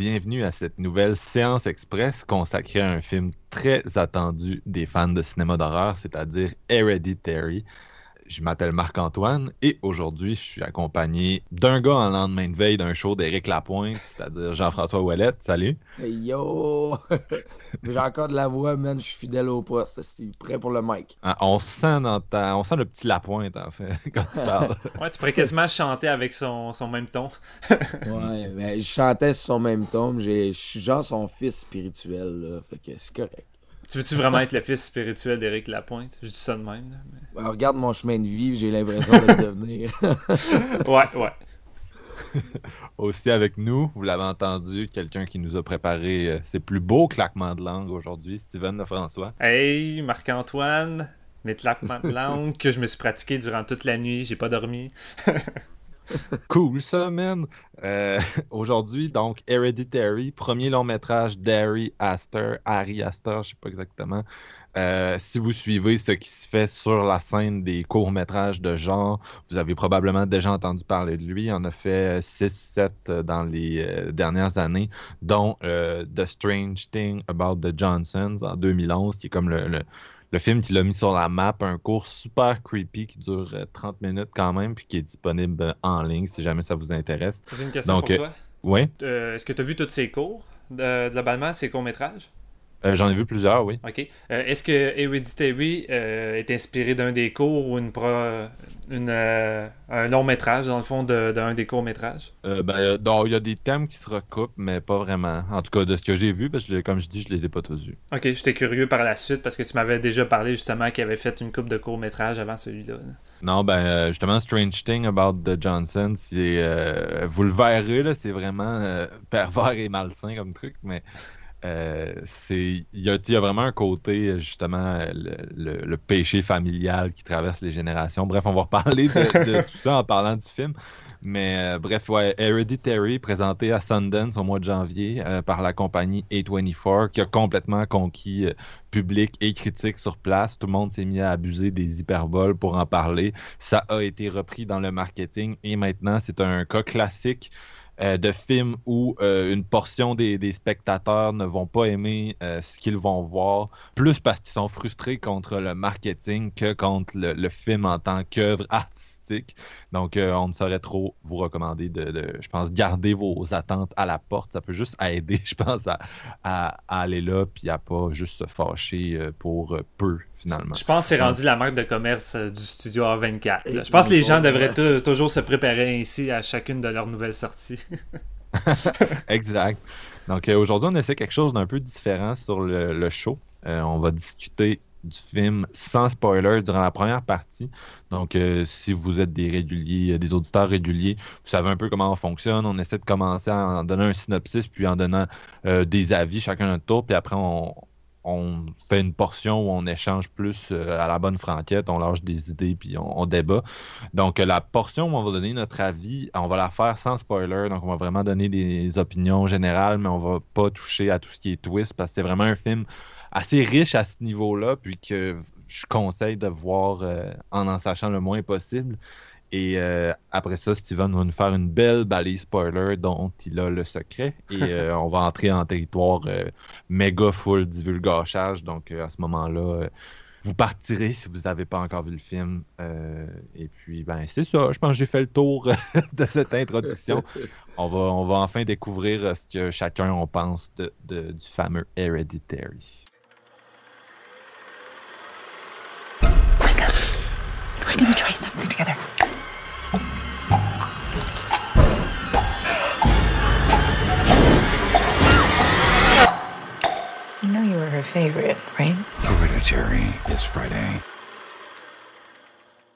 Bienvenue à cette nouvelle séance express consacrée à un film très attendu des fans de cinéma d'horreur, c'est-à-dire Hereditary. Je m'appelle Marc-Antoine et aujourd'hui je suis accompagné d'un gars en lendemain de veille d'un show d'Éric Lapointe, c'est-à-dire Jean-François Ouellette. Salut! Hey, yo! J'ai encore de la voix, man, je suis fidèle au poste, je suis prêt pour le mic. Ah, on, sent dans ta... on sent le petit Lapointe en fait quand tu parles. Ouais, tu pourrais quasiment chanter avec son, son même ton. ouais, mais je chantais sur son même ton, je suis genre son fils spirituel, là, fait que c'est correct. Tu veux-tu vraiment être le fils spirituel d'Éric Lapointe? Je dis ça de même. Là, mais... Alors, regarde mon chemin de vie, j'ai l'impression de le devenir. Ouais, ouais. Aussi avec nous, vous l'avez entendu, quelqu'un qui nous a préparé euh, ses plus beaux claquements de langue aujourd'hui, Steven Lefrançois. Hey, Marc-Antoine, mes claquements de langue que je me suis pratiqué durant toute la nuit, j'ai pas dormi. Cool ça, man! Euh, Aujourd'hui, donc, Hereditary, premier long métrage d'Harry Astor, Harry Astor, je sais pas exactement. Euh, si vous suivez ce qui se fait sur la scène des courts-métrages de genre, vous avez probablement déjà entendu parler de lui. Il en a fait 6-7 dans les euh, dernières années, dont euh, The Strange Thing About the Johnsons en 2011, qui est comme le- le film qui l'a mis sur la map, un cours super creepy qui dure euh, 30 minutes quand même, puis qui est disponible en ligne si jamais ça vous intéresse. J'ai une question Donc, pour euh, toi. Oui, Euh, Est-ce que tu as vu tous ces cours, de- globalement, ces courts-métrages? Euh, j'en ai vu plusieurs, oui. Ok. Euh, Est-ce que Hereditary euh, est inspiré d'un des cours ou une, pro- une, euh, un long métrage, dans le fond, de- d'un des courts-métrages? Euh, ben, donc, il y a des thèmes qui se recoupent, mais pas vraiment. En tout cas, de ce que j'ai vu, parce que comme je dis, je les ai pas tous vus. Ok, j'étais curieux par la suite parce que tu m'avais déjà parlé justement qu'il avait fait une coupe de courts-métrages avant celui-là. là. Non, ben, justement, Strange Thing About the Johnson, c'est. euh, vous le verrez, là, c'est vraiment pervers et malsain comme truc, mais. Euh, il y a, il y a vraiment un côté justement le, le- le péché familial qui traverse les générations. Bref on va reparler de, de tout ça en parlant du film. Mais euh, bref ouais Hereditary présenté à Sundance au mois de janvier euh, par la compagnie A24 qui a complètement conquis euh, public et critique sur place. Tout le monde s'est mis à abuser des hyperboles pour en parler. Ça a été repris dans le marketing et maintenant c'est un cas classique euh, de film où euh, une portion des, des spectateurs ne vont pas aimer euh, ce qu'ils vont voir, plus parce qu'ils sont frustrés contre le marketing que contre le, le film en tant qu'œuvre artistique. Donc, euh, on ne saurait trop vous recommander de, de, je pense, garder vos attentes à la porte. Ça peut juste aider, je pense, à, à- à aller là puis à pas juste se fâcher euh, pour euh, peu, finalement. Je pense que c'est rendu la marque de commerce du studio A24. là. Je pense que les gens devraient tou- toujours se préparer ainsi à chacune de leurs nouvelles sorties. Exact. Donc euh, aujourd'hui, on essaie quelque chose d'un peu différent sur le, le show. Euh, on va discuter du film sans spoiler durant la première partie. Donc, euh, si vous êtes des réguliers, euh, des auditeurs réguliers, vous savez un peu comment on fonctionne. On essaie de commencer en donnant un synopsis, puis en donnant euh, des avis, chacun notre tour, puis après on, on fait une portion où on échange plus à la bonne franquette, on lâche des idées, puis on, débat. Donc, la portion où on va donner notre avis, on va la faire sans spoiler. Donc, on va vraiment donner des opinions générales, mais on va pas toucher à tout ce qui est twist parce que c'est vraiment un film assez riche à ce niveau-là, puis que je conseille de voir euh, en en sachant le moins possible. Et euh, après ça, Steven va nous faire une belle balise spoiler dont il a le secret. Et euh, on va entrer en territoire méga full divulgachage. Donc, à ce moment-là, vous partirez si vous n'avez pas encore vu le film. Et puis, ben, c'est ça. Je pense que j'ai fait le tour de cette introduction. On va, on va enfin découvrir ce que chacun on pense de, de- du fameux Hereditary. We're gonna try something together. You know you were her favorite, right? Hereditary is Friday.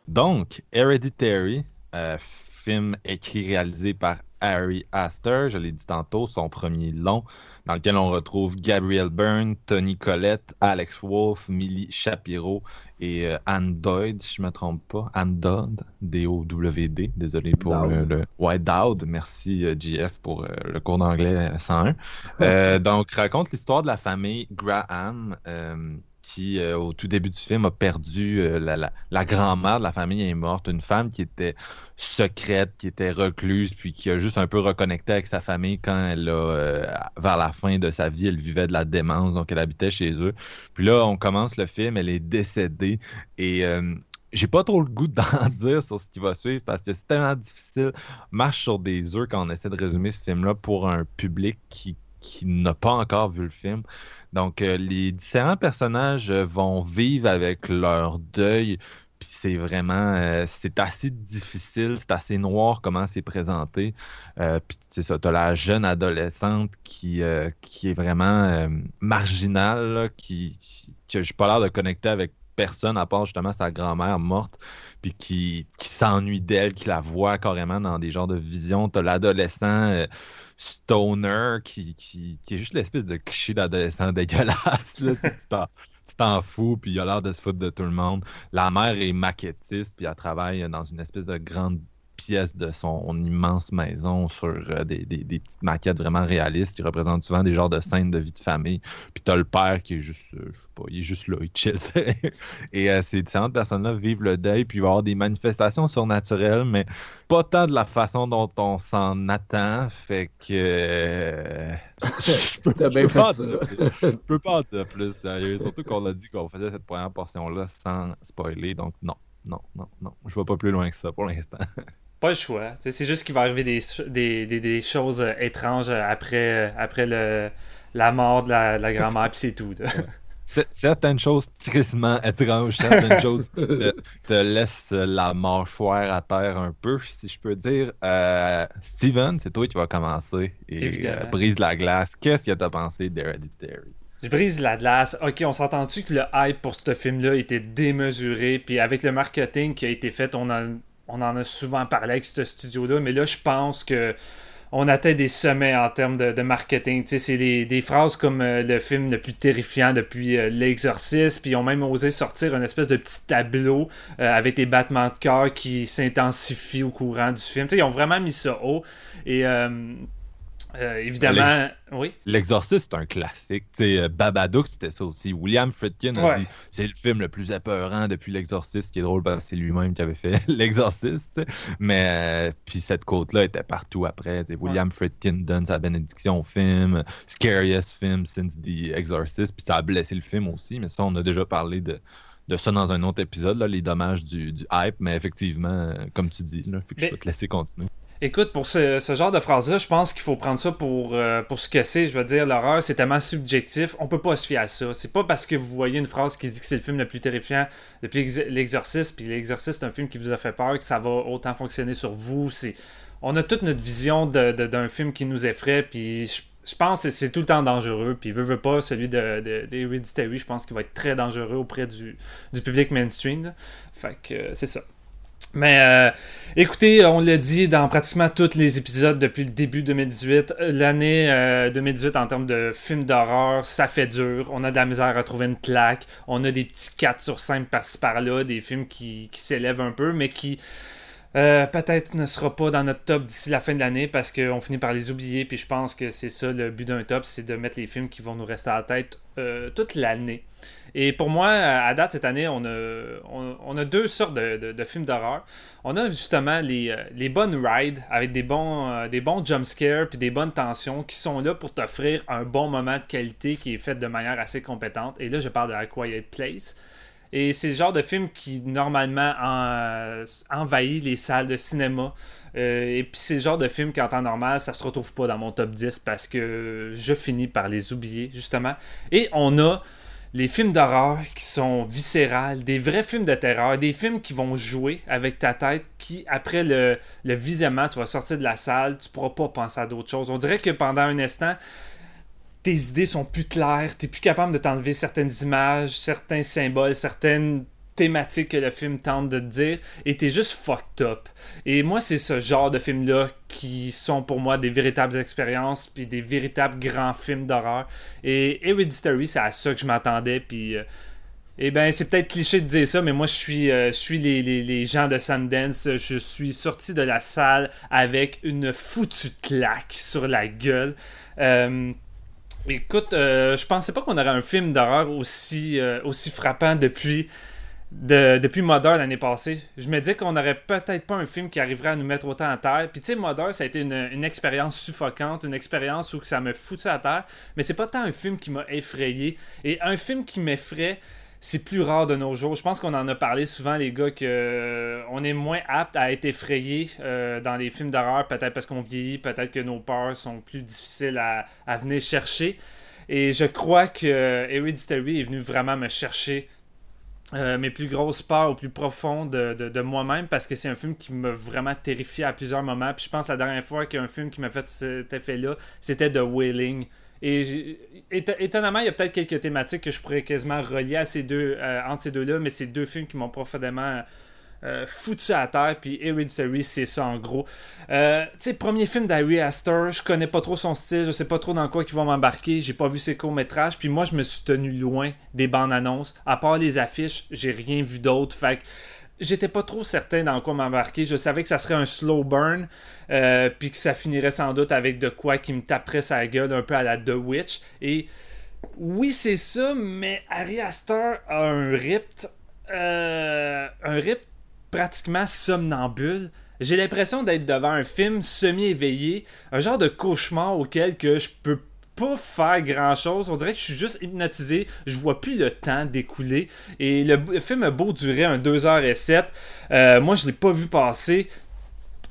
Donc, Hereditary, euh, film écrit réalisé par Harry Astor, je l'ai dit tantôt, son premier long, dans lequel on retrouve Gabriel Byrne, Tony Collette, Alex Wolff, Millie Shapiro et euh, Anne Dodd, si je ne me trompe pas. Anne Dodd, D-O-W-D, désolé pour le, le, Ouais, Dowd, merci euh, GF pour euh, le cours d'anglais 101. Euh, donc, raconte l'histoire de la famille Graham qui, euh, au tout début du film, a perdu euh, la, grand-mère de la famille est morte. Une femme qui était secrète, qui était recluse, puis qui a juste un peu reconnecté avec sa famille quand elle a, euh, vers la fin de sa vie, elle vivait de la démence, donc elle habitait chez eux. Puis là, on commence le film, elle est décédée, et j'ai pas trop le goût d'en dire sur ce qui va suivre parce que c'est tellement difficile. Marche sur des œufs quand on essaie de résumer ce film-là pour un public qui, qui n'a pas encore vu le film. Donc, euh, les différents personnages euh, vont vivre avec leur deuil. Puis c'est vraiment, euh, c'est assez difficile, c'est assez noir comment c'est présenté. Euh, puis c'est ça, t'as la jeune adolescente qui, qui est vraiment marginale, qui, qui, que j'ai pas l'air de connecter avec personne à part justement sa grand-mère morte, puis qui, qui s'ennuie d'elle, qui la voit carrément dans des genres de visions. T'as l'adolescent stoner qui, qui, qui est juste l'espèce de cliché d'adolescent dégueulasse. Là, tu t'en- fous, puis il a l'air de se foutre de tout le monde. La mère est maquettiste, puis elle travaille dans une espèce de grande pièce de son immense maison sur euh, des, des- des petites maquettes vraiment réalistes qui représentent souvent des genres de scènes de vie de famille. Puis t'as le père qui est juste, euh, je sais pas, il est juste là, il chill. Et euh, ces différentes personnes-là vivent le deuil, puis il va y avoir des manifestations surnaturelles, mais pas tant de la façon dont on s'en attend. Fait que. je peux, je peux pas dire. Je peux pas en dire plus, sérieux. Surtout qu'on a dit qu'on faisait cette première portion-là sans spoiler, donc non. Non, non, non. Je vais pas plus loin que ça pour l'instant. Pas le choix. C'est juste qu'il va arriver des, des, des, des choses euh, étranges euh, après, euh, après le, la mort de la, de la grand-mère, puis c'est tout. là. Certaines choses tristement étranges, certaines choses qui te, te laissent la mâchoire à terre un peu, si je peux dire. Euh, Steven, c'est toi qui vas commencer et brise la glace. Qu'est-ce que t'as pensé d'Hereditary? Je brise la glace. Ok, on s'entend-tu que le hype pour ce film-là était démesuré, puis avec le marketing qui a été fait, on en, on en a souvent parlé avec ce studio-là, mais là, je pense que on atteint des sommets en termes de, marketing. C'est des phrases comme euh, le film le plus terrifiant depuis euh, L'Exorciste, puis ils ont même osé sortir une espèce de petit tableau euh, avec des battements de cœur qui s'intensifient au courant du film. Tu sais, ils ont vraiment mis ça haut. Et euh, évidemment, oui. L'Exorciste, c'est un classique. Tu sais, euh, Babadook, c'était ça aussi. William Friedkin a Ouais. dit c'est le film le plus apeurant depuis L'Exorciste, qui est drôle parce que c'est lui-même qui avait fait L'Exorciste. Mais euh, puis cette côte-là était partout après. William Friedkin donne sa bénédiction au film, scariest film since The Exorcist, puis ça a blessé le film aussi. Mais ça, on a déjà parlé de, de ça dans un autre épisode, là, les dommages du, du hype. Mais effectivement, comme tu dis, là, fait que je Mais- te laisser continuer. Écoute, pour ce, genre de phrase-là, je pense qu'il faut prendre ça pour, euh, pour ce que c'est. Je veux dire, l'horreur, c'est tellement subjectif, on peut pas se fier à ça. C'est pas parce que vous voyez une phrase qui dit que c'est le film le plus terrifiant depuis Ex- L'Exorciste, puis L'Exorciste, c'est un film qui vous a fait peur, que ça va autant fonctionner sur vous. On a toute notre vision de- de- d'un film qui nous effraie, puis je, pense que c'est tout le temps dangereux. Puis veut, veut pas, celui de, de, d'Hereditary, je pense qu'il va être très dangereux auprès du, public mainstream. Fait que euh, c'est ça. Mais euh, écoutez, on l'a dit dans pratiquement tous les épisodes depuis le début 2018. L'année euh, 2018 en termes de films d'horreur, ça fait dur. On a de la misère à trouver une claque. On a des petits 4 sur 5 par-ci par-là, des films qui, qui s'élèvent un peu, mais qui euh, peut-être ne sera pas dans notre top d'ici la fin de l'année parce qu'on finit par les oublier. Puis je pense que c'est ça le but d'un top, c'est de mettre les films qui vont nous rester à la tête euh, toute l'année. Et pour moi, à date, cette année, on a, on, a deux sortes de, de- films d'horreur. On a justement les, euh, les bonnes rides avec des bons, euh, des bons jumpscares puis des bonnes tensions qui sont là pour t'offrir un bon moment de qualité qui est fait de manière assez compétente. Et là, je parle de A Quiet Place. Et c'est le genre de film qui, normalement, en- envahit les salles de cinéma. Euh, et puis c'est le genre de film qu'en temps normal, ça se retrouve pas dans mon top 10 parce que je finis par les oublier, justement. Et on a les films d'horreur qui sont viscérales, des vrais films de terreur, des films qui vont jouer avec ta tête, qui après le, le visionnement, tu vas sortir de la salle, tu pourras pas penser à d'autres choses. On dirait que pendant un instant, tes idées sont plus claires, t'es plus capable de t'enlever certaines images, certains symboles, certaines thématiques que le film tente de dire, et t'es juste fucked up. Et moi, c'est ce genre de films-là qui sont pour moi des véritables expériences, puis des véritables grands films d'horreur. Et Hereditary, c'est à ça que je m'attendais, puis... Euh, eh bien, c'est peut-être cliché de dire ça, mais moi, je suis, euh, je suis les, les, gens de Sundance. Je suis sorti de la salle avec une foutue claque sur la gueule. Euh, écoute, je pensais pas qu'on aurait un film d'horreur aussi, aussi frappant depuis, depuis Mother l'année passée. Je me disais qu'on n'aurait peut-être pas un film qui arriverait à nous mettre autant à terre. Puis tu sais, Mother, ça a été une, expérience suffocante, une expérience où ça me foutait à terre. Mais c'est pas tant un film qui m'a effrayé. Et un film qui m'effraie c'est plus rare de nos jours. Je pense qu'on en a parlé souvent, les gars, que euh, on est moins apte à être effrayé euh, dans les films d'horreur, peut-être parce qu'on vieillit, peut-être que nos peurs sont plus difficiles à, venir chercher. Et je crois que euh, Hereditary est venu vraiment me chercher mes plus grosses peurs au plus profond de, moi-même parce que c'est un film qui m'a vraiment terrifié à plusieurs moments. Puis je pense la dernière fois qu'un film qui m'a fait cet effet-là, c'était The Wailing. Et étonnamment, il y a peut-être quelques thématiques que je pourrais quasiment relier ces deux, euh, entre ces deux-là, mais c'est deux films qui m'ont profondément euh, foutu à terre. Puis Hereditary, c'est ça en gros. Euh, tu sais, premier film d'Harry Astor, je connais pas trop son style, je sais pas trop dans quoi il va m'embarquer, j'ai pas vu ses courts-métrages. Puis moi, je me suis tenu loin des bandes annonces. À part les affiches, j'ai rien vu d'autre. Fait que j'étais pas trop certain dans quoi m'embarquer. Je savais que ça serait un slow burn, euh, puis que ça finirait sans doute avec de quoi qui me taperait sa gueule un peu à la The Witch. Et oui, c'est ça, mais Harry Astor a un rip, euh, un rip pratiquement somnambule. J'ai l'impression d'être devant un film semi-éveillé, un genre de cauchemar auquel que je peux pas faire grand chose. On dirait que je suis juste hypnotisé. Je vois plus le temps d'écouler. Et le, film a beau durer un 2h07. Euh, moi, je l'ai pas vu passer.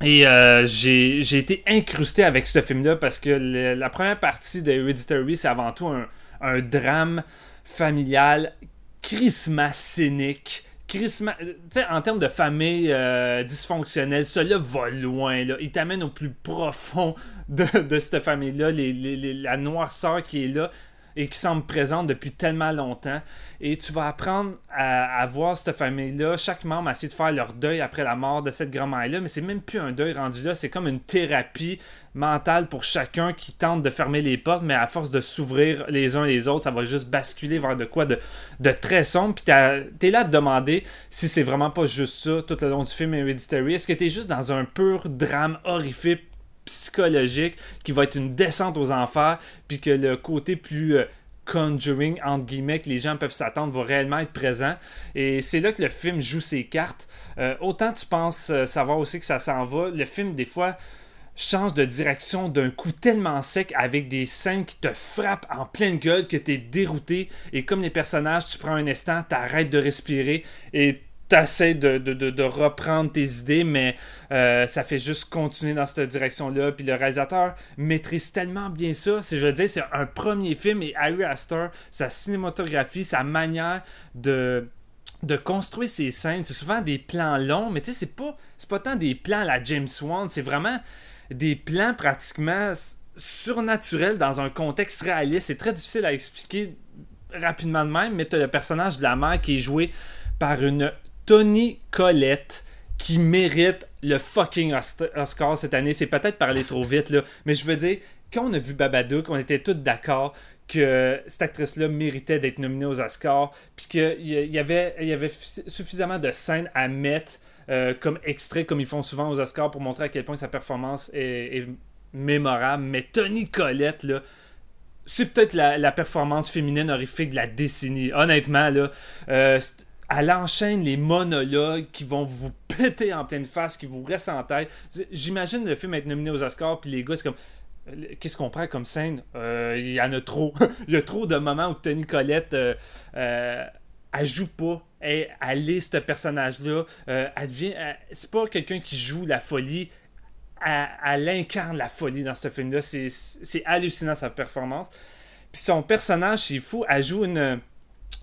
Et euh, j'ai été incrusté avec ce film-là parce que la première partie de Hereditary, c'est avant tout un, drame familial crissement cynique en termes de famille euh, dysfonctionnelle, cela va loin. Là. Il t'amène au plus profond de, cette famille-là, la noirceur qui est là et qui semble présente depuis tellement longtemps. Et tu vas apprendre à, voir cette famille-là, chaque membre essayer de faire leur deuil après la mort de cette grand-mère-là, mais c'est même plus un deuil rendu là, c'est comme une thérapie mentale pour chacun qui tente de fermer les portes, mais à force de s'ouvrir les uns les autres, ça va juste basculer vers de quoi de, très sombre. Puis t'es là à te demander si c'est vraiment pas juste ça tout le long du film Hereditary. Est-ce que t'es juste dans un pur drame horrifique psychologique qui va être une descente aux enfers, puis que le côté plus euh, conjuring, entre guillemets, que les gens peuvent s'attendre, va réellement être présent. Et c'est là que le film joue ses cartes. Euh, autant tu penses euh, savoir aussi que ça s'en va, le film, des fois, change de direction d'un coup tellement sec avec des scènes qui te frappent en pleine gueule que tu es dérouté. Et comme les personnages, tu prends un instant, t'arrêtes de respirer et t'essaies de, de, reprendre tes idées, mais euh, ça fait juste continuer dans cette direction-là. Puis le réalisateur maîtrise tellement bien ça. C'est, je veux dire, c'est un premier film et Harry Astor, sa cinématographie, sa manière de de construire ces scènes, c'est souvent des plans longs, mais tu sais, c'est pas, c'est pas tant des plans à la James Wan, c'est vraiment des plans pratiquement surnaturels dans un contexte réaliste. C'est très difficile à expliquer rapidement de même, mais tu as le personnage de la mère qui est joué par une Tony Collette qui mérite le fucking Oscar cette année. C'est peut-être parler trop vite, là, mais je veux dire, quand on a vu Babadook, on était tous d'accord que cette actrice-là méritait d'être nominée aux Oscars, puis qu'il y avait, y avait suffisamment de scènes à mettre euh, comme extrait, comme ils font souvent aux Oscars, pour montrer à quel point sa performance est, mémorable. Mais Tony Collette, là, c'est peut-être la, performance féminine horrifique de la décennie. Honnêtement, là, euh, elle enchaîne les monologues qui vont vous péter en pleine face, qui vous restent en tête. J'imagine le film être nominé aux Oscars, puis les gars, c'est comme. Qu'est-ce qu'on prend comme scène? Euh, Il y en a trop. Il y a trop de moments où Tony Collette, euh, euh, elle joue pas. Elle, elle est ce personnage-là. elle devient. C'est pas quelqu'un qui joue la folie. Elle, elle, incarne la folie dans ce film-là. C'est hallucinant sa performance. Puis son personnage, c'est fou. Elle joue une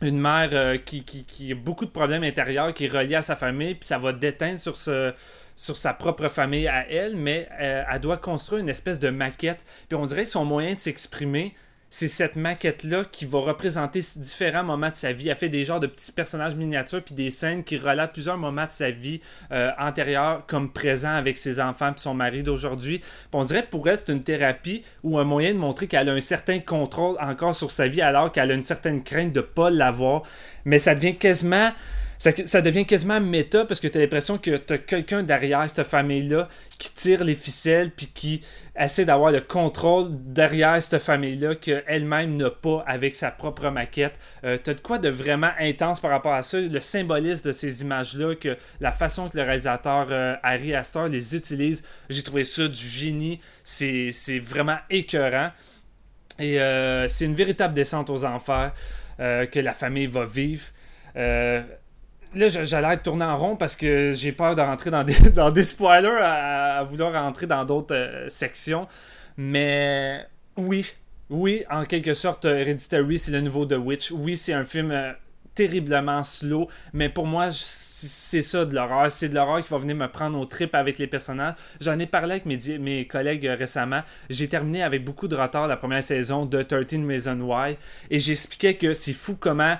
une mère euh, qui, qui, a beaucoup de problèmes intérieurs, qui est reliée à sa famille, puis ça va déteindre sur, sa propre famille à elle, mais euh, elle doit construire une espèce de maquette. Puis on dirait que son moyen de s'exprimer, c'est cette maquette-là qui va représenter différents moments de sa vie. Elle fait des genres de petits personnages miniatures puis des scènes qui relatent plusieurs moments de sa vie euh, antérieure comme présent avec ses enfants puis son mari d'aujourd'hui. On dirait pour elle, c'est une thérapie ou un moyen de montrer qu'elle a un certain contrôle encore sur sa vie alors qu'elle a une certaine crainte de ne pas l'avoir. Mais ça devient quasiment ça, devient quasiment méta parce que tu as l'impression que tu as quelqu'un derrière cette famille-là qui tire les ficelles puis qui essaie d'avoir le contrôle derrière cette famille-là qu'elle-même n'a pas avec sa propre maquette. Euh, tu as de quoi de vraiment intense par rapport à ça, le symbolisme de ces images-là, que la façon que le réalisateur euh, Harry Astor les utilise, j'ai trouvé ça du génie. C'est vraiment écœurant. Et euh, c'est une véritable descente aux enfers que la famille va vivre là, j'allais être tourné en rond parce que j'ai peur de rentrer dans des, spoilers à, vouloir rentrer dans d'autres euh, sections. Mais oui, oui, en quelque sorte, Hereditary, c'est le nouveau The Witch. Oui, c'est un film euh, terriblement slow, mais pour moi, c'est ça de l'horreur. C'est de l'horreur qui va venir me prendre au trip avec les personnages. J'en ai parlé avec mes, mes collègues euh, récemment. J'ai terminé avec beaucoup de retard la première saison de 13 Reasons Why, et j'expliquais que c'est fou comment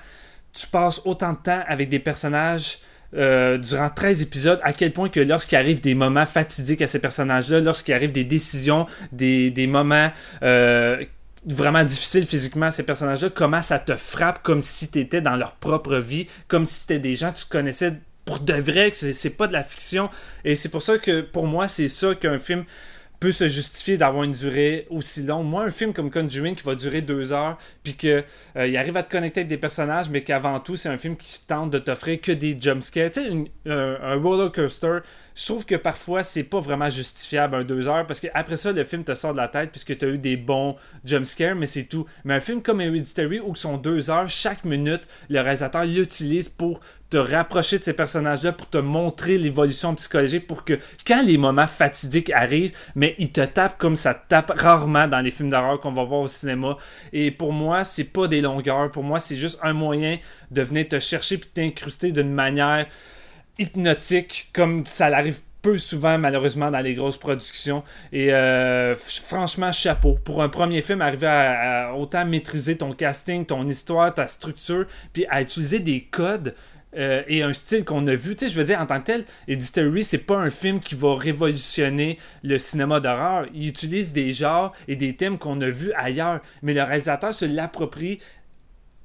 tu passes autant de temps avec des personnages euh, durant 13 épisodes, à quel point que lorsqu'il arrive des moments fatidiques à ces personnages-là, lorsqu'il arrive des décisions, des, moments euh, vraiment difficiles physiquement à ces personnages-là, comment ça te frappe comme si tu étais dans leur propre vie, comme si c'était des gens que tu connaissais pour de vrai, que c'est pas de la fiction. Et c'est pour ça que pour moi, c'est ça qu'un film peut se justifier d'avoir une durée aussi longue. Moi, un film comme Conjuring qui va durer deux heures, puis qu'il euh, arrive à te connecter avec des personnages, mais qu'avant tout, c'est un film qui tente de t'offrir que des jumpscares. Tu sais, un, un roller coaster je trouve que parfois c'est pas vraiment justifiable un deux heures parce qu'après ça le film te sort de la tête puisque tu as eu des bons jumpscares mais c'est tout. Mais un film comme Hereditary où sont deux heures chaque minute le réalisateur l'utilise pour te rapprocher de ces personnages là pour te montrer l'évolution psychologique pour que quand les moments fatidiques arrivent mais il te tape comme ça tape rarement dans les films d'horreur qu'on va voir au cinéma. Et pour moi c'est pas des longueurs. Pour moi c'est juste un moyen de venir te chercher puis t'incruster d'une manière hypnotique, comme ça l'arrive peu souvent malheureusement dans les grosses productions. Et euh, franchement, chapeau. Pour un premier film, arriver à, autant maîtriser ton casting, ton histoire, ta structure, puis à utiliser des codes. Euh, et un style qu'on a vu, tu sais, je veux dire, en tant que tel, Editory, c'est pas un film qui va révolutionner le cinéma d'horreur. Il utilise des genres et des thèmes qu'on a vus ailleurs, mais le réalisateur se l'approprie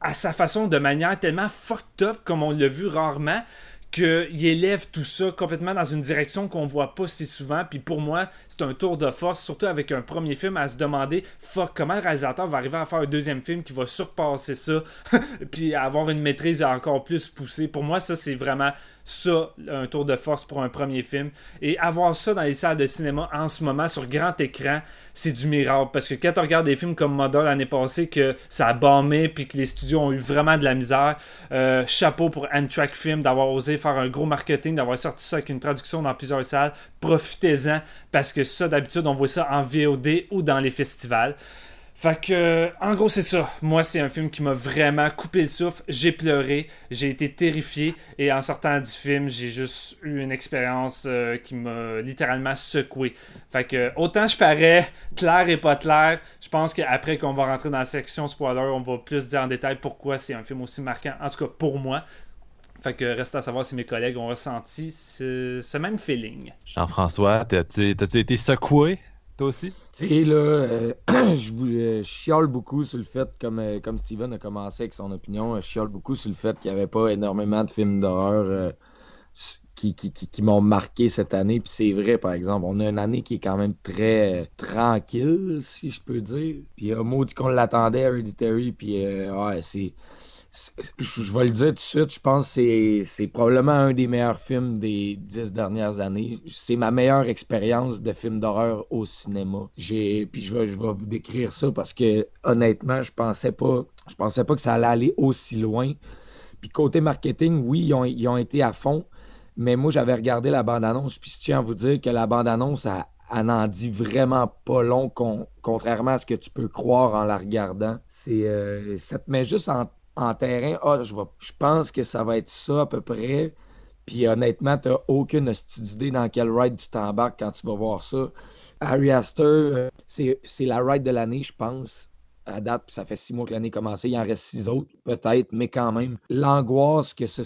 à sa façon de manière tellement fucked up comme on l'a vu rarement qu'il élève tout ça complètement dans une direction qu'on voit pas si souvent. Puis pour moi, c'est un tour de force, surtout avec un premier film, à se demander fuck, comment le réalisateur va arriver à faire un deuxième film qui va surpasser ça, puis avoir une maîtrise encore plus poussée. Pour moi, ça, c'est vraiment ça, un tour de force pour un premier film. Et avoir ça dans les salles de cinéma en ce moment sur grand écran, c'est du miracle. Parce que quand tu regardes des films comme Mother l'année passée, que ça a bombé puis que les studios ont eu vraiment de la misère, euh, chapeau pour Track Film d'avoir osé faire un gros marketing, d'avoir sorti ça avec une traduction dans plusieurs salles. Profitez-en parce que ça, d'habitude, on voit ça en VOD ou dans les festivals. Fait que, en gros, c'est ça. Moi, c'est un film qui m'a vraiment coupé le souffle. J'ai pleuré, j'ai été terrifié. Et en sortant du film, j'ai juste eu une expérience euh, qui m'a littéralement secoué. Fait que, autant je parais clair et pas clair, je pense qu'après qu'on va rentrer dans la section spoiler, on va plus dire en détail pourquoi c'est un film aussi marquant. En tout cas, pour moi. Fait que reste à savoir si mes collègues ont ressenti ce, même feeling. Jean-François, t'as-tu été secoué toi aussi? Tu sais, là, euh, je vous euh, chiale beaucoup sur le fait, comme, euh, comme Steven a commencé avec son opinion, je chiale beaucoup sur le fait qu'il n'y avait pas énormément de films d'horreur qui, qui, m'ont marqué cette année. Puis c'est vrai, par exemple, on a une année qui est quand même très tranquille, si je peux dire. Puis un mot dit qu'on l'attendait, Hereditary, puis ouais, c'est je vais le dire tout de suite, je pense que c'est probablement un des meilleurs films des dix dernières années. C'est ma meilleure expérience de film d'horreur au cinéma. Puis je vais, vous décrire ça parce que honnêtement, je pensais pas, je pensais pas que ça allait aller aussi loin. Puis côté marketing, oui, ils ont, été à fond. Mais moi, j'avais regardé la bande-annonce, puis je tiens à vous dire que la bande-annonce, elle, n'en dit vraiment pas long, contrairement à ce que tu peux croire en la regardant. Euh, ça te met juste en en terrain, ah, je, je pense que ça va être ça à peu près. Puis honnêtement, tu n'as aucune idée dans quel ride tu t'embarques quand tu vas voir ça. Harry Astor, euh, c'est la ride de l'année, je pense. À date, ça fait six mois que l'année a commencé. Il en reste six autres, peut-être, mais quand même. L'angoisse que ce,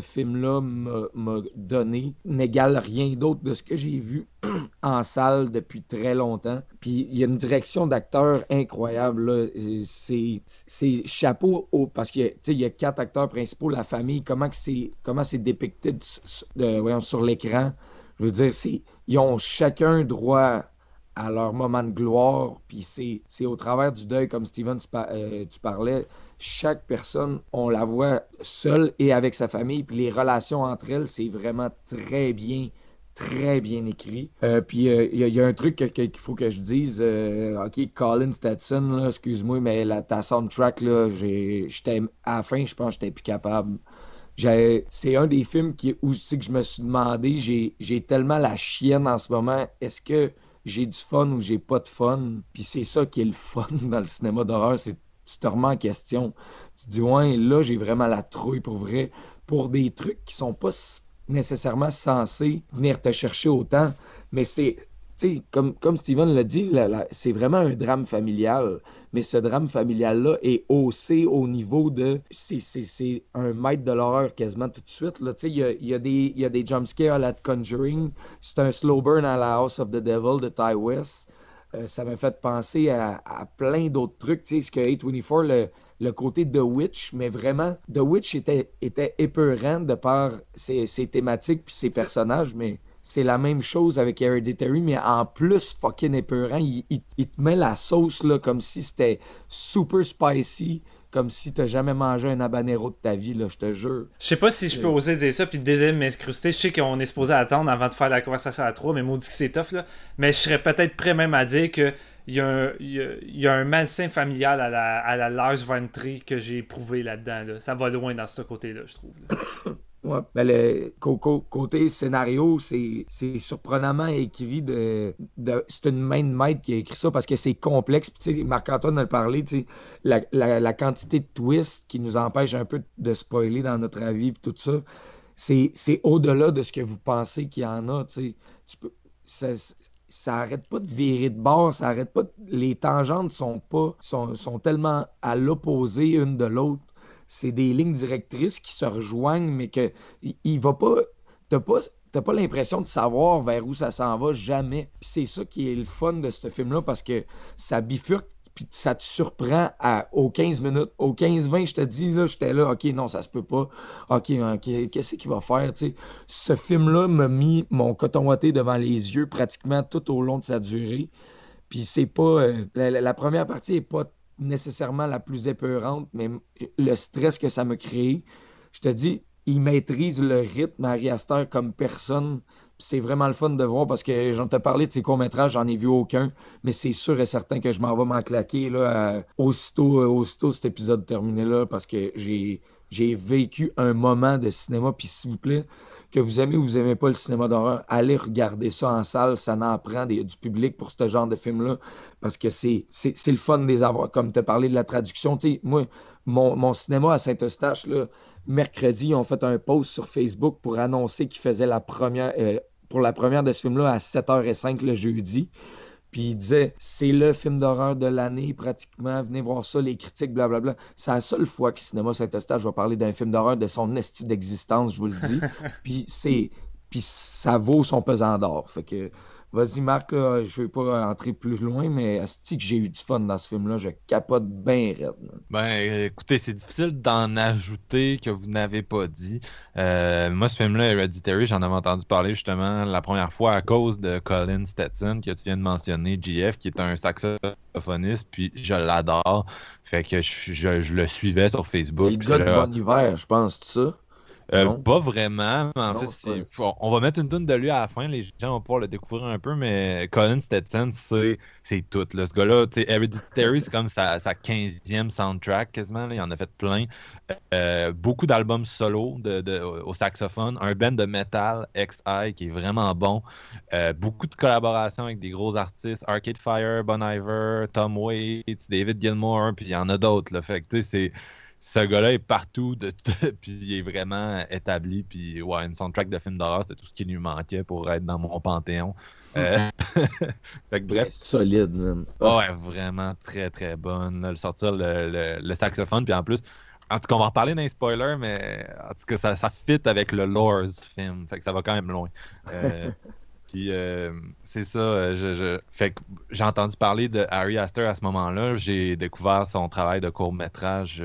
film-là m'a m'a donné n'égale rien d'autre de ce que j'ai vu en salle depuis très longtemps. Puis il y a une direction d'acteur incroyable. C'est chapeau au- parce qu'il y a quatre acteurs principaux, la famille, comment c'est comment dépicté sur l'écran. Je veux dire, ils ont chacun droit à leur moment de gloire, puis c'est au travers du deuil, comme Steven, tu, par- euh, parlais, chaque personne, on la voit seule et avec sa famille, puis les relations entre elles, c'est vraiment très bien, très bien écrit. Euh, puis euh, il y, a- un truc qu'il faut que je dise, ok, Colin Stetson, excuse-moi, mais la, ta soundtrack, là, à la fin, je pense que j'étais plus capable. C'est un des films qui, c'est que je me suis demandé, j'ai tellement la chienne en ce moment, est-ce que j'ai du fun ou j'ai pas de fun? Puis c'est ça qui est le fun dans le cinéma d'horreur, c'est tu te remets en question. Tu te dis, ouais, là, j'ai vraiment la trouille pour vrai, pour des trucs qui sont pas nécessairement censés venir te chercher autant, mais c'est, tu sais, comme, comme Steven l'a dit, c'est vraiment un drame familial, mais ce drame familial-là est haussé au niveau de, c'est c'est- c'est un maître de l'horreur quasiment tout de suite, il y a, il y a des, il y a des jumpscares à la Conjuring, c'est un slow burn à la House of the Devil de Ty West, euh, ça m'a fait penser à, à plein d'autres trucs. Ce que A24, le, le côté The Witch, mais vraiment, The Witch était, était épeurant de par ses, ses thématiques puis ses personnages, mais c'est la même chose avec Hereditary, mais en plus fucking épeurant. Il, il- il te met la sauce là, comme si c'était super spicy, comme si t'as jamais mangé un habanero de ta vie, là, je te jure. Je sais pas si je peux oser dire ça puis désolé de m'incruster. Je sais qu'on est supposé attendre avant de faire la conversation à trois, mais maudit que c'est tough là. Mais je serais peut-être prêt même à dire que il y, a un- il y a- il y a un malsain familial à la, à la Trier que j'ai éprouvé là-dedans. là. Ça va loin dans ce côté-là, je trouve. ben le côté scénario, c'est surprenamment écrit de, c'est une main de maître qui a écrit ça parce que c'est complexe. Marc-Antoine a parlé, la, la- la quantité de twists qui nous empêche un peu de spoiler dans notre avis puis tout ça, c'est au-delà de ce que vous pensez qu'il y en a, tu ça, ça arrête pas de virer de bord, ça arrête pas les tangentes sont pas sont, sont tellement à l'opposé une de l'autre c'est des lignes directrices qui se rejoignent, mais que il, il va pas. T'as pas. T'as pas l'impression de savoir vers où ça s'en va jamais. C'est ça qui est le fun de ce film-là parce que ça bifurque puis ça te surprend à, aux 15 minutes. Aux 15-20, je te dis, là, j'étais là, ok, non, ça se peut pas. Ok, ok, qu'est-ce qu'il va faire? tu sais? Ce film-là m'a mis mon coton watté devant les yeux pratiquement tout au long de sa durée. Puis c'est pas. euh, la- la première partie est pas nécessairement la plus épeurante, mais le stress que ça m'a créé, je te dis, il maîtrise le rythme Harry Astor comme personne. C'est vraiment le fun de voir parce que j'en t'ai parlé de ses courts-métrages, j'en ai vu aucun, mais c'est sûr et certain que je m'en vais m'en claquer là, aussitôt, euh, aussitôt cet épisode terminé là parce que j'ai j'ai vécu un moment de cinéma. Puis s'il vous plaît, que vous aimez ou vous aimez pas le cinéma d'horreur, allez regarder ça en salle, ça n'en prend des- du public pour ce genre de film-là, parce que c'est le fun de les avoir. Comme tu as parlé de la traduction, tu moi, mon, cinéma à Saint-Eustache, mercredi, ils ont fait un post sur Facebook pour annoncer qu'ils faisaient la première, euh, pour la première de ce film-là à 7h05 le jeudi. Puis il disait, c'est le film d'horreur de l'année pratiquement, venez voir ça, les critiques, blablabla. C'est la seule fois que Cinéma Saint-Eustache va parler d'un film d'horreur de son esti d'existence, je vous le dis. Puis c'est, puis ça vaut son pesant d'or. Fait que, vas-y Marc, là, je vais pas entrer plus loin, mais que j'ai eu du fun dans ce film-là, je capote bien raide. Ben, écoutez, c'est difficile d'en ajouter que vous n'avez pas dit. Euh, moi, ce film-là, Hereditary, j'en avais entendu parler justement la première fois à cause de Colin Stetson, que tu viens de mentionner, GF, qui est un saxophoniste, puis je l'adore. Fait que je, je- je le suivais sur Facebook. Le gars de Bon Hiver, je pense, tout ça. Euh, pas vraiment, mais en Non, fait, on va mettre une tonne de lui à la fin, les gens vont pouvoir le découvrir un peu, mais Colin Stetson, c'est c'est tout. là. Ce gars-là, Hereditary, c'est comme sa, sa 15e soundtrack quasiment, là. il en a fait plein. Euh, beaucoup d'albums solo de, de- au saxophone, un band de metal, XI, qui est vraiment bon. Euh, beaucoup de collaborations avec des gros artistes, Arcade Fire, Bon Iver, Tom Waits, David Gilmour, puis il y en a d'autres. là. Fait que, tu sais, c'est ce gars-là est partout, de, puis il est vraiment établi. Puis ouais, une soundtrack de film d'horreur, c'était tout ce qui lui manquait pour être dans mon panthéon. Euh, fait que bref. Solide, man. Ouais, vraiment très très bonne. Le sortir le, le, saxophone, puis en plus, en tout cas, on va en reparler dans les spoilers, mais en tout cas, ça, ça fit avec le lore du film. Fait que ça va quand même loin. Euh, puis euh, c'est ça, je, fait que j'ai entendu parler de Harry Astor à ce moment-là. J'ai découvert son travail de court métrage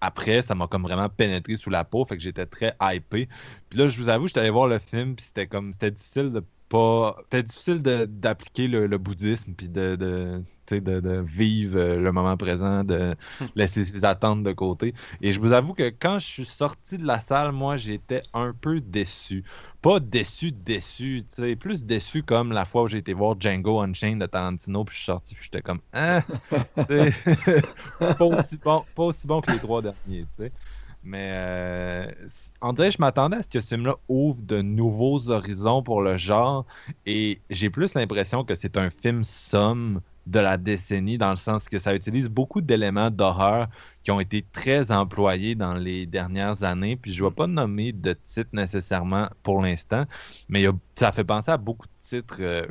après, ça m'a comme vraiment pénétré sous la peau, fait que j'étais très hypé. Puis là, je vous avoue, j'étais allé voir le film, puis c'était comme c'était difficile de pas. C'était difficile d'appliquer le, bouddhisme, puis de, de, de, vivre euh, le moment présent, de laisser ses attentes de côté. Et je vous avoue que quand je suis sorti de la salle, moi, j'étais un peu déçu. Pas déçu, déçu, plus déçu comme la fois où j'ai été voir Django Unchained de Tarantino, puis je suis sorti, puis j'étais comme, hein, pas, aussi bon, pas aussi bon que les trois derniers, sais. Mais euh, on dirait que je m'attendais à ce que ce film-là ouvre de nouveaux horizons pour le genre. Et j'ai plus l'impression que c'est un film somme de la décennie, dans le sens que ça utilise beaucoup d'éléments d'horreur qui ont été très employés dans les dernières années. Puis je ne vais pas nommer de titres nécessairement pour l'instant, mais ça fait penser à beaucoup de titres euh,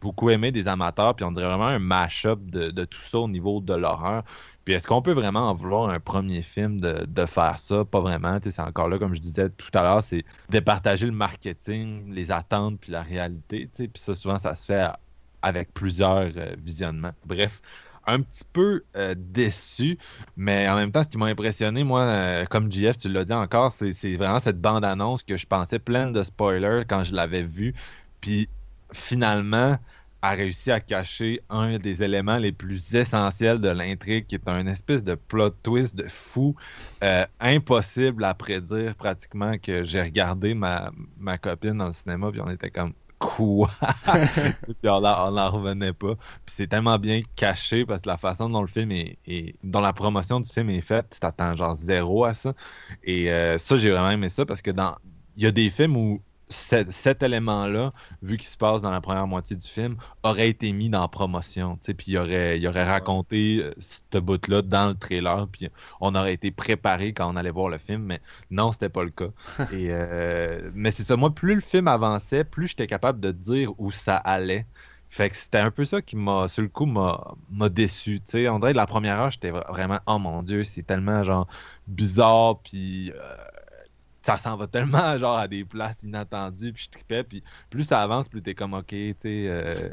beaucoup aimés des amateurs. Puis on dirait vraiment un mash-up de, de, tout ça au niveau de l'horreur. Puis est-ce qu'on peut vraiment en vouloir un premier film de, faire ça? Pas vraiment. C'est encore là, comme je disais tout à l'heure, c'est départager le marketing, les attentes, puis la réalité. Puis ça, souvent, ça se fait avec plusieurs euh, visionnements. Bref, un petit peu euh, déçu, mais en même temps, ce qui m'a impressionné, moi, euh, comme JF, tu l'as dit encore, c'est vraiment cette bande-annonce que je pensais pleine de spoilers quand je l'avais vue. Puis finalement, a réussi à cacher un des éléments les plus essentiels de l'intrigue, qui est un espèce de plot twist de fou, euh, impossible à prédire pratiquement, que j'ai regardé ma, ma copine dans le cinéma, puis on était comme quoi? puis on n'en revenait pas. Puis c'est tellement bien caché parce que la façon dont le film est, dont la promotion du film est faite, tu t'attends genre zéro à ça. Et euh, ça, j'ai vraiment aimé ça parce que dans il y a des films où cet, élément-là, vu qu'il se passe dans la première moitié du film, aurait été mis dans la promotion. Puis il aurait, il aurait raconté euh, ce bout-là dans le trailer, puis on aurait été préparé quand on allait voir le film, mais non, c'était pas le cas. Et, euh, mais c'est ça, moi, plus le film avançait, plus j'étais capable de dire où ça allait. Fait que c'était un peu ça qui m'a, sur le coup, m'a déçu. sais On dirait que la première heure, j'étais vraiment, oh mon dieu, c'est tellement genre bizarre, puis. Euh, ça s'en va tellement genre à des places inattendues, puis je tripais, puis plus ça avance, plus t'es comme ok, tu sais. Euh,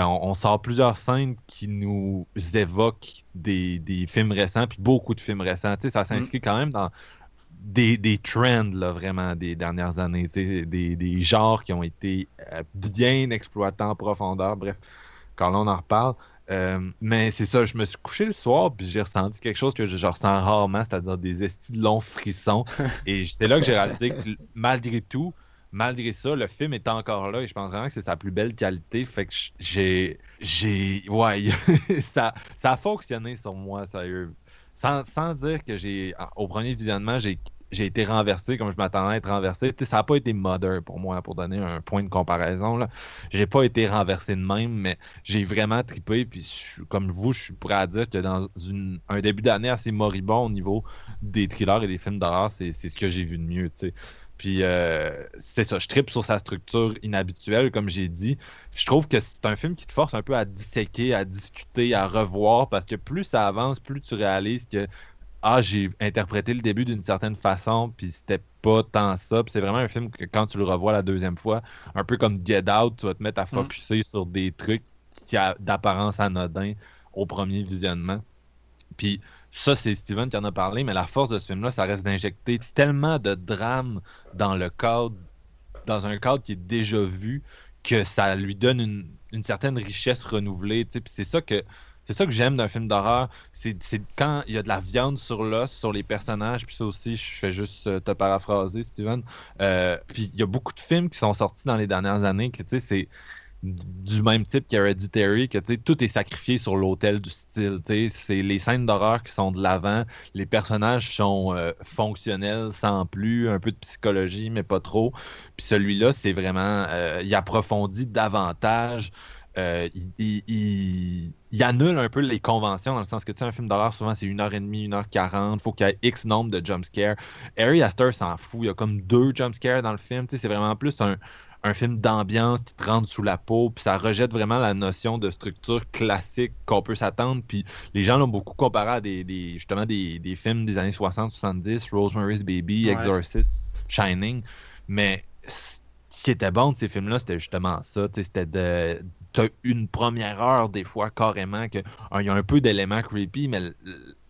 on, sort plusieurs scènes qui nous évoquent des, films récents, puis beaucoup de films récents. ça s'inscrit mm. quand même dans des, des trends, là, vraiment, des dernières années. Des, des genres qui ont été euh, bien exploités en profondeur. Bref, quand on en reparle. Euh, mais c'est ça, je me suis couché le soir, puis j'ai ressenti quelque chose que je, ressens rarement, c'est-à-dire des estis de longs frissons. et c'est là que j'ai réalisé que malgré tout, malgré ça, le film est encore là et je pense vraiment que c'est sa plus belle qualité. Fait que j'ai. j'ai ouais, ça, ça a fonctionné sur moi, sérieux. Sans, sans dire que j'ai. Au premier visionnement, j'ai j'ai été renversé comme je m'attendais à être renversé. ça n'a pas été modern pour moi, pour donner un point de comparaison. Là. J'ai pas été renversé de même, mais j'ai vraiment tripé. Puis comme vous, je suis prêt à dire que dans un début d'année assez moribond au niveau des thrillers et des films d'horreur, c'est ce que j'ai vu de mieux. Puis euh, c'est ça, je tripe sur sa structure inhabituelle, comme j'ai dit. Je trouve que c'est un film qui te force un peu à disséquer, à discuter, à revoir, parce que plus ça avance, plus tu réalises que ah, j'ai interprété le début d'une certaine façon, puis c'était pas tant ça. Puis c'est vraiment un film que quand tu le revois la deuxième fois, un peu comme Get Out, tu vas te mettre à mm. focuser sur des trucs qui a d'apparence anodin au premier visionnement. Puis ça, c'est Steven qui en a parlé, mais la force de ce film-là, ça reste d'injecter tellement de drame dans le cadre, dans un cadre qui est déjà vu, que ça lui donne une, une certaine richesse renouvelée. Puis c'est ça que c'est ça que j'aime d'un film d'horreur. C'est quand il y a de la viande sur l'os, sur les personnages. Puis ça aussi, je fais juste euh, te paraphraser, Steven. Euh, puis il y a beaucoup de films qui sont sortis dans les dernières années que, tu sais, c'est du même type qu'Hereditary, que tout est sacrifié sur l'autel du style. C'est les scènes d'horreur qui sont de l'avant, les personnages sont euh, fonctionnels sans plus, un peu de psychologie, mais pas trop. Puis celui-là, c'est vraiment, il approfondit davantage euh, il, il, il, annule un peu les conventions dans le sens que tu sais, un film d'horreur, souvent c'est 1h30, 1h40, faut qu'il y ait X nombre de jumpscares. Harry Astor s'en fout, il y a comme deux jumpscares dans le film, tu sais, c'est vraiment plus un, un film d'ambiance qui te rentre sous la peau, puis ça rejette vraiment la notion de structure classique qu'on peut s'attendre. Puis les gens l'ont beaucoup comparé à des, des justement des, des, films des années 60-70, Rosemary's Baby, ouais. Exorcist, Shining. Mais ce qui était bon de ces films-là, c'était justement ça. C'était de. Une première heure, des fois, carrément, qu'il y a un peu d'éléments creepy, mais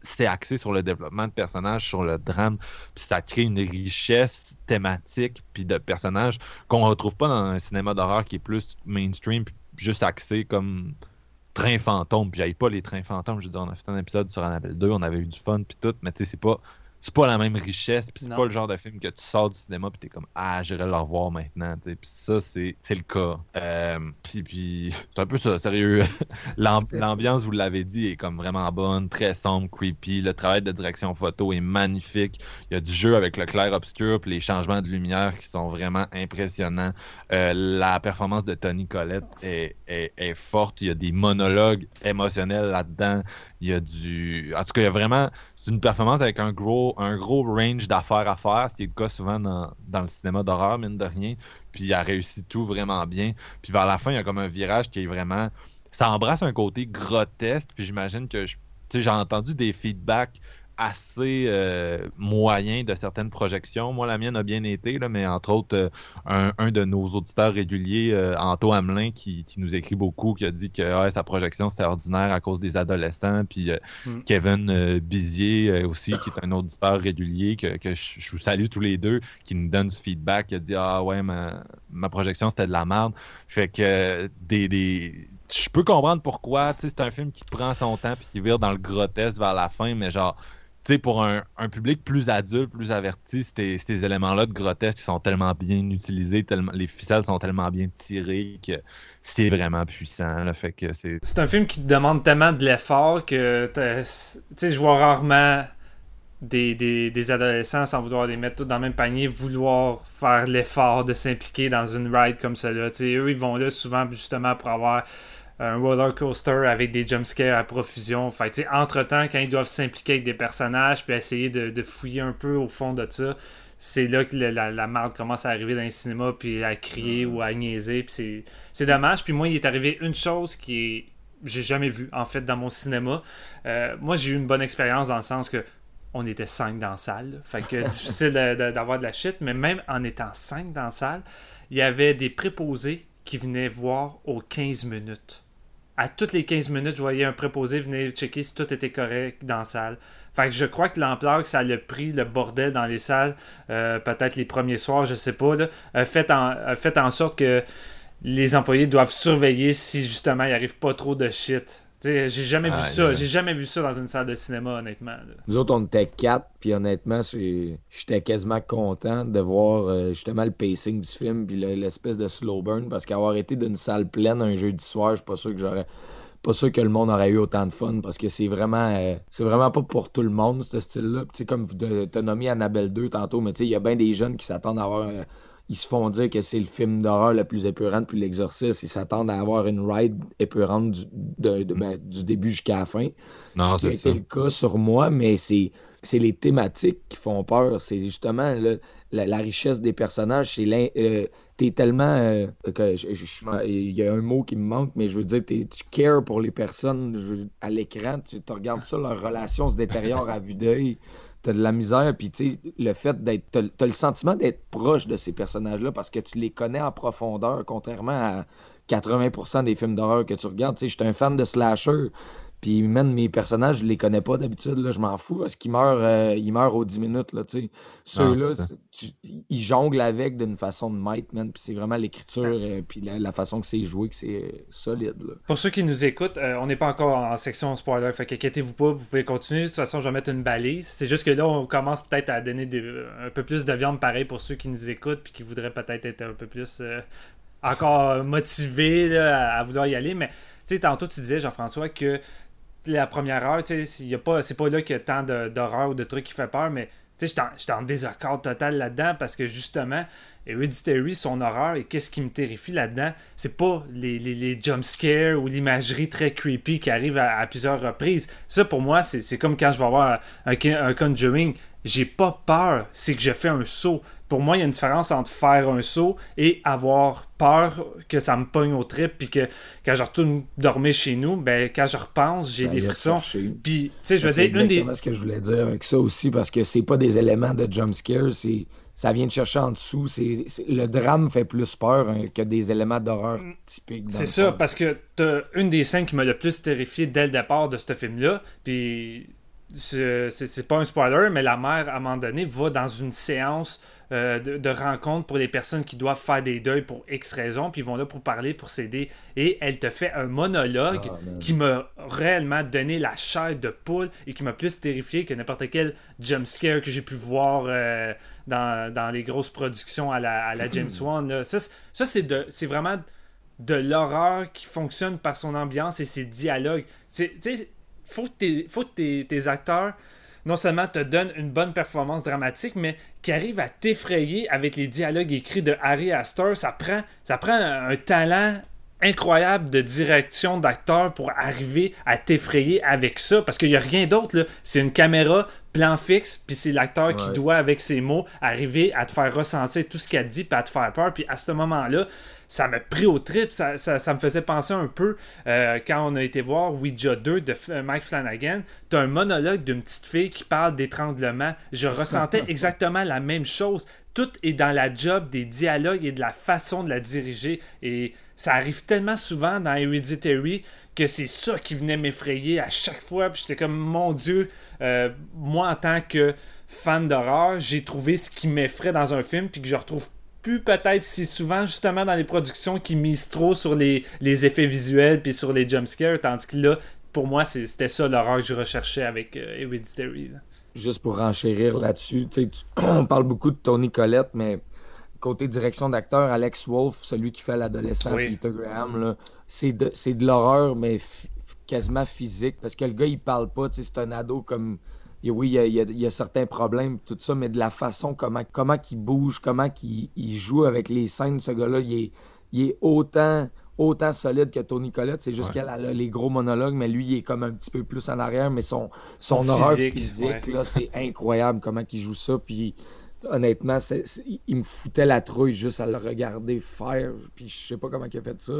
c'est axé sur le développement de personnages, sur le drame, puis ça crée une richesse thématique puis de personnages qu'on retrouve pas dans un cinéma d'horreur qui est plus mainstream, puis juste axé comme train fantôme. Puis j'avais pas les trains fantômes, je veux dire, on a fait un épisode sur Annabelle 2, on avait eu du fun puis tout, mais tu sais, c'est pas c'est pas la même richesse, puis c'est pas le genre de film que tu sors du cinéma puis t'es comme ah j'irai le revoir maintenant, puis ça c'est, c'est le cas. Euh, puis, puis c'est un peu ça, sérieux. L'ambiance, vous l'avez dit, est comme vraiment bonne, très sombre, creepy. Le travail de direction photo est magnifique. Il y a du jeu avec le clair obscur puis les changements de lumière qui sont vraiment impressionnants. Euh, la performance de Tony Collette est, est, est forte. Il y a des monologues émotionnels là-dedans. Il y a du. En tout cas, il y a vraiment. C'est une performance avec un gros, range d'affaires à faire, ce qui est le cas souvent dans, le cinéma d'horreur, mine de rien. Puis il a réussi tout vraiment bien. Puis vers la fin, il y a comme un virage qui est vraiment. Ça embrasse un côté grotesque. Puis j'imagine que. J'ai entendu des feedbacks assez euh, moyen de certaines projections. Moi, la mienne a bien été, là, mais entre autres, euh, un, un, de nos auditeurs réguliers, euh, Anto Hamelin, qui, qui, nous écrit beaucoup, qui a dit que ah, sa projection c'était ordinaire à cause des adolescents. Puis mm. Kevin Bizier aussi, qui est un auditeur régulier, que, que je, je, vous salue tous les deux, qui nous donne ce feedback, qui a dit Ah ouais, ma, ma projection c'était de la merde. Fait que des, des je peux comprendre pourquoi. C'est un film qui prend son temps puis qui vire dans le grotesque vers la fin, mais genre, pour un, un, public plus adulte, plus averti, ces, ces éléments-là de grotesque sont tellement bien utilisés, tellement, les ficelles sont tellement bien tirées que c'est vraiment puissant. Là, fait que c'est... c'est un film qui demande tellement de l'effort que je vois rarement des, des, des, adolescents, sans vouloir les mettre tous dans le même panier, vouloir faire l'effort de s'impliquer dans une ride comme celle-là. Eux, ils vont là souvent justement pour avoir un roller coaster avec des jumpscares à profusion. Fait, entre-temps, quand ils doivent s'impliquer avec des personnages puis essayer de, de, fouiller un peu au fond de ça, c'est là que la, la, marde commence à arriver dans les cinémas puis à crier ou à niaiser. Puis c'est dommage. Puis moi, il est arrivé une chose qui est j'ai jamais vu en fait dans mon cinéma. Euh, moi, j'ai eu une bonne expérience dans le sens que on était cinq dans la salle. Fait que difficile d'avoir de la shit, mais même en étant cinq dans la salle, il y avait des préposés qui venaient voir aux 15 minutes à toutes les 15 minutes, je voyais un préposé venir checker si tout était correct dans la salle. Fait que je crois que l'ampleur que ça a pris, le bordel dans les salles, euh, peut-être les premiers soirs, je sais pas, a, fait en, sorte que les employés doivent surveiller si justement il arrive pas trop de shit. J'ai jamais ah, vu ça. J'ai jamais vu ça dans une salle de cinéma, honnêtement. Là. Nous autres, on était quatre, puis honnêtement, j'étais quasiment content de voir euh, justement le pacing du film, puis l'espèce de slow burn, parce qu'avoir été d'une salle pleine un jeudi soir, je suis pas sûr que j'aurais. Pas sûr que le monde aurait eu autant de fun parce que c'est vraiment euh, c'est vraiment pas pour tout le monde ce style-là. Tu sais, comme tu as nommé Annabelle 2 tantôt, mais tu sais, il y a bien des jeunes qui s'attendent à avoir euh, ils se font dire que c'est le film d'horreur le plus épurant depuis l'exorciste. Ils s'attendent à avoir une ride épurante du, de, de, ben, du début jusqu'à la fin. Non, c'est ça. le cas sur moi, mais c'est les thématiques qui font peur. C'est justement la, la, richesse des personnages. C'est euh, t'es tellement euh, que je, je, il y a un mot qui me manque mais je veux dire tu cares pour les personnes à l'écran tu te regardes ça leur relation se détériore à vue d'œil t'as de la misère, puis tu le fait d'être. T'as, as le sentiment d'être proche de ces personnages-là parce que tu les connais en profondeur, contrairement à 80% des films d'horreur que tu regardes. Tu sais, je suis un fan de slasher. Puis même mes personnages, je les connais pas d'habitude, là, je m'en fous, parce qu'ils meurent, euh, ils meurent aux 10 minutes, là, tu sais. Ceux-là, ils jonglent avec d'une façon de maître, man, puis c'est vraiment l'écriture, euh, puis la, la, façon que c'est joué, que c'est solide, là. Pour ceux qui nous écoutent, euh, on n'est pas encore en section spoiler, fait qu'inquiétez-vous pas, vous pouvez continuer, de toute façon, je vais mettre une balise. C'est juste que là, on commence peut-être à donner des, un peu plus de viande pareil pour ceux qui nous écoutent, puis qui voudraient peut-être être un peu plus euh, encore motivés là, à, à vouloir y aller, mais... Tu sais, tantôt, tu disais, Jean-François, que la première heure, tu sais, c'est pas là qu'il y a tant d'horreur ou de trucs qui fait peur, mais Tu sais, j'étais en désaccord total là-dedans parce que justement, Hereditary, son horreur et qu'est-ce qui me terrifie là-dedans, c'est pas les, les, les jump scares ou l'imagerie très creepy qui arrive à, plusieurs reprises. Ça, pour moi, c'est comme quand je vais avoir un, un Conjuring. J'ai pas peur, c'est que je fais un saut. Pour moi, il y a une différence entre faire un saut et avoir peur que ça me pogne au trip, puis que quand je retourne dormir chez nous, ben quand je repense, j'ai des frissons. Puis, tu sais, je veux dire, une des. C'est ce que je voulais dire avec ça aussi, parce que c'est pas des éléments de jump scare, c'est ça vient de chercher en dessous. C'est, le drame fait plus peur hein, que des éléments d'horreur mm. typiques. C'est ça, parce que t'as une des scènes qui m'a le plus terrifié dès le départ de ce film-là. Puis c'est, pas un spoiler, mais la mère, à un moment donné, va dans une séance euh, de, rencontres pour les personnes qui doivent faire des deuils pour X raisons, puis ils vont là pour parler, pour s'aider. Et elle te fait un monologue ah, qui m'a réellement donné la chair de poule et qui m'a plus terrifié que n'importe quel jumpscare que j'ai pu voir euh, dans, les grosses productions à la, James Wan. Ça, ça c'est vraiment de l'horreur qui fonctionne par son ambiance et ses dialogues. Il faut que, faut que tes acteurs non seulement te donne une bonne performance dramatique, mais qui arrive à t'effrayer avec les dialogues écrits de Harry Astor. Ça prend un, talent incroyable de direction d'acteur pour arriver à t'effrayer avec ça parce qu'il n'y a rien d'autre c'est une caméra plan fixe puis c'est l'acteur qui doit avec ses mots arriver à te faire ressentir tout ce qu'il a dit puis à te faire peur puis à ce moment là ça m'a pris au trip. Ça, me faisait penser un peu euh, quand on a été voir Ouija 2 de Mike Flanagan. Tu as un monologue d'une petite fille qui parle d'étranglement. Je ressentais exactement la même chose. Tout est dans la job des dialogues et de la façon de la diriger. Et ça arrive tellement souvent dans Hereditary que c'est ça qui venait m'effrayer à chaque fois. Puis j'étais comme, mon Dieu, euh, moi en tant que fan d'horreur, j'ai trouvé ce qui m'effraie dans un film, puis que je retrouve plus peut-être si souvent justement dans les productions qui misent trop sur les, effets visuels puis sur les jumpscares, tandis que là, pour moi, c'était ça l'horreur que je recherchais avec euh, Hereditary. Juste pour enchérir là-dessus, on parle beaucoup de Tony Collette, mais côté direction d'acteur, Alex Wolf, celui qui fait l'adolescent Peter Graham, c'est de, de l'horreur, mais quasiment physique, parce que le gars, il parle pas, c'est un ado comme oui, il y, a, certains problèmes, tout ça, mais de la façon comment, comment il bouge, comment il, il joue avec les scènes, ce gars-là, il est, autant, autant solide que Tony Collette. C'est juste qu'elle a les gros monologues, mais lui, il est comme un petit peu plus en arrière, mais son, son, horreur physique, là, c'est incroyable comment il joue ça. Puis honnêtement, il me foutait la trouille juste à le regarder faire. Puis je sais pas comment il a fait ça.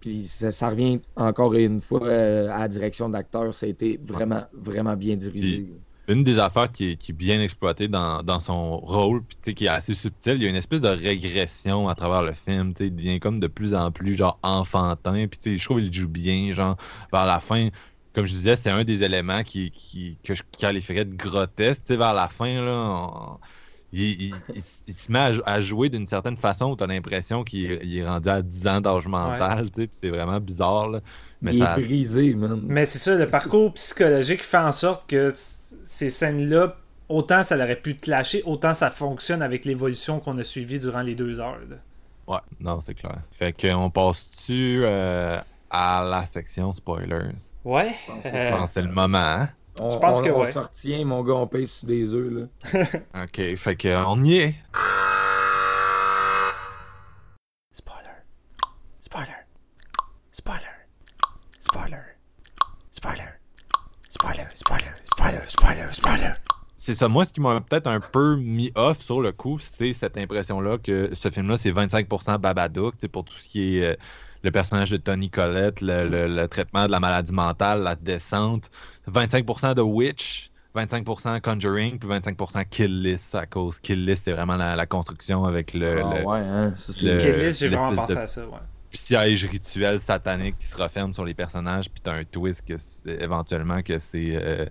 Puis ça, revient encore une fois euh, à la direction d'acteur. Ça a été vraiment, vraiment bien dirigé une des affaires qui est, bien exploitée dans, son rôle, puis qui est assez subtil, il y a une espèce de régression à travers le film. Il devient comme de plus en plus genre enfantin. Puis je trouve qu'il joue bien, genre vers la fin. Comme je disais, c'est un des éléments qui, que je qualifierais de grotesque. vers la fin, là, il, se met à, jouer d'une certaine façon où tu as l'impression qu'il est, rendu à 10 ans d'âge mental. C'est vraiment bizarre. Mais il est brisé, man. Mais c'est ça, le parcours psychologique fait en sorte que ces scènes-là, autant ça aurait pu te lâcher, autant ça fonctionne avec l'évolution qu'on a suivie durant les deux heures. Ouais, non, c'est clair. Fait qu'on passe-tu euh, à la section spoilers? Ouais. Je pense que c'est le moment, hein? Je pense que on ouais. mon gars, on pèse sur des œufs, là. ok, fait qu'on y est. Spoiler. Spoiler. Spoiler. Spoiler. Spoiler. Spoiler. Spoiler. C'est ça. Moi, ce qui m'a peut-être un peu mis off sur le coup, c'est cette impression-là que ce film-là, c'est 25% Babadook, pour tout ce qui est euh, le personnage de Tony Collette, le, traitement de la maladie mentale, la descente. 25% de Witch, 25% Conjuring, puis 25% Kill List à cause Kill List, c'est vraiment la, construction avec le. Ah, ouais, hein? Kill List, j'ai vraiment pensé à ça, ouais. Piège rituel satanique qui se referme sur les personnages, puis t'as un twist que éventuellement que c'est. Euh,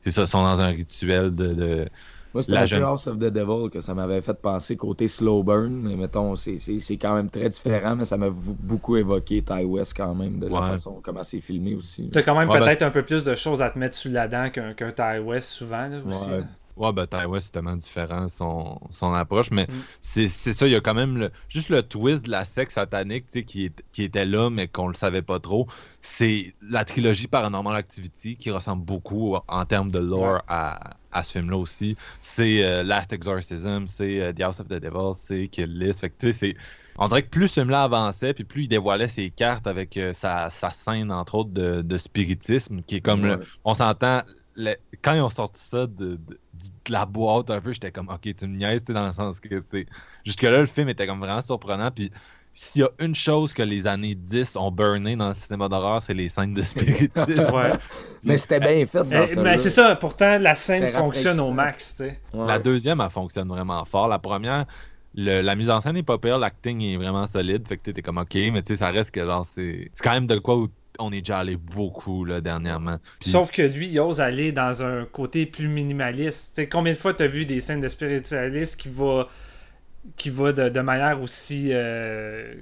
c'est ça, sont dans un rituel de. de Moi, c'était jeune... House of the Devil que ça m'avait fait penser côté slow burn, mais mettons, c'est quand même très différent, mais ça m'a beaucoup évoqué Ty West quand même, de la façon comment c'est filmé aussi. T'as quand même peut-être un peu plus de choses à te mettre sous la dent qu'un qu Ty West souvent, là, aussi. Ouais, ben Taiwan, c'est tellement différent son, son approche, mais Mm. c'est ça, il y a quand même le, juste le twist de la secte satanique qui, est- qui était là, mais qu'on le savait pas trop. C'est la trilogie Paranormal Activity qui ressemble beaucoup en termes de lore Ouais. à, à ce film-là aussi. C'est euh, Last Exorcism, c'est euh, The House of the Devil, c'est Kill List. Fait que c'est. On dirait que plus ce film-là avançait, puis plus il dévoilait ses cartes avec euh, sa, sa scène, entre autres, de, de spiritisme, qui est comme le, on s'entend, le- quand ils ont sorti ça de, de- de la boîte un peu, j'étais comme, ok, tu me niaises, tu sais, dans le sens que c'est. Jusque-là, le film était comme vraiment surprenant. Puis s'il y a une chose que les années 10 ont burné dans le cinéma d'horreur, c'est les scènes de spiritisme. Ouais. Mais c'était bien fait dans Eh, mais c'est ça, pourtant, la scène fonctionne au max, tu sais. La deuxième, elle fonctionne vraiment fort. La première, le- la mise en scène est pas pire, l'acting est vraiment solide. Fait que t'es comme, ok, mais tu sais, ça reste que genre, c'est c'est quand même de quoi où on est déjà allé beaucoup là, dernièrement. Puis- Sauf que lui, il ose aller dans un côté plus minimaliste. Combien de fois t'as vu des scènes de spiritualistes qui va, qui va de, de manière aussi euh,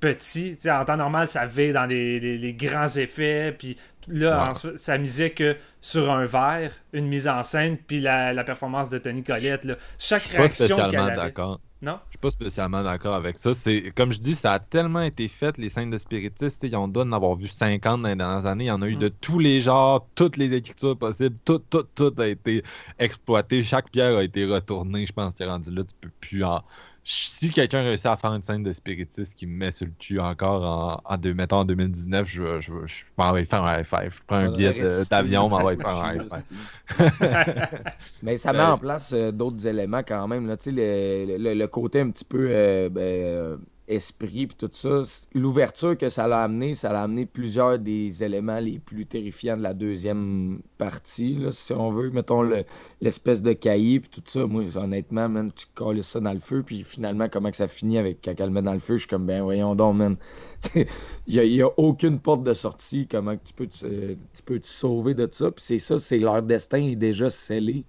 petit? Tu sais, en temps normal, ça va dans les, les- les grands effets. Puis là, en- ça misait que sur un verre, une mise en scène, puis la, la performance de Tony Collette. là. Chaque Je suis pas réaction qu'elle avait. d'accord. Non? Je suis pas spécialement d'accord avec ça. C'est comme je dis, ça a tellement été fait les scènes de spiritistes. tu sais, On doit en avoir vu 50 dans les dernières années. Il y en a eu Mm. de tous les genres, toutes les écritures possibles. Tout, tout, tout a été exploité. Chaque pierre a été retournée. Je pense est rendu là. Tu peux plus en. Si quelqu'un réussit à faire une scène de spiritiste qui me met sur le cul encore en, en, mettons, en 2019, je, je, je, je m'en vais faire un high five. Je prends un billet d'avion, m'en vais faire un high five. Mais ça met Ben- en place euh, d'autres éléments quand même. Là, le, le- le côté un petit peu euh, ben, euh, esprit puis tout ça. L'ouverture que ça l'a amené, ça l'a amené plusieurs des éléments les plus terrifiants de la deuxième partie, là, si on veut. Mettons le- l'espèce de cahier puis tout ça. Moi, honnêtement, tu colles ça dans le feu puis finalement, comment que ça finit avec quand elle le met dans le feu, je suis comme, ben voyons donc. Il n'y a, aucune porte de sortie. Comment que tu peux te, tu peux te sauver de ça? Puis c'est ça, c'est leur destin est déjà scellé.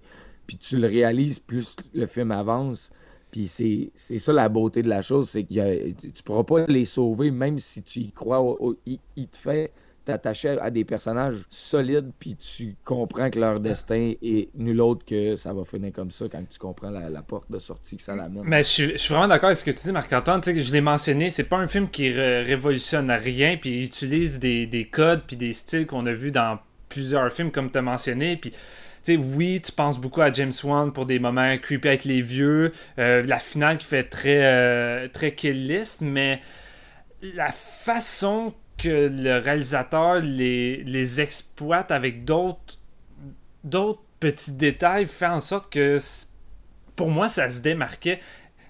Puis tu le réalises plus le film avance. Puis c'est c'est ça la beauté de la chose, c'est que tu ne pourras pas les sauver, même si tu y crois. il, te fait t'attacher à des personnages solides, puis tu comprends que leur destin est nul autre que ça va finir comme ça quand tu comprends la, la porte de sortie que ça l'amène. Mais je suis, je suis vraiment d'accord avec ce que tu dis, Marc-Antoine. Tu sais, je l'ai mentionné, c'est pas un film qui ré- révolutionne rien, puis il utilise des, des codes puis des styles qu'on a vus dans plusieurs films, comme tu as mentionné. Puis, oui, tu penses beaucoup à James Wan pour des moments creepy avec les vieux. euh, la finale qui fait très, euh, très mais la façon que le réalisateur les, les exploite avec d'autres petits détails fait en sorte que pour moi ça se démarquait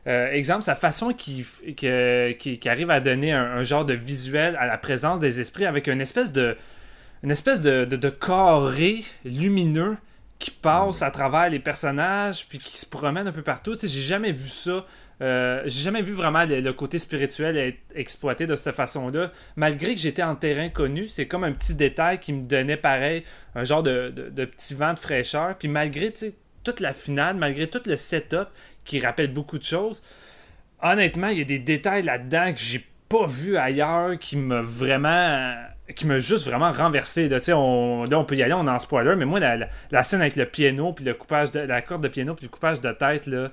Euh, exemple, sa façon que- qu'il- qu'il arrive à donner un, un genre de visuel à la présence des esprits avec une espèce de une espèce de, de- de carré lumineux qui passe à travers les personnages puis qui se promène un peu partout. J'ai jamais vu ça. Euh, j'ai jamais vu vraiment le, côté spirituel être exploité de cette façon-là. Malgré que j'étais en terrain connu, c'est comme un petit détail qui me donnait pareil, un genre de, petit vent de fraîcheur. Puis malgré toute la finale, malgré tout le setup qui rappelle beaucoup de choses, honnêtement, il y a des détails là-dedans que j'ai pas vu ailleurs qui m'a vraiment qui m'a juste vraiment renversé là, on, on peut y aller on est en spoiler mais moi la, scène avec le piano puis le coupage de la corde de piano puis le coupage de tête là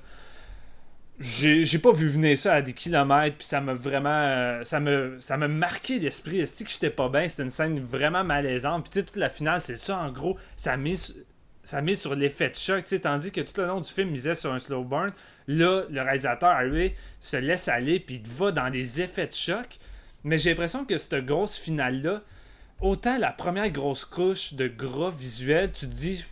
j'ai pas vu venir ça à des kilomètres puis ça m'a vraiment euh, ça me ça m'a marqué l'esprit est que j'étais pas bien? C'était une scène vraiment malaisante puis tu sais toute la finale c'est ça en gros ça mise ça sur l'effet de choc, tandis que tout le long du film misait sur un slow burn. Là, le réalisateur, lui, se laisse aller puis il va dans des effets de choc. Mais j'ai l'impression que cette grosse finale-là, autant la première grosse couche de gras visuel, tu te dis,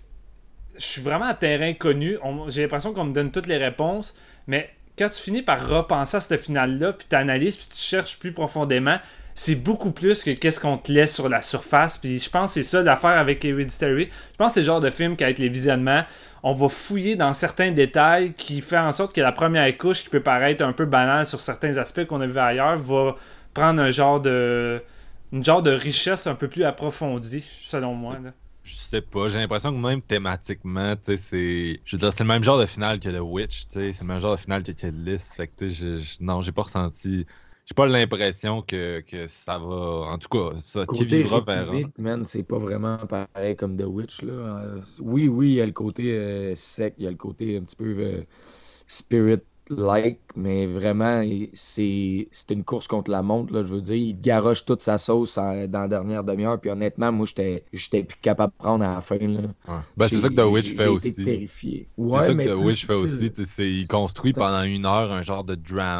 je suis vraiment à terrain connu. On- J'ai l'impression qu'on me donne toutes les réponses. Mais quand tu finis par repenser à cette finale-là, puis tu analyses, puis tu cherches plus profondément, c'est beaucoup plus que qu'est-ce qu'on te laisse sur la surface. Puis je pense que c'est ça l'affaire avec Hereditary. Je pense que c'est le genre de film qu'avec les visionnements, on va fouiller dans certains détails qui fait en sorte que la première couche, qui peut paraître un peu banale sur certains aspects qu'on a vu ailleurs, va prendre un genre de une genre de richesse un peu plus approfondie, selon moi. là. Je sais pas, j'ai l'impression que même thématiquement, tu sais, c'est. Je veux dire, c'est le même genre de finale que The Witch, tu sais. C'est le même genre de finale que Kill List. Fait que, tu sais, je- je- non, j'ai pas ressenti. j'ai pas l'impression que, que, ça va. En tout cas, ça, qui vivra man, c'est pas vraiment pareil comme The Witch. Là. Euh, oui, oui, il y a le côté euh, sec, il y a le côté un petit peu euh, spirit like, mais vraiment, c'est une course contre la montre. Là, je veux dire, il garoche toute sa sauce dans la dernière demi-heure. Puis honnêtement, moi, j'étais plus capable de prendre à la fin. Là. Ben, c'est ça que The Witch fait aussi. terrifié. c'est ça que The Witch fait aussi. Il construit pendant une heure un genre de,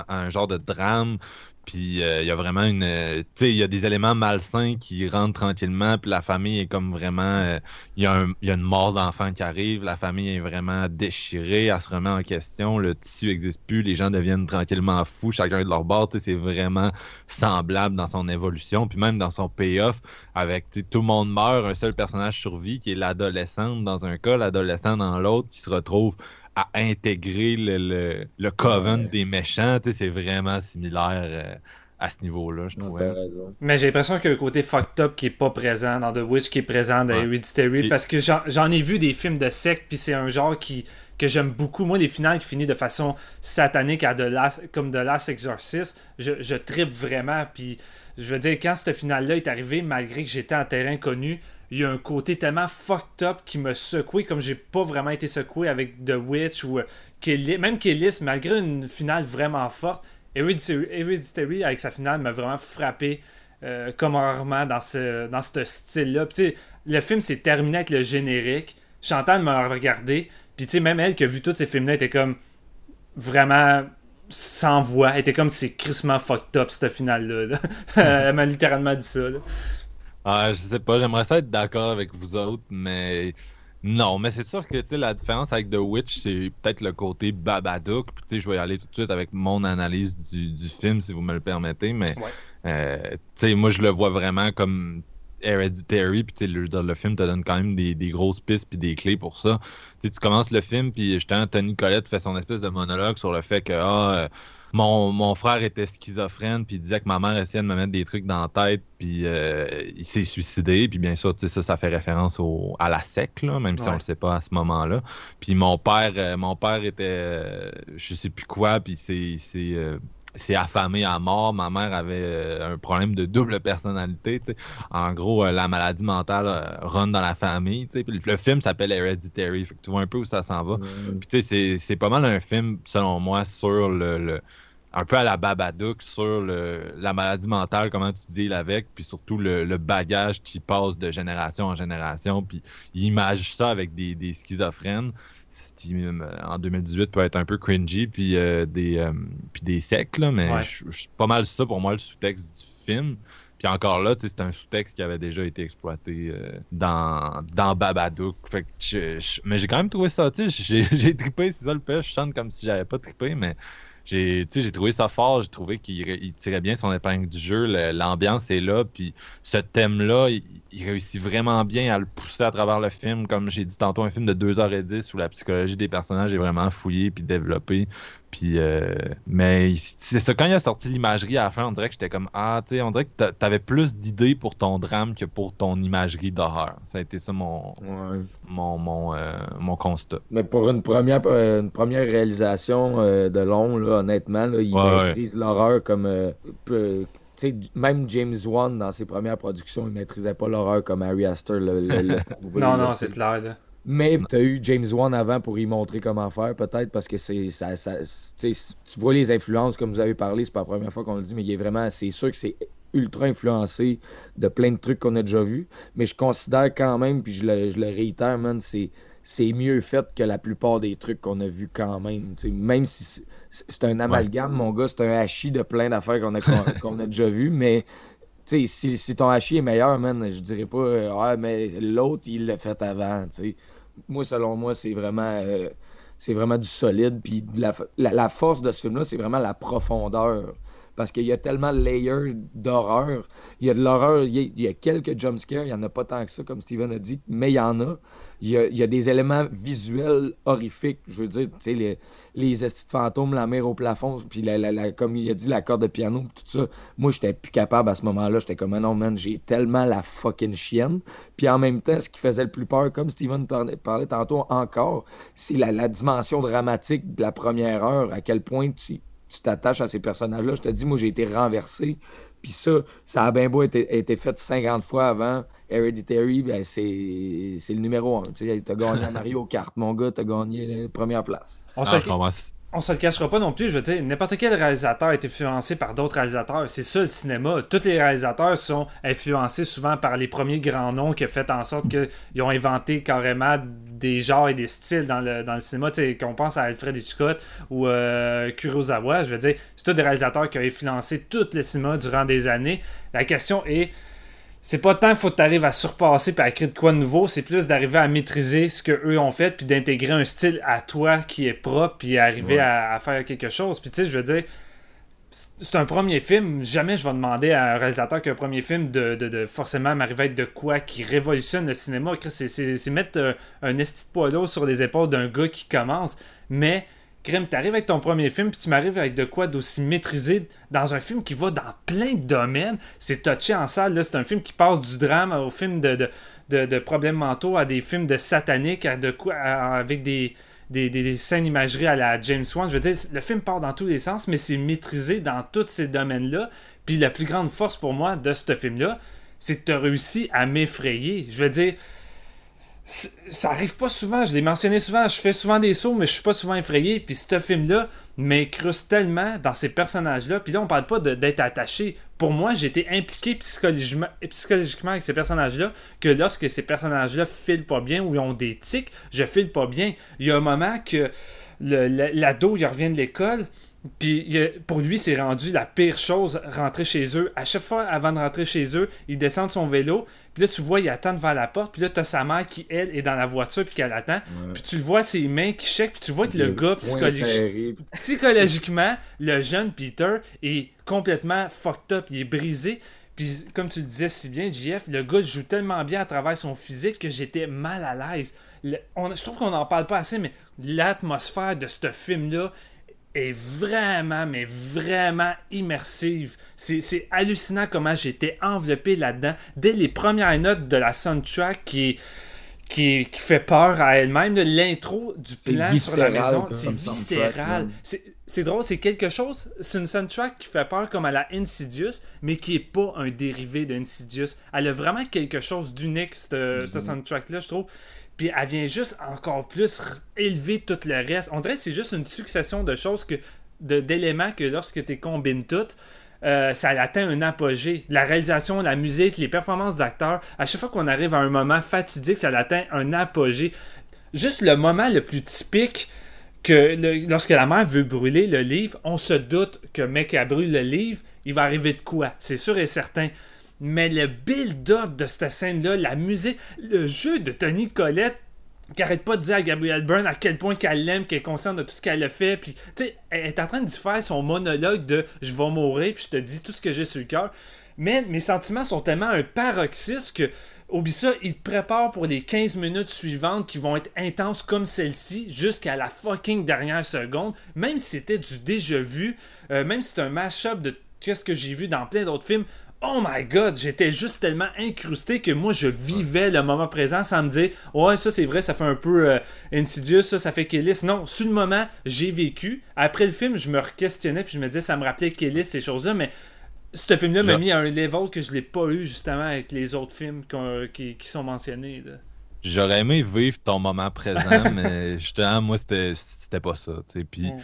un genre de drame puis euh, il y a vraiment une. Euh, tu sais, il y a des éléments malsains qui rentrent tranquillement. Puis la famille est comme vraiment. Euh, il y, a une mort d'enfant qui arrive. La famille est vraiment déchirée. Elle se remet en question. Le tissu n'existe plus. Les gens deviennent tranquillement fous, chacun de leur bord. C'est vraiment semblable dans son évolution. Puis même dans son payoff, avec tout le monde meurt. Un seul personnage survit qui est l'adolescente dans un cas, l'adolescent dans l'autre qui se retrouve à intégrer le, le, coven des méchants. C'est vraiment similaire euh, à ce niveau-là, je trouve. Mais j'ai l'impression qu'il y a un côté fucked up qui est pas présent dans The Witch, qui est présent dans Hereditary, parce que j'en ai vu des films de secte, puis c'est un genre qui que j'aime beaucoup. Moi, les finales qui finissent de façon satanique à de comme The Last Exorcist, je, je tripe vraiment. Puis, je veux dire, quand cette finale-là est arrivée, malgré que j'étais en terrain connu, il y a un côté tellement fucked up qui me secoué comme j'ai pas vraiment été secoué avec The Witch ou euh, même Kellis, malgré une finale vraiment forte. Hereditary, avec sa finale m'a vraiment frappé euh, comme rarement dans ce, dans ce style-là. le film s'est terminé avec le générique. Chantal m'a regardé. Puis tu sais, même elle qui a vu tous ces films-là était comme vraiment sans voix. Elle était comme c'est crissement fucked up cette finale-là. elle m'a littéralement dit ça. Ah, je sais pas, j'aimerais ça être d'accord avec vous autres, mais non, mais c'est sûr que la différence avec The Witch, c'est peut-être le côté Babadook. Puis, je vais y aller tout de suite avec mon analyse du, du film, si vous me le permettez. Mais euh, moi, je le vois vraiment comme Hereditary. Puis le, le film te donne quand même des, des grosses pistes puis des clés pour ça. tu commences le film, puis justement, Tony Collette fait son espèce de monologue sur le fait que. Ah, mon, frère était schizophrène, puis il disait que ma mère essayait de me mettre des trucs dans la tête, puis euh, il s'est suicidé. Puis bien sûr, ça, ça fait référence au, à la sec, là, même si on le sait pas à ce moment-là. Puis mon père, euh, mon père était, euh, je sais plus quoi, puis c'est affamé à mort. Ma mère avait un problème de double personnalité. En gros, la maladie mentale run dans la famille. le film s'appelle Hereditary. Fait que tu vois un peu où ça s'en va. Puis c'est pas mal un film, selon moi, sur le un peu à la Babadook sur le, la maladie mentale, comment tu deals avec, puis surtout le, bagage qui passe de génération en génération, puis il image ça avec des, des schizophrènes, qui en 2018 peut être un peu cringy, puis euh, des, euh, puis des secs, là, mais c'est pas mal ça pour moi le sous-texte du film. Puis encore là, c'est un sous-texte qui avait déjà été exploité euh, dans, dans Babadook. Fait que mais j'ai quand même trouvé ça, tu sais, j'ai trippé, c'est ça le pêche, je chante comme si j'avais pas trippé, mais j'ai trouvé ça fort, j'ai trouvé qu'il tirait bien son épingle du jeu, l'ambiance est là, puis ce thème-là, il, réussit vraiment bien à le pousser à travers le film, comme j'ai dit tantôt, un film de 2h10 où la psychologie des personnages est vraiment fouillée puis développée, puis, euh, mais c'est ça, quand il a sorti l'imagerie à la fin, on dirait que j'étais comme Ah, tu sais, on dirait que t'avais plus d'idées pour ton drame que pour ton imagerie d'horreur. Ça a été ça mon, mon, mon, euh, mon, constat. Mais pour une première, euh, une première réalisation de long, là, honnêtement, là, il maîtrise l'horreur comme. Même James Wan, dans ses premières productions, il maîtrisait pas l'horreur comme Harry Astor. non, non, c'est clair. Là. Mais tu as eu James Wan avant pour y montrer comment faire, peut-être, parce que c'est ça, ça tu vois les influences, comme vous avez parlé, c'est pas la première fois qu'on le dit, mais il est vraiment, c'est sûr que c'est ultra influencé de plein de trucs qu'on a déjà vus. Mais je considère quand même, puis je le, je le réitère, man, c'est, c'est mieux fait que la plupart des trucs qu'on a vus quand même. même si c'est, un amalgame, mon gars, c'est un hachis de plein d'affaires qu'on a, qu'on a déjà vues, mais si, si, ton hachis est meilleur, man, je dirais pas, euh, ah, mais l'autre, il l'a fait avant. moi, selon moi, c'est vraiment, euh, c'est vraiment du solide. Puis la, la, force de ce film-là, c'est vraiment la profondeur. Parce qu'il y a tellement de layers d'horreur. Il y a de l'horreur, il, y a quelques jumpscares, il n'y en a pas tant que ça, comme Steven a dit, mais il y en a il y, a, des éléments visuels horrifiques. Je veux dire, tu sais, les, les fantômes, la mer au plafond, puis la, comme il a dit, la corde de piano, tout ça. Moi, j'étais plus capable à ce moment-là. J'étais comme, ah non, man, j'ai tellement la fucking chienne. Puis en même temps, ce qui faisait le plus peur, comme Steven parlait, tantôt encore, c'est la, dimension dramatique de la première heure, à quel point tu tu t'attaches à ces personnages-là. Je te dis, moi, j'ai été renversé. Puis ça, ça a bien beau été, été fait 50 fois avant. Hereditary, ben, c'est c'est le numéro 1. Tu as gagné à Mario Kart, mon gars, tu as gagné la première place. On Ah, se, on se le cachera pas non plus. Je veux dire, n'importe quel réalisateur est influencé par d'autres réalisateurs. C'est ça le cinéma. Tous les réalisateurs sont influencés souvent par les premiers grands noms qui ont fait en sorte qu'ils ont inventé carrément des genres et des styles dans le, dans le cinéma. Tu sais, qu'on pense à Alfred Hitchcock ou euh, Kurosawa. Je veux dire, c'est tous des réalisateurs qui ont influencé tout le cinéma durant des années. La question est c'est pas tant qu'il faut que tu arrives à surpasser et à créer de quoi de nouveau, c'est plus d'arriver à maîtriser ce que eux ont fait puis d'intégrer un style à toi qui est propre puis arriver Ouais. à, à faire quelque chose. Puis tu sais, je veux dire, c'est- un premier film. Jamais je vais demander à un réalisateur qu'un premier film de, de, de forcément m'arriver à être de quoi qui révolutionne le cinéma. C'est mettre euh, un esti de poids sur les épaules d'un gars qui commence. Mais Grim, t'arrives avec ton premier film, puis tu m'arrives avec de quoi d'aussi maîtrisé dans un film qui va dans plein de domaines. C'est touché en salle, là. C'est un film qui passe du drame au film de, de, de- problèmes mentaux à des films de satanique, avec des, des, des- scènes imageries à la James Wan. Je veux dire, le film part dans tous les sens, mais c'est maîtrisé dans tous ces domaines-là. Puis la plus grande force pour moi de ce film-là, c'est que tu as réussi à m'effrayer. Je veux dire, ça arrive pas souvent, je l'ai mentionné souvent, je fais souvent des sauts, mais je suis pas souvent effrayé. Puis ce film-là m'incruste tellement dans ces personnages-là. Puis là, on parle pas d'être attaché. Pour moi, été impliqué psychologiquement, avec ces personnages-là que lorsque ces personnages-là filent pas bien ou ont des tics, je file pas bien. Il y a un moment que l'ado, il revient de l'école. Puis pour lui, c'est rendu la pire chose, rentrer chez eux. À chaque fois, avant de rentrer chez eux, il descend de son vélo. Puis là, tu vois, il attend devant la porte. Puis là, t'as sa mère qui, elle, est dans la voiture. Puis qu'elle attend. Puis tu le vois, ses mains qui checkent. Puis tu vois que le gars, poings psychologiquement, le jeune Peter est complètement fucked up, il est brisé. Puis comme tu le disais si bien, JF, le gars joue tellement bien à travers son physique que j'étais mal à l'aise. Le- on- je trouve qu'on n'en parle pas assez, mais l'atmosphère de ce film-là est vraiment, mais vraiment immersive. C'est hallucinant comment j'étais enveloppé là-dedans. Dès les premières notes de la soundtrack qui qui, qui fait peur à elle-même. L'intro du plan sur la maison, c'est viscéral. C'est drôle, c'est quelque chose, c'est une soundtrack qui fait peur comme à la Insidious, mais qui est pas un dérivé de Insidious. Elle a vraiment quelque chose d'unique, cette, cette soundtrack-là, je trouve. Puis elle vient juste encore plus élever tout le reste. On dirait que c'est juste une succession de choses, que d'éléments que lorsque tu combines toutes, euh, ça atteint un apogée. La réalisation, la musique, les performances d'acteurs, à chaque fois qu'on arrive à un moment fatidique, ça atteint un apogée. Juste le moment le plus typique que lorsque la mère veut brûler le livre, on se doute que mec a brûlé le livre, il va arriver de quoi, c'est sûr et certain. Mais le build-up de cette scène-là, la musique, le jeu de Tony Collette, qui arrête pas de dire à Gabrielle Byrne à quel point qu'elle l'aime, qu'elle est consciente de tout ce qu'elle a fait, puis tu sais, elle est en train de faire son monologue de je vais mourir, puis je te dis tout ce que j'ai sur le cœur. Mais mes sentiments sont tellement un paroxysme que, oublie ça, il te prépare pour les 15 minutes suivantes qui vont être intenses comme celle-ci jusqu'à la fucking dernière seconde. Même si c'était du déjà vu, euh, même si c'est un mash-up de qu'est-ce que j'ai vu dans plein d'autres films. Oh my god, j'étais juste tellement incrusté que moi je vivais le moment présent sans me dire ouais ça c'est vrai ça fait un peu euh, insidieux ça ça fait Kellis non sur le moment j'ai vécu après le film je me questionnais puis je me disais ça me rappelait Kellis ces choses là mais ce film là m'a mis à un level que je l'ai pas eu justement avec les autres films qui, qui sont mentionnés là. J'aurais aimé vivre ton moment présent, mais justement, moi, c'était pas ça. Puis Mm.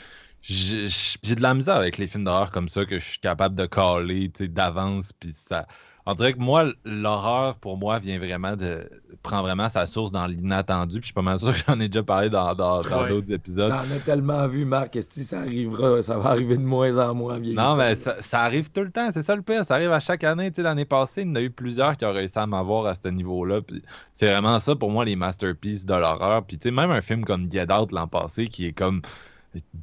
J'ai de la misère avec les films d'horreur comme ça que je suis capable de caler d'avance. Puis ça. On dirait que moi, l'horreur, pour moi, vient vraiment de. prend vraiment sa source dans l'inattendu. Puis je suis pas mal sûr que j'en ai déjà parlé dans dans- dans Ouais. d'autres épisodes. T'en as tellement vu, Marc, que si ça arrivera, ça va arriver de moins en moins. vieillissant. Non, mais ça, ça arrive tout le temps, c'est ça le pire. Ça arrive à chaque année. Tu sais, l'année passée, il y en a eu plusieurs qui ont réussi à m'avoir à ce niveau-là. C'est vraiment ça pour moi, les masterpieces de l'horreur. Puis tu sais, même un film comme Get Out l'an passé, qui est comme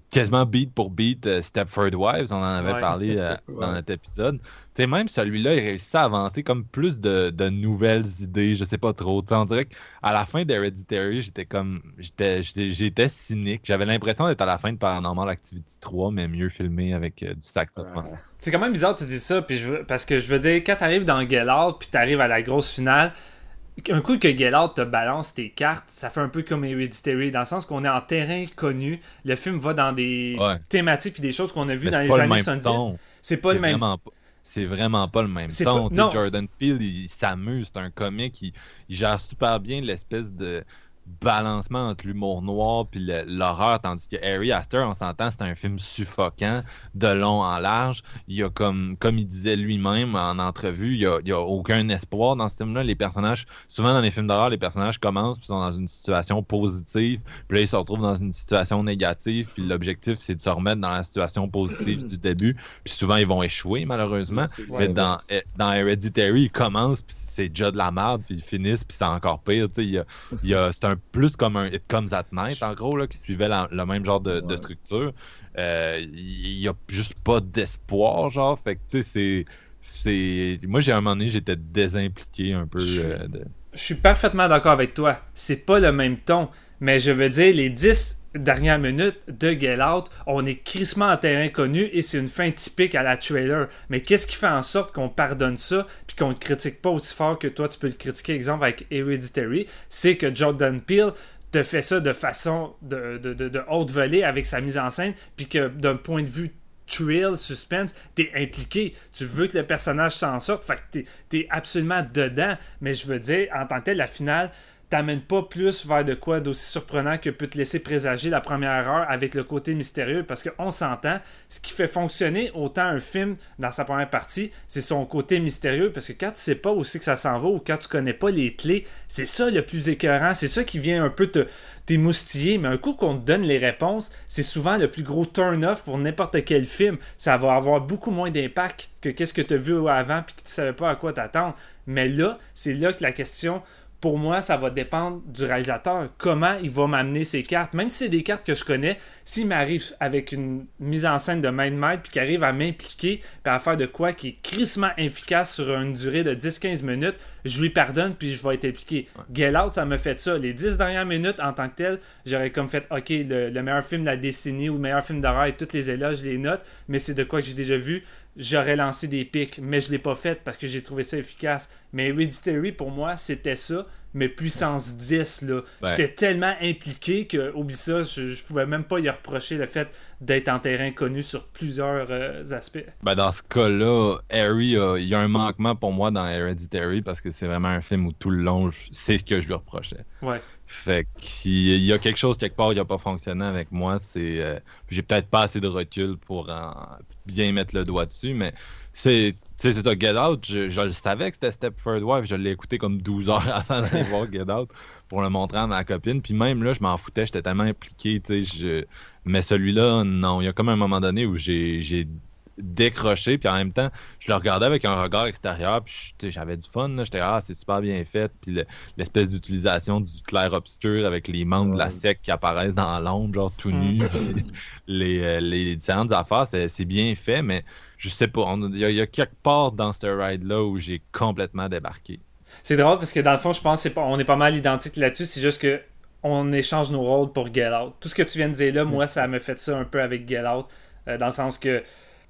quasiment beat pour beat euh, Stepford Wives, on en avait Ouais. parlé euh, dans notre épisode. Tu sais, même celui-là, il réussit à inventer comme plus de, de nouvelles idées, je sais pas trop. Tu sais, on dirait qu'à la fin d'Hereditary, j'étais comme. J'étais j'étais- cynique. J'avais l'impression d'être à la fin de Paranormal Activity 3, mais mieux filmé avec euh, du saxophone. Ouais. C'est quand même bizarre que tu dis ça, puis je parce que je veux dire, quand t'arrives dans Get Out, puis t'arrives à la grosse finale, un coup que Out te balance tes cartes, ça fait un peu comme Hereditary, dans le sens qu'on est en terrain connu. Le film va dans des Ouais. thématiques et des choses qu'on a vues dans les le années même 70. ton. C'est pas le même. pas- C'est vraiment pas le même ton. pas- Jordan Peele, il, il s'amuse. C'est un comique. Il, il gère super bien l'espèce de balancement entre l'humour noir puis l'horreur. Tandis que Harry Astor, on s'entend, c'est un film suffocant, de long en large. Il y a comme, comme il disait lui-même en entrevue, il y a, il y a aucun espoir dans ce film-là. Les personnages, souvent dans les films d'horreur, les personnages commencent puis sont dans une situation positive. Puis là, ils se retrouvent dans une situation négative. Puis l'objectif, c'est de se remettre dans la situation positive du début. Puis souvent, ils vont échouer, malheureusement. Mais dans, eh, dans Hereditary, ils commencent, puis c'est déjà de la merde, puis ils finissent, puis c'est encore pire. Il y a, il y a- c'est un plus comme un It Comes at Night, en gros, là, qui suivait la- le même genre de, structure. Euh, Il n'y a juste pas d'espoir, genre. Fait que, tu sais, c'est. c'est- Moi, j'ai un moment donné, j'étais désimpliqué un peu. Je- euh, de- Je suis parfaitement d'accord avec toi. C'est pas le même ton. Mais je veux dire, les 10 dernières minutes de Get Out, on est crissement en terrain connu et c'est une fin typique à la trailer. Mais qu'est-ce qui fait en sorte qu'on pardonne ça puis qu'on ne critique pas aussi fort que toi tu peux le critiquer, exemple avec Hereditary, c'est que Jordan Peele te fait ça de façon de, de, de, haute volée avec sa mise en scène puis que d'un point de vue thrill, suspense, t'es impliqué. Tu veux que le personnage s'en sorte, fait que t'es absolument dedans. Mais je veux dire, en tant que tel, la finale t'amène pas plus vers de quoi d'aussi surprenant que peut te laisser présager la première heure avec le côté mystérieux parce qu'on s'entend, ce qui fait fonctionner autant un film dans sa première partie, c'est son côté mystérieux parce que quand tu sais pas c'est que ça s'en va ou quand tu connais pas les clés, c'est ça le plus écœurant, c'est ça qui vient un peu te t'émoustiller, mais un coup qu'on te donne les réponses, c'est souvent le plus gros turn-off pour n'importe quel film. Ça va avoir beaucoup moins d'impact que qu'est-ce que tu as vu avant puis que tu savais pas à quoi t'attendre. Mais là, c'est là que la question pour moi, ça va dépendre du réalisateur. Comment il va m'amener ses cartes. Même si c'est des cartes que je connais, s'il m'arrive avec une mise en scène de main de maître, puis qu'il arrive à m'impliquer, puis à faire de quoi qui est crissement efficace sur une durée de 10-15 minutes, je lui pardonne, puis je vais être impliqué. Get Out, ça me fait ça. Les 10 dernières minutes, en tant que tel, j'aurais comme fait, OK, le, le meilleur film de la décennie ou le meilleur film d'horreur et toutes les éloges, les notes, mais c'est de quoi que j'ai déjà vu. J'aurais lancé des pics, mais je l'ai pas fait parce que j'ai trouvé ça efficace. Mais Hereditary, pour moi, c'était ça, mais puissance 10, là. Ouais. J'étais tellement impliqué que, oublie ça, je, je pouvais même pas y reprocher le fait d'être en terrain connu sur plusieurs euh, aspects. Ben, dans ce cas-là, Harry, a- il y a un manquement pour moi dans Hereditary parce que c'est vraiment un film où tout le long, c'est ce que je lui reprochais. Ouais. Fait qu'il y a quelque chose quelque part qui n'a pas fonctionné avec moi. C'est, euh, j'ai peut-être pas assez de recul pour en- bien mettre le doigt dessus, mais c'est, tu sais, c'est ça. Get Out, je, le savais que c'était Stepford Wife. Je l'ai écouté comme 12 heures avant d'aller voir Get Out pour le montrer à ma copine. Puis même là, je m'en foutais. J'étais tellement impliqué, tu sais. je- Mais celui-là, non. Il y a comme un moment donné où j'ai décroché, puis en même temps, je le regardais avec un regard extérieur, puis j'avais du fun, j'étais ah, c'est super bien fait, puis le- l'espèce d'utilisation du clair-obscur avec les membres de la secte qui apparaissent dans l'ombre, genre tout les, euh, les différentes affaires, c'est bien fait, mais je sais pas, il y, a- il y a quelque part dans ce ride-là où j'ai complètement débarqué. C'est drôle parce que dans le fond, je pense que c'est pas, on est pas mal identiques là-dessus. C'est juste que on échange nos rôles pour Get Out. Tout ce que tu viens de dire là, moi, ça me fait ça un peu avec Get Out. euh, dans le sens que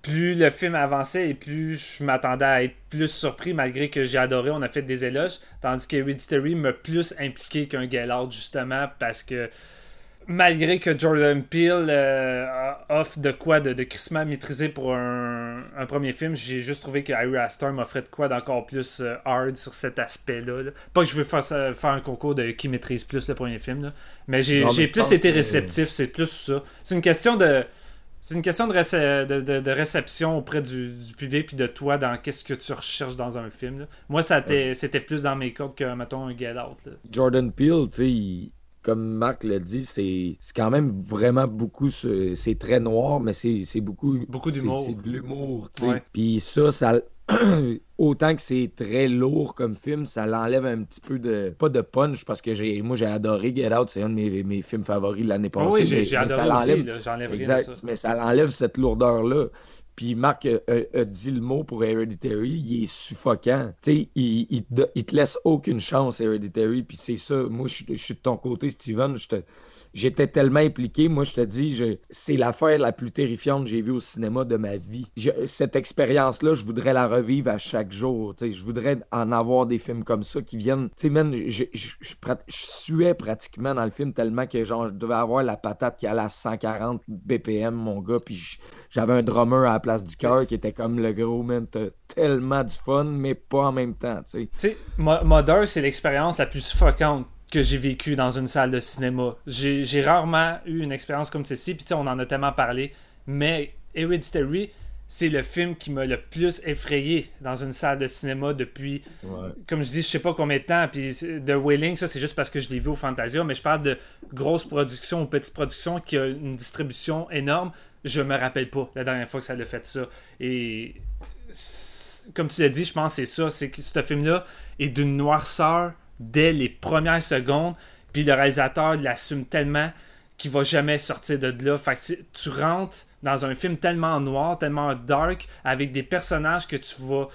plus le film avançait et plus je m'attendais à être plus surpris, malgré que j'ai adoré, on a fait des éloges. Tandis que Hereditary m'a plus impliqué qu'un Out, justement, parce que malgré que Jordan Peele euh, offre de quoi de, de crissement maîtrisé pour un, un premier film, j'ai juste trouvé que Harry Astor m'offrait de quoi d'encore plus euh, hard sur cet aspect-là. là. Pas que je veux faire, faire un concours de qui maîtrise plus le premier film, là. mais j'ai Non, j'ai plus été que- réceptif, c'est plus ça. C'est une question de... C'est une question de, de, de- de réception auprès du, du public puis de toi dans qu'est-ce que tu recherches dans un film. là. Moi, ça c'était plus dans mes cordes que, mettons, un Get Out. là. Jordan Peele, tu sais, il- comme Marc l'a dit, c'est c'est quand même vraiment beaucoup. ce- C'est très noir, mais c'est beaucoup. Beaucoup d'humour. C'est de l'humour, tu sais. Ouais. Puis ça, ça. Autant que c'est très lourd comme film, ça l'enlève un petit peu de. Pas de punch, parce que j'ai moi j'ai adoré Get Out, c'est un de mes, mes films favoris de l'année Ah passée. oui, j'ai adoré ça aussi, l'enlève- j'enlève rien ça. mais ça enlève cette lourdeur-là. Puis Marc a, a- a dit le mot pour Hereditary, il est suffocant. Tu sais, il, il, te- il te laisse aucune chance, Hereditary. Puis c'est ça, moi, je suis de ton côté, Steven. Je te- J'étais tellement impliqué. Moi, je te dis, c'est l'affaire la plus terrifiante que j'ai vue au cinéma de ma vie. Cette expérience-là, je voudrais la revivre à chaque jour. Je voudrais en avoir des films comme ça qui viennent. Tu sais, je, suais pratiquement dans le film tellement que genre, je devais avoir la patate qui allait à 140 BPM, mon gars. Puis j'avais un drummer à la place du cœur qui était comme le gros, man. Tellement du fun, mais pas en même temps, tu sais. Mother, c'est l'expérience la plus suffocante que j'ai vécue dans une salle de cinéma. J'ai rarement eu une expérience comme celle-ci, puis on en a tellement parlé, mais Hereditary, c'est le film qui m'a le plus effrayé dans une salle de cinéma depuis, comme je dis, je sais pas combien de temps, puis The Wailing, ça c'est juste parce que je l'ai vu au Fantasia, mais je parle de grosses productions ou petites productions qui ont une distribution énorme. Je me rappelle pas la dernière fois que ça a fait ça. Et comme tu l'as dit, je pense que c'est ça, c'est que ce film-là est d'une noirceur dès les premières secondes, puis le réalisateur l'assume tellement qu'il va jamais sortir de là. Fait que tu rentres dans un film tellement noir, tellement dark, avec des personnages que tu vas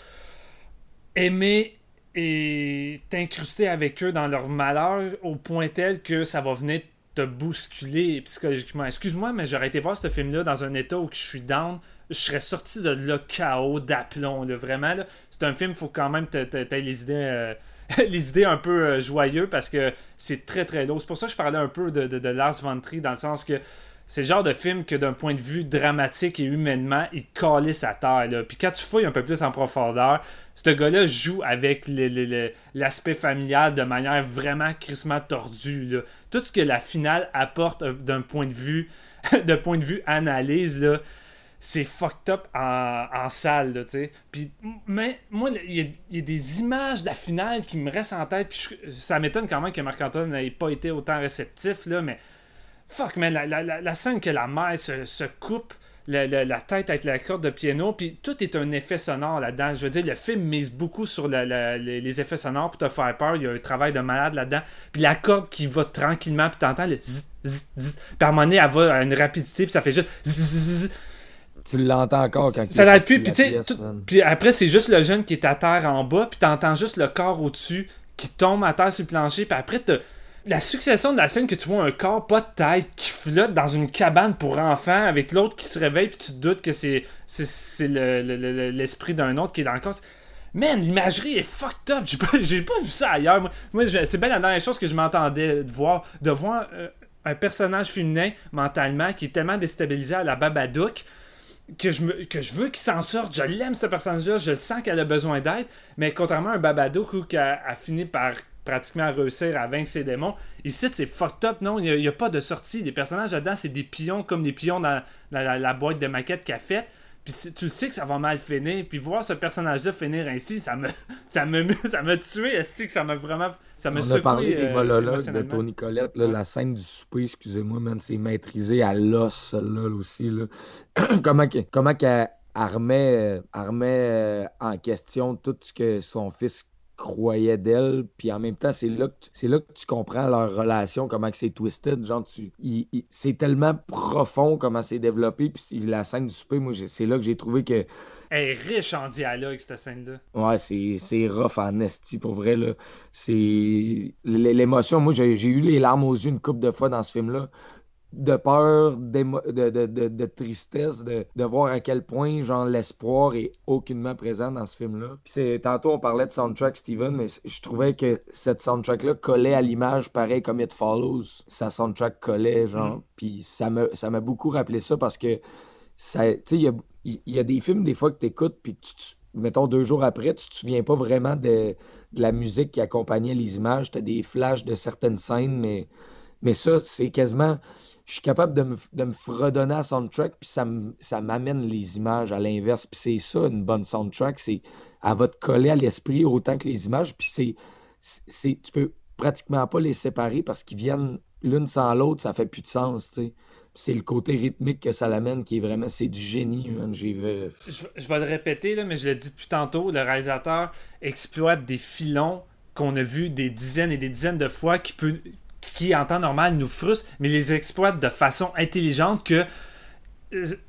aimer et t'incruster avec eux dans leur malheur au point tel que ça va venir te bousculer psychologiquement. Excuse-moi, mais j'aurais été voir ce film-là dans un état où je suis down. Je serais sorti de là chaos, d'aplomb. Vraiment, c'est un film, il faut quand même que tu aies les idées, euh, les idées un peu euh, joyeux parce que c'est très très lourd. C'est pour ça que je parlais un peu de, de, de Lars von dans le sens que c'est le genre de film que d'un point de vue dramatique et humainement, il calisse à terre. Puis quand tu fouilles un peu plus en profondeur, ce gars-là joue avec l'aspect familial de manière vraiment crissement tordue. Tout ce que la finale apporte euh, d'un point de vue d'un point de vue analyse, là, c'est fucked up en, salle, tu sais. Puis, mais moi, il y, a- des images de la finale qui me restent en tête. Puis ça m'étonne quand même que Marc-Antoine n'ait pas été autant réceptif, là, mais fuck, man, la, scène que la mère se, coupe la, la- tête avec la corde de piano, puis tout est un effet sonore là-dedans. Je veux dire, le film mise beaucoup sur les, effets sonores pour te faire peur. Il y a un travail de malade là-dedans. Puis la corde qui va tranquillement, puis t'entends le zzz. Puis à un moment donné, elle va à une rapidité, puis ça fait juste. Tu l'entends encore quand Ça il l'arrête plus, puis pièce, puis après, c'est juste le jeune qui est à terre en bas, puis t'entends juste le corps au-dessus qui tombe à terre sur le plancher, puis après, t'as la succession de la scène que tu vois un corps pas de taille qui flotte dans une cabane pour enfants avec l'autre qui se réveille, puis tu te doutes que c'est c'est- c'est le- le- le- l'esprit d'un autre qui est dans le corps. Man, l'imagerie est fucked up. J'ai pas, pas vu ça ailleurs. Moi, c'est bien la dernière chose que je m'entendais de voir. De voir euh, un personnage féminin mentalement qui est tellement déstabilisé à la Babadook que je, me, que je veux qu'il s'en sorte. Je l'aime, ce personnage-là. Je sens qu'elle a besoin d'aide. Mais contrairement à un Babadook qu'elle a fini par pratiquement réussir à vaincre ses démons, ici, c'est fucked up. Non, il n'y a, pas de sortie. Les personnages là-dedans, c'est des pions comme des pions dans, la, boîte de maquette qu'elle a faite. Puis tu sais que ça va mal finir. Puis voir ce personnage-là finir ainsi, ça me, ça me, ça m'a tué. est-ce que ça m'a vraiment, ça me On a parlé des euh, monologues de. Tony Collette, là, Ouais. la scène du souper, excusez-moi, man, c'est maîtrisé à l'os, celle-là là, aussi. Là. comment comment qu'elle elle remet, euh, remet, euh, en question tout ce que son fils croyait d'elle, puis en même temps, c'est là, que tu- c'est là que tu comprends leur relation, comment c'est twisted, genre, tu, c'est tellement profond comment c'est développé, puis la scène du souper, moi, c'est là que j'ai trouvé que Elle est riche en dialogue, cette scène-là. Ouais, c'est, c'est rough en esti, pour vrai, là. C'est... L'émotion, moi, j'ai, j'ai eu les larmes aux yeux une couple de fois dans ce film-là. De peur, de, de, de, de tristesse, de, de voir à quel point, genre, l'espoir est aucunement présent dans ce film-là. Puis tantôt, on parlait de soundtrack, Steven, mais je trouvais que cette soundtrack-là collait à l'image, pareil comme It Follows. Sa soundtrack collait, genre. Mm. Puis ça me, ça m'a beaucoup rappelé ça parce que ça, tu sais, il y a, y a des films des fois que tu écoutes, puis tu, tu- mettons deux jours après, tu te souviens pas vraiment de, la musique qui accompagnait les images. Tu as des flashs de certaines scènes, mais, mais ça, c'est quasiment. Je suis capable de me, de me fredonner à soundtrack, puis ça m'amène les images à l'inverse. Puis c'est ça, une bonne soundtrack, c'est elle va te coller à l'esprit autant que les images, puis c'est, tu peux pratiquement pas les séparer parce qu'ils viennent l'une sans l'autre, ça fait plus de sens, tu sais. C'est le côté rythmique que ça l'amène qui est vraiment, c'est du génie, je vais le répéter, là, mais je l'ai dit plus tantôt, le réalisateur exploite des filons qu'on a vus des dizaines et des dizaines de fois qui, peut, qui en temps normal, nous frustrent, mais les exploite de façon intelligente que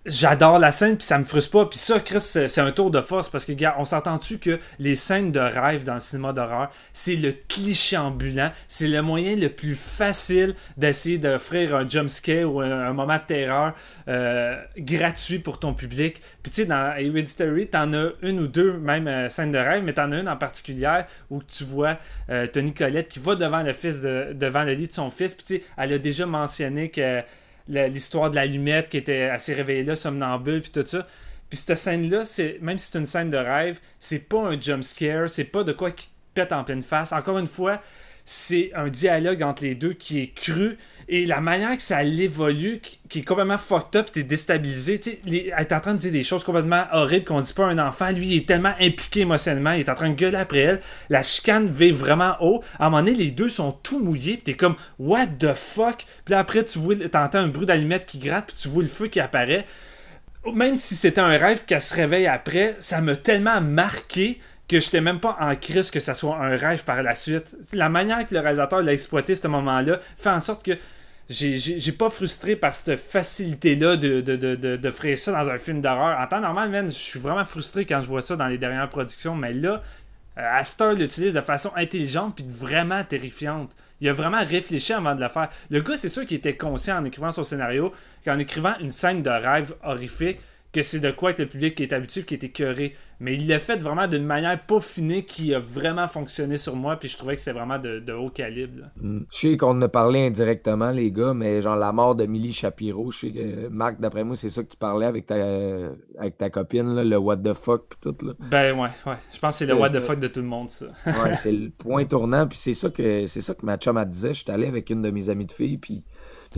j'adore la scène puis ça me frustre pas. Puis ça Chris c'est un tour de force parce que gars on s'entend-tu que les scènes de rêve dans le cinéma d'horreur c'est le cliché ambulant c'est le moyen le plus facile d'essayer d'offrir un jump scare ou un, moment de terreur euh, gratuit pour ton public. Puis tu sais dans Hereditary t'en as une ou deux même euh, scènes de rêve mais t'en as une en particulier où tu vois euh, Tony Colette qui va devant le fils de, devant le lit de son fils. Puis tu sais elle a déjà mentionné que l'histoire de l'allumette qui était assez réveillée là, somnambule, puis tout ça. Puis cette scène-là, même si c'est une scène de rêve, c'est pas un jump scare, c'est pas de quoi qui te pète en pleine face. Encore une fois, c'est un dialogue entre les deux qui est cru et la manière que ça l'évolue qui, est complètement fucked up t'es déstabilisé tu sais elle est en train de dire des choses complètement horribles qu'on dit pas à un enfant. Lui il est tellement impliqué émotionnellement il est en train de gueuler après elle. La chicane va vraiment haut. À un moment donné les deux sont tout mouillés t'es comme what the fuck? Puis après tu vois t'entends un bruit d'allumette qui gratte puis tu vois le feu qui apparaît. Même si c'était un rêve qu'elle se réveille après ça m'a tellement marqué que j'étais même pas en crise que ça soit un rêve par la suite. La manière que le réalisateur l'a exploité ce moment-là fait en sorte que j'ai pas frustré par cette facilité-là de, de, de, de, faire ça dans un film d'horreur. En temps normal, je suis vraiment frustré quand je vois ça dans les dernières productions, mais là, euh, Astor l'utilise de façon intelligente puis vraiment terrifiante. Il a vraiment réfléchi avant de le faire. Le gars, c'est sûr qu'il était conscient en écrivant son scénario qu'en écrivant une scène de rêve horrifique, que c'est de quoi que le public est habitué, qui est écœuré. Mais il l'a fait vraiment d'une manière peaufinée qui a vraiment fonctionné sur moi, puis je trouvais que c'était vraiment de, haut calibre. Mm. Je sais qu'on en a parlé indirectement, les gars, mais genre la mort de Millie Shapiro, je sais que, Marc, d'après moi, c'est ça que tu parlais avec ta, avec ta copine, le what the fuck, pis tout. Là. Ben ouais, ouais. Je pense que c'est le what the fuck de tout le monde, ça. ouais, c'est le point tournant, puis c'est ça que c'est ça que ma chum disait. Je suis allé avec une de mes amies de filles, puis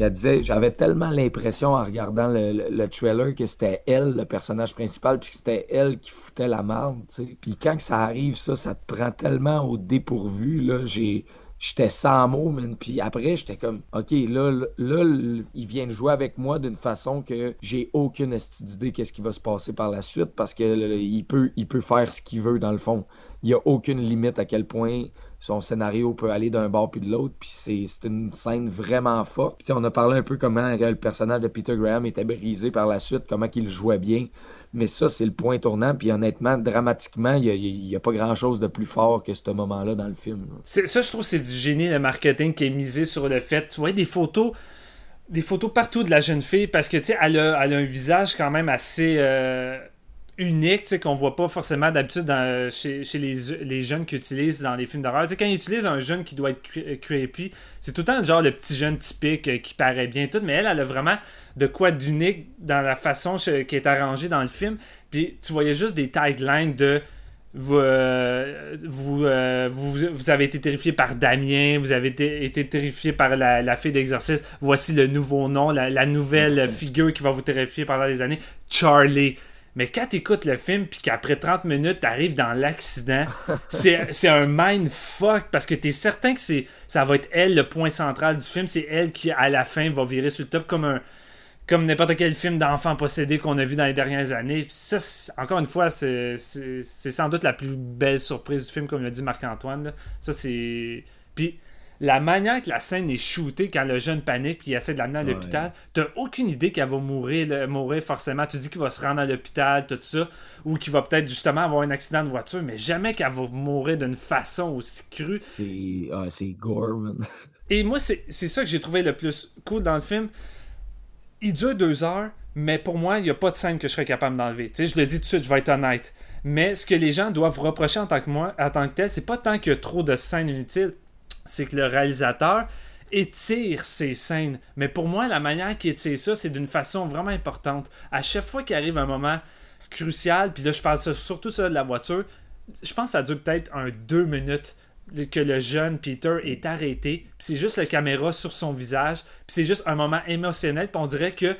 elle disait, j'avais tellement l'impression en regardant le, trailer que c'était elle, le personnage principal, puis que c'était elle qui foutait la merde. Puis quand ça arrive, ça, ça te prend tellement au dépourvu, là. J'étais sans mots, man. Puis après, j'étais comme, OK, là, là, il vient de jouer avec moi d'une façon que j'ai aucune idée qu'est-ce qui va se passer par la suite parce qu'il peut, peut faire ce qu'il veut dans le fond. Il n'y a aucune limite à quel point son scénario peut aller d'un bord puis de l'autre. Puis c'est une scène vraiment forte. Puis on a parlé un peu comment le personnage de Peter Graham était brisé par la suite, comment il jouait bien. Mais ça, c'est le point tournant. Puis honnêtement, dramatiquement, il n'y a, pas grand-chose de plus fort que ce moment-là dans le film. Ça, je trouve, c'est du génie, le marketing qui est misé sur le fait. Tu vois des photos des photos partout de la jeune fille parce que tu sais elle a, un visage quand même assez euh, unique qu'on voit pas forcément d'habitude chez, chez les, les, jeunes qui utilisent dans les films d'horreur. Quand ils utilisent un jeune qui doit être euh, creepy, c'est tout le temps genre le petit jeune typique euh, qui paraît bien tout, mais elle, elle a vraiment de quoi d'unique dans la façon qui est arrangée dans le film. Puis tu voyais juste des taglines de vous, euh, vous, vous, avez été terrifié par Damien, vous avez été, terrifié par la, la fille d'exorcisme, voici le nouveau nom, la, la nouvelle figure qui va vous terrifier pendant des années, Charlie. Mais quand tu écoutes le film, puis qu'après 30 minutes, tu arrives dans l'accident, c'est un mindfuck parce que tu es certain que ça va être elle le point central du film. C'est elle qui, à la fin, va virer sur le top comme un comme n'importe quel film d'enfant possédé qu'on a vu dans les dernières années. Puis ça, encore une fois, c'est sans doute la plus belle surprise du film, comme l'a dit Marc-Antoine. Ça, c'est. Puis la manière que la scène est shootée quand le jeune panique et essaie de l'amener à l'hôpital, t'as aucune idée qu'elle va mourir, mourir forcément. Tu dis qu'il va se rendre à l'hôpital, tout ça, ou qu'il va peut-être justement avoir un accident de voiture, mais jamais qu'elle va mourir d'une façon aussi crue. C'est ah, gore, Et moi, c'est ça que j'ai trouvé le plus cool dans le film. Il dure deux heures, mais pour moi, il n'y a pas de scène que je serais capable d'enlever. Tu sais, je le dis tout de suite, je vais être honnête. Mais ce que les gens doivent reprocher en tant que moi, en tant que tel, c'est pas tant qu'il y a trop de scènes inutiles, c'est que le réalisateur étire ses scènes. Mais pour moi, la manière qu'il étire ça, c'est d'une façon vraiment importante. À chaque fois qu'il arrive un moment crucial, puis là, je parle surtout ça de la voiture, je pense que ça dure peut-être un deux minutes que le jeune Peter est arrêté, puis c'est juste la caméra sur son visage, puis c'est juste un moment émotionnel, puis on dirait que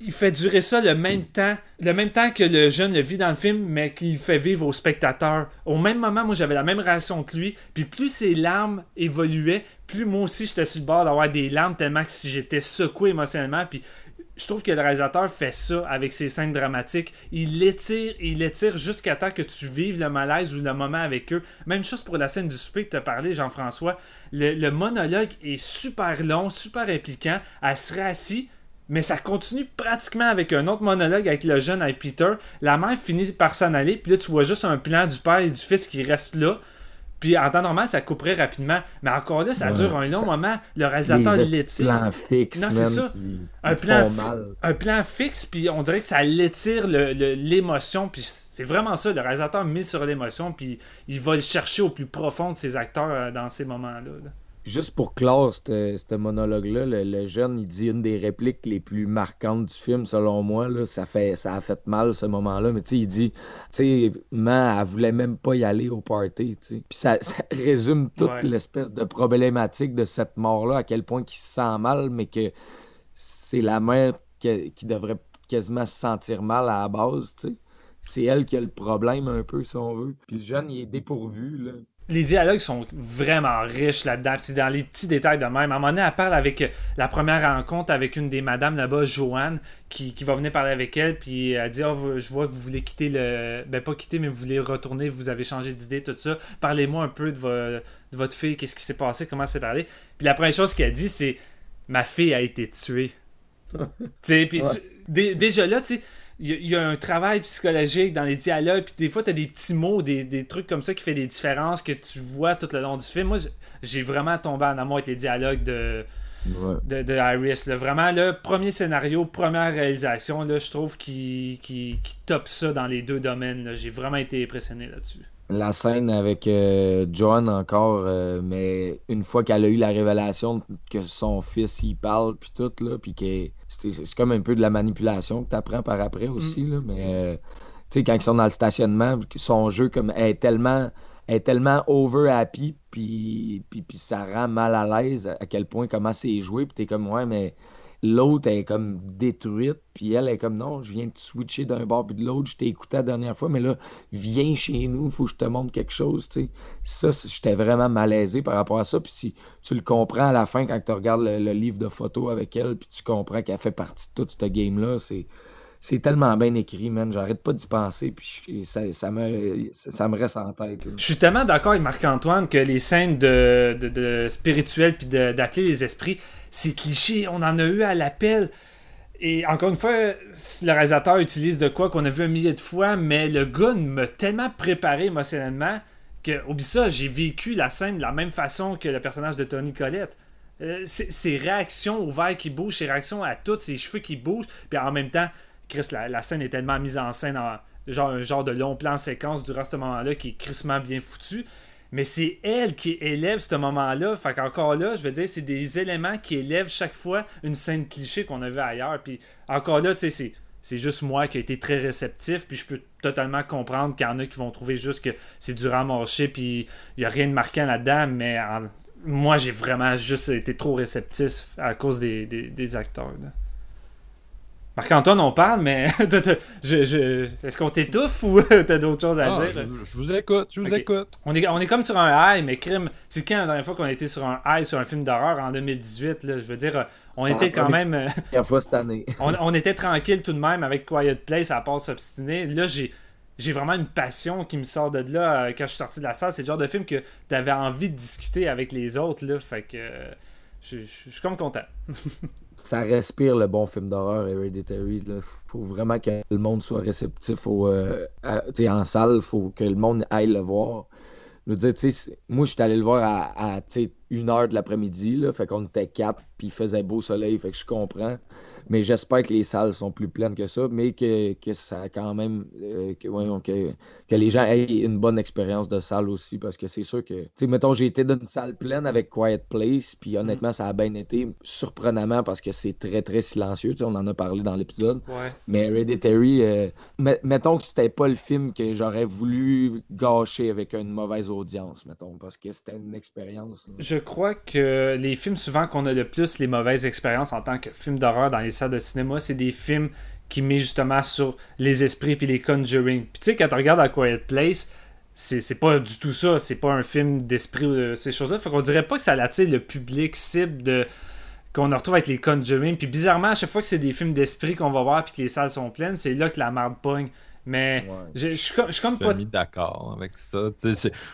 il fait durer ça le même temps, le même temps que le jeune le vit dans le film, mais qu'il fait vivre au spectateur. Au même moment, moi j'avais la même réaction que lui, puis plus ses larmes évoluaient, plus moi aussi j'étais sur le bord d'avoir des larmes tellement que si j'étais secoué émotionnellement, puis je trouve que le réalisateur fait ça avec ses scènes dramatiques. Il l'étire, il l'étire jusqu'à temps que tu vives le malaise ou le moment avec eux. Même chose pour la scène du souper que tu as parlé, Jean-François. Le, le, monologue est super long, super impliquant. Elle serait assise, mais ça continue pratiquement avec un autre monologue avec le jeune avec Peter. La mère finit par s'en aller, puis là, tu vois juste un plan du père et du fils qui restent là. Puis en temps normal, ça couperait rapidement. Mais encore là, ça Ouais, dure un long ça- moment. Le réalisateur l'étire. plans fixes, Non, c'est ça. qui- Un plan, fi- un plan fixe, puis on dirait que ça l'étire le- le- l'émotion. Puis c'est vraiment ça. Le réalisateur mise sur l'émotion, puis il va le chercher au plus profond de ses acteurs euh, dans ces moments-là. là. Juste pour clore ce monologue-là, le, le jeune, il dit une des répliques les plus marquantes du film, selon moi. Là, ça, fait, ça a fait mal ce moment-là. Mais tu sais, il dit, tu sais, maman, elle voulait même pas y aller au party. tu sais. Puis ça, ça résume toute Ouais. l'espèce de problématique de cette mort-là, à quel point il se sent mal, mais que c'est la mère qui, qui devrait quasiment se sentir mal à la base. tu sais. C'est elle qui a le problème un peu, si on veut. Puis le jeune, il est dépourvu. Là. Les dialogues sont vraiment riches là-dedans. C'est dans les petits détails de même. À un moment donné, elle parle avec euh, la première rencontre avec une des madames là-bas, Joanne, qui, qui va venir parler avec elle. Puis elle dit Ah, Je vois que vous voulez quitter le. Ben, pas quitter, mais vous voulez retourner, vous avez changé d'idée, tout ça. Parlez-moi un peu de, vo- de votre fille, qu'est-ce qui s'est passé, comment c'est parlé. Puis la première chose qu'elle dit, c'est Ma fille a été tuée. tu sais, puis Ouais. tu- dé- déjà là, tu sais. Il y, y a un travail psychologique dans les dialogues, puis des fois, tu as des petits mots, des, des trucs comme ça qui fait des différences que tu vois tout le long du film. Moi, j'ai vraiment tombé en amour avec les dialogues de, Ouais. de, de Iris. là. Vraiment, le premier scénario, première réalisation, là, je trouve qu'il qui, top ça dans les deux domaines. J'ai vraiment été impressionné là-dessus. La scène avec euh, Joan encore, euh, mais une fois qu'elle a eu la révélation que son fils il parle puis tout là, puis que c'est c'est comme un peu de la manipulation que tu apprends par après aussi là, mais euh, tu sais quand ils sont dans le stationnement, son jeu comme est tellement est tellement over happy puis, puis puis ça rend mal à l'aise à quel point comment c'est joué puis t'es comme ouais mais l'autre est comme détruite puis elle est comme non je viens de switcher d'un bord puis de l'autre je t'ai écouté la dernière fois mais là viens chez nous, faut que je te montre quelque chose, tu sais. Ça, j'étais vraiment malaisé par rapport à ça. Puis si tu le comprends à la fin quand tu regardes le, livre de photos avec elle, puis tu comprends qu'elle fait partie de tout ce game-là, c'est. C'est tellement bien écrit, man. J'arrête pas d'y penser, puis ça, ça me, ça me reste en tête. Je suis tellement d'accord avec Marc-Antoine que les scènes de, de, spirituelles puis d'appeler les esprits, c'est cliché. On en a eu à l'appel. Et encore une fois, le réalisateur utilise de quoi qu'on a vu un millier de fois, mais le gars m'a tellement préparé émotionnellement que, oublie ça, j'ai vécu la scène de la même façon que le personnage de Tony Collette. Euh, ses réactions au verre qui bouge, ses réactions à toutes, ses cheveux qui bougent, puis en même temps, Chris, la, scène est tellement mise en scène en genre un genre de long plan séquence durant ce moment-là qui est crissement bien foutu. Mais c'est elle qui élève ce moment-là. Fait qu'encore là, je veux dire, c'est des éléments qui élèvent chaque fois une scène cliché qu'on a vu ailleurs. Puis encore là, tu sais, c'est. Juste moi qui ai été très réceptif, puis je peux totalement comprendre qu'il y en a qui vont trouver juste que c'est du ramarché, puis il n'y a rien de marquant là-dedans, mais moi j'ai vraiment juste été trop réceptif à cause des, des- acteurs. Marc-Antoine, on parle, mais je, je- est-ce qu'on t'étouffe ou t'as d'autres choses à Ah, dire? je, je vous écoute, je vous écoute. On est, on est comme sur un high, mais crime, c'est quand la dernière fois qu'on a été sur un high sur un film d'horreur en 2018, là, je veux dire, euh, on Ça était a quand même, euh, Première fois cette année. on, on était tranquille tout de même avec Quiet Place à part s'obstiner. Là, j'ai, j'ai vraiment une passion qui me sort de là euh, quand je suis sorti de la salle. C'est le genre de film que t'avais envie de discuter avec les autres, là, fait que euh, je, je- je suis comme content. Ça respire le bon film d'horreur Hereditary. Il faut vraiment que le monde soit réceptif au, euh, à- en salle. faut que le monde aille le voir. Je veux dire, moi, je suis allé le voir à, à, une heure de l'après-midi. là, Fait qu'on était quatre, puis il faisait beau soleil. Fait que je comprends. Mais j'espère que les salles sont plus pleines que ça, mais que, que ça a quand même. euh, que, voyons, que, que les gens aient une bonne expérience de salle aussi. Parce que c'est sûr que. Tu sais, mettons, j'ai été dans une salle pleine avec Quiet Place, puis honnêtement, ça a bien été. Surprenamment parce que c'est très, très silencieux. tu sais, on en a parlé dans l'épisode. Ouais. Mais Hereditary, euh, met- mettons que c'était pas le film que j'aurais voulu gâcher avec une mauvaise audience, mettons, parce que c'était une expérience. Je crois que les films souvent qu'on a le plus les mauvaises expériences en tant que film d'horreur dans les salles de cinéma, c'est des films qui mettent justement sur les esprits puis les conjuring. Puis tu sais, quand tu regardes A Quiet Place, c'est pas du tout ça. C'est pas un film d'esprit ou de ces choses-là. Fait qu'on dirait pas que ça attire le public cible de qu'on retrouve avec les Conjuring. Puis bizarrement, à chaque fois que c'est des films d'esprit qu'on va voir puis que les salles sont pleines, c'est là que la marde pogne. Mais Ouais. je je suis comme- pas mis d'accord avec ça.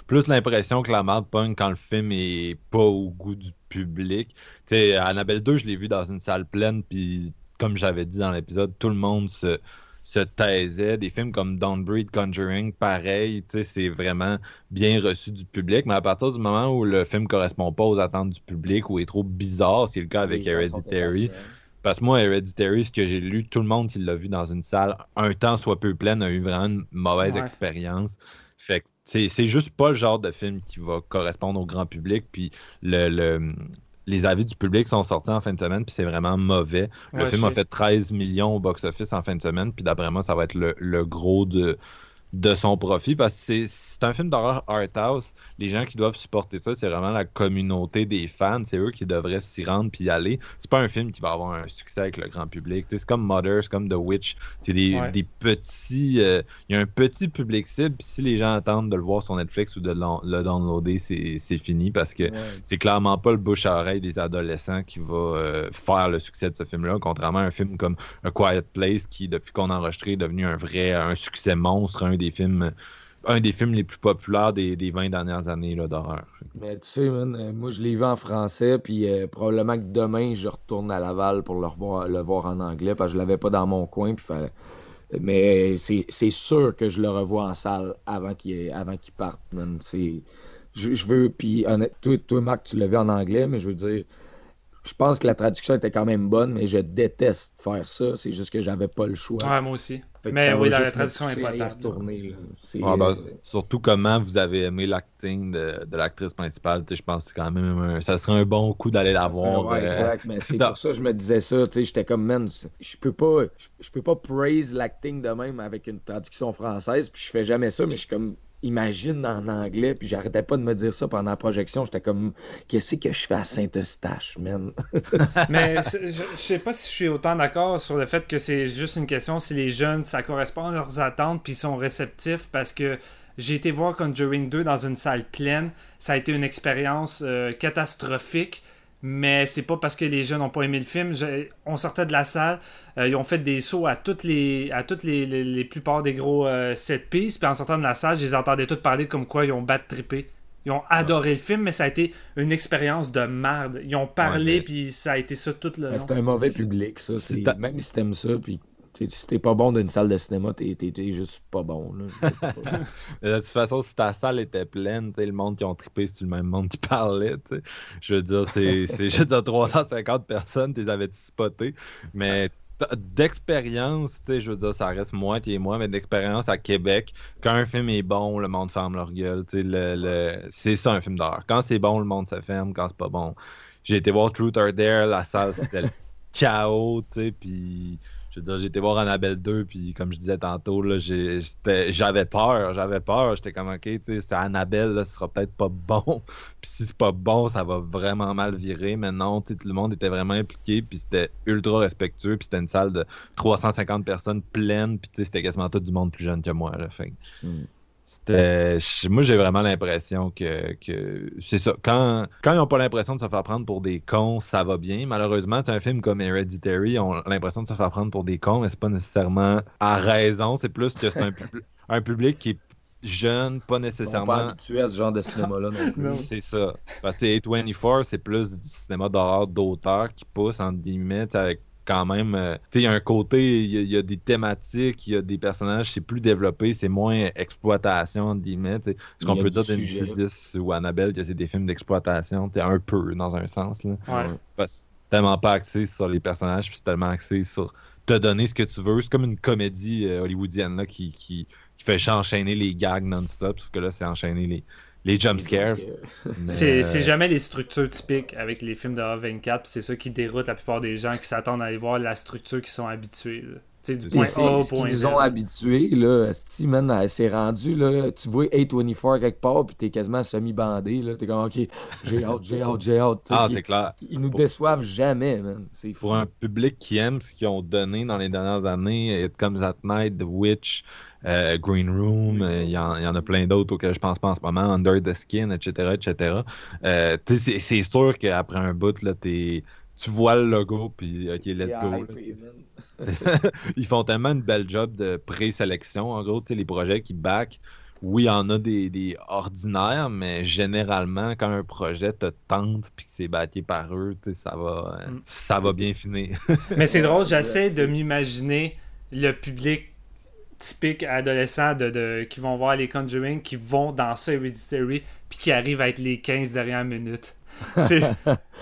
Plus l'impression que la merde pogne quand le film est pas au goût du public. Tu sais, Annabelle 2, je l'ai vu dans une salle pleine, puis comme j'avais dit dans l'épisode, tout le monde se, se taisait. Des films comme Don't Breed, Conjuring, pareil, c'est vraiment bien reçu du public. Mais à partir du moment où le film correspond pas aux attentes du public ou est trop bizarre, c'est le cas avec Hereditary. Parce que moi, Hereditary, ce que j'ai lu, tout le monde qui l'a vu dans une salle, un temps soit peu plein, a eu vraiment une mauvaise expérience. Fait que c'est juste pas le genre de film qui va correspondre au grand public. Puis le, les avis du public sont sortis en fin de semaine, puis c'est vraiment mauvais. Le film a fait 13 millions au box-office en fin de semaine, puis d'après moi, ça va être le gros de, de son profit parce que c'est un film d'horreur art house. Les gens qui doivent supporter ça, c'est vraiment la communauté des fans. C'est eux qui devraient s'y rendre puis y aller. C'est pas un film qui va avoir un succès avec le grand public. C'est comme Mother, c'est comme The Witch. C'est des, petits. Euh, il y a un petit public cible. Puis si les gens attendent de le voir sur Netflix ou de le downloader, c'est fini parce que c'est clairement pas le bouche à oreille des adolescents qui va euh, faire le succès de ce film-là. Contrairement à un film comme A Quiet Place qui, depuis qu'on a enregistré, est devenu un vrai un succès monstre, un un des films les plus populaires des, des 20 dernières années d'horreur. Mais tu sais, euh, moi je l'ai vu en français, puis euh, probablement que demain je retourne à Laval pour le voir, le voir en anglais, parce que je l'avais pas dans mon coin. Puis Mais c'est sûr que je le revois en salle avant qu'il parte, Je, je, veux, puis toi, toi, Marc, tu l'as vu en anglais, mais je veux dire, je pense que la traduction était quand même bonne, mais je déteste faire ça. C'est juste que j'avais pas le choix. Ouais, moi aussi. Mais oui, la, traduction est pas ah, ben, surtout comment vous avez aimé l'acting de, de l'actrice principale. Je pense que c'est quand même un, ça serait un bon coup d'aller la voir. Ouais, euh, exact, mais c'est pour ça que je me disais ça. J'étais comme, man, je peux pas, je, peux pas praise l'acting de même avec une traduction française. Puis je fais jamais ça, mais je suis comme imagine en anglais, puis j'arrêtais pas de me dire ça pendant la projection. J'étais comme, qu'est-ce que je fais à Saint-Eustache, man? Mais je, sais pas si je suis autant d'accord sur le fait que c'est juste une question si les jeunes, ça correspond à leurs attentes, puis ils sont réceptifs parce que j'ai été voir Conjuring 2 dans une salle pleine. Ça a été une expérience euh, catastrophique mais c'est pas parce que les jeunes n'ont pas aimé le film. on sortait de la salle, euh, ils ont fait des sauts à toutes les à toutes les, les, plupart des gros euh, set pieces, puis en sortant de la salle, je les entendais tous parler comme quoi ils ont bat trippé. Ils ont adoré le film, mais ça a été une expérience de merde. Ils ont parlé, puis ça a été ça tout le long. C'est un mauvais public, ça. Même si t'aimes ça, puis si t'es pas bon d'une salle de cinéma, t'es juste pas bon. de toute façon, si ta salle était pleine, le monde qui ont trippé, c'est le même monde qui parlait. Je veux dire, c'est juste 350 personnes, tu les avais spoté? Mais d'expérience, je veux dire, ça reste moi qui est moi, mais d'expérience à Québec, quand un film est bon, le monde ferme leur gueule. Le, C'est ça un film d'horreur. Quand c'est bon, le monde se ferme. Quand c'est pas bon. J'ai été voir Truth or Dare, la salle c'était le chaos, tu sais, puis j'ai été voir Annabelle 2, puis comme je disais tantôt, j'avais peur, j'avais peur. J'étais comme, ok, c'est Annabelle, là, ce sera peut-être pas bon. puis si c'est pas bon, ça va vraiment mal virer. Mais non, tout le monde était vraiment impliqué, puis c'était ultra respectueux, puis c'était une salle de 350 personnes pleine, puis c'était quasiment tout du monde plus jeune que moi. Hmm. Moi, j'ai vraiment l'impression que, c'est ça. Quand, quand ils n'ont pas l'impression de se faire prendre pour des cons, ça va bien. Malheureusement, un film comme Hereditary, ils ont l'impression de se faire prendre pour des cons, mais c'est pas nécessairement à raison. C'est plus que c'est un, public qui est jeune, pas nécessairement. Pas habitué à ce genre de cinéma-là non c'est ça. Parce que A24, c'est plus du cinéma d'horreur d'auteur qui pousse, entre guillemets, avec quand même. Euh, tu sais, il y a un côté, il y, a des thématiques, il y a des personnages, c'est plus développé, c'est moins exploitation, entre guillemets. Ce qu'on peut dire d'Insidious ou Annabelle, que c'est des films d'exploitation, un peu, dans un sens. Là. Ouais. Parce tellement pas axé sur les personnages, puis c'est tellement axé sur te donner ce que tu veux. C'est comme une comédie euh, hollywoodienne là, qui, qui, qui fait enchaîner les gags non-stop, sauf que là, c'est enchaîner les les jumpscares. C'est euh, jamais les structures typiques avec les films de 24 c'est ça qui déroute la plupart des gens qui s'attendent à aller voir la structure qu'ils sont habitués. Du point A au point Ils ont habitués, là, man, c'est rendu, là, tu vois A24 quelque part, puis t'es quasiment semi-bandé, là, t'es comme, ok, j'ai hâte, j'ai hâte, j'ai hâte. Ah, c'est clair. Ils nous déçoivent jamais, man. Pour un public qui aime ce qu'ils ont donné dans les dernières années, It Comes at Night, The Witch, euh, Green Room, euh, il y, en a plein d'autres auxquels je pense pas en ce moment, Under the Skin, etc. etc. Euh, c'est sûr qu'après un bout, là, tu vois le logo, puis OK, let's go. Ils font tellement une belle job de présélection, en gros, les projets qui back oui, il y en a des, des ordinaires, mais généralement, quand un projet te tente puis que c'est bâti par eux, ça va, Mm. ça va bien finir. Mais c'est drôle, j'essaie de m'imaginer le public typique adolescent de, de- qui vont voir les Conjuring, qui vont dans ça Hereditary, puis qui arrivent à être les 15 dernières minutes. C'est-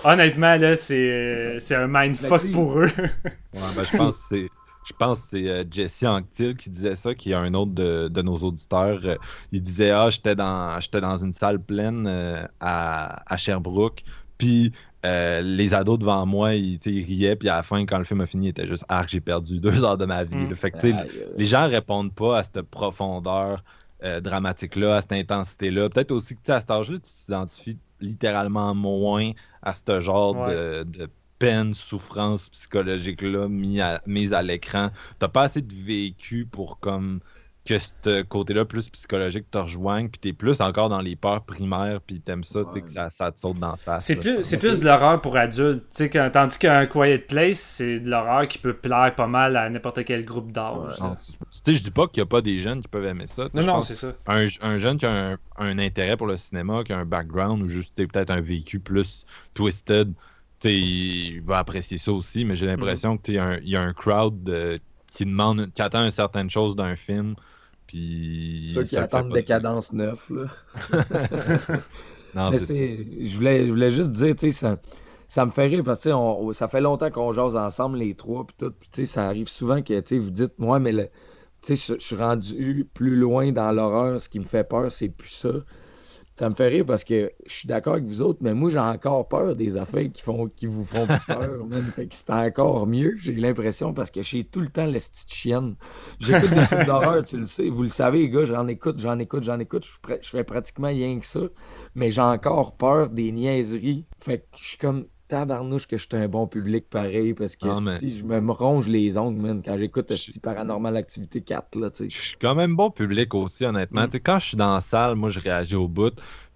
Honnêtement, là, c'est euh, c'est un mindfuck tu- pour eux. Ouais, ben, je pense que c'est. Je pense que c'est euh, Jesse Anctil qui disait ça, qui est un autre de, de nos auditeurs. Euh, il disait Ah, j'étais dans, j'étais dans une salle pleine euh, à, à Sherbrooke, puis euh, les ados devant moi, ils, riaient, puis à la fin, quand le film a fini, ils étaient juste Ah, j'ai perdu deux heures de ma vie. Mm. Fait que, les gens répondent pas à cette profondeur euh, dramatique-là, à cette intensité-là. Peut-être aussi que à cet âge-là, tu t'identifies littéralement moins à ce genre Ouais. de, de peine, souffrance psychologique-là mis à, mise à l'écran. T'as pas assez de vécu pour comme que ce côté-là plus psychologique te rejoigne, puis t'es plus encore dans les peurs primaires, puis t'aimes ça, tu sais, Ouais. que ça, ça te saute d'en face. C'est plus, c'est plus de l'horreur pour adultes. tu sais, que- tandis qu'un Quiet Place, c'est de l'horreur qui peut plaire pas mal à n'importe quel groupe d'âge. Sais, je dis pas qu'il y a pas des jeunes qui peuvent aimer ça. Non, non, c'est ça. un, un jeune qui a un, un intérêt pour le cinéma, qui a un background ou juste peut-être un vécu plus twisted, il va apprécier ça aussi, mais j'ai l'impression que tu sais, il y a un- il y, a un crowd de- qui demande, qui attend une certaine chose d'un film. Puis Ceux qui attendent pas. décadence neuf, là. Je voulais, je voulais juste dire, tu sais, ça, ça me fait rire parce que on- ça fait longtemps qu'on jase ensemble les trois puis tout, puis tu sais, ça arrive souvent que vous dites, moi, mais le, tu sais, je, je suis rendu plus loin dans l'horreur, ce qui me fait peur, c'est plus ça. Ça me fait rire parce que je suis d'accord avec vous autres, mais moi j'ai encore peur des affaires qui font qui vous font peur. man. Fait que c'est encore mieux, j'ai l'impression, parce que j'ai tout le temps le style chienne. J'écoute des films d'horreur, tu le sais, vous le savez, les gars, j'en écoute, j'en écoute, j'en écoute, je fais pratiquement rien que ça, mais j'ai encore peur des niaiseries. Fait que je suis comme tabarnouche que je suis un bon public pareil, parce que Ah, si je me, ronge les ongles, man, quand j'écoute Je- Paranormal Activité 4, là, tu Je suis quand même bon public aussi, honnêtement. Mm. Tu sais, Quand je suis dans la salle, moi, je réagis au bout.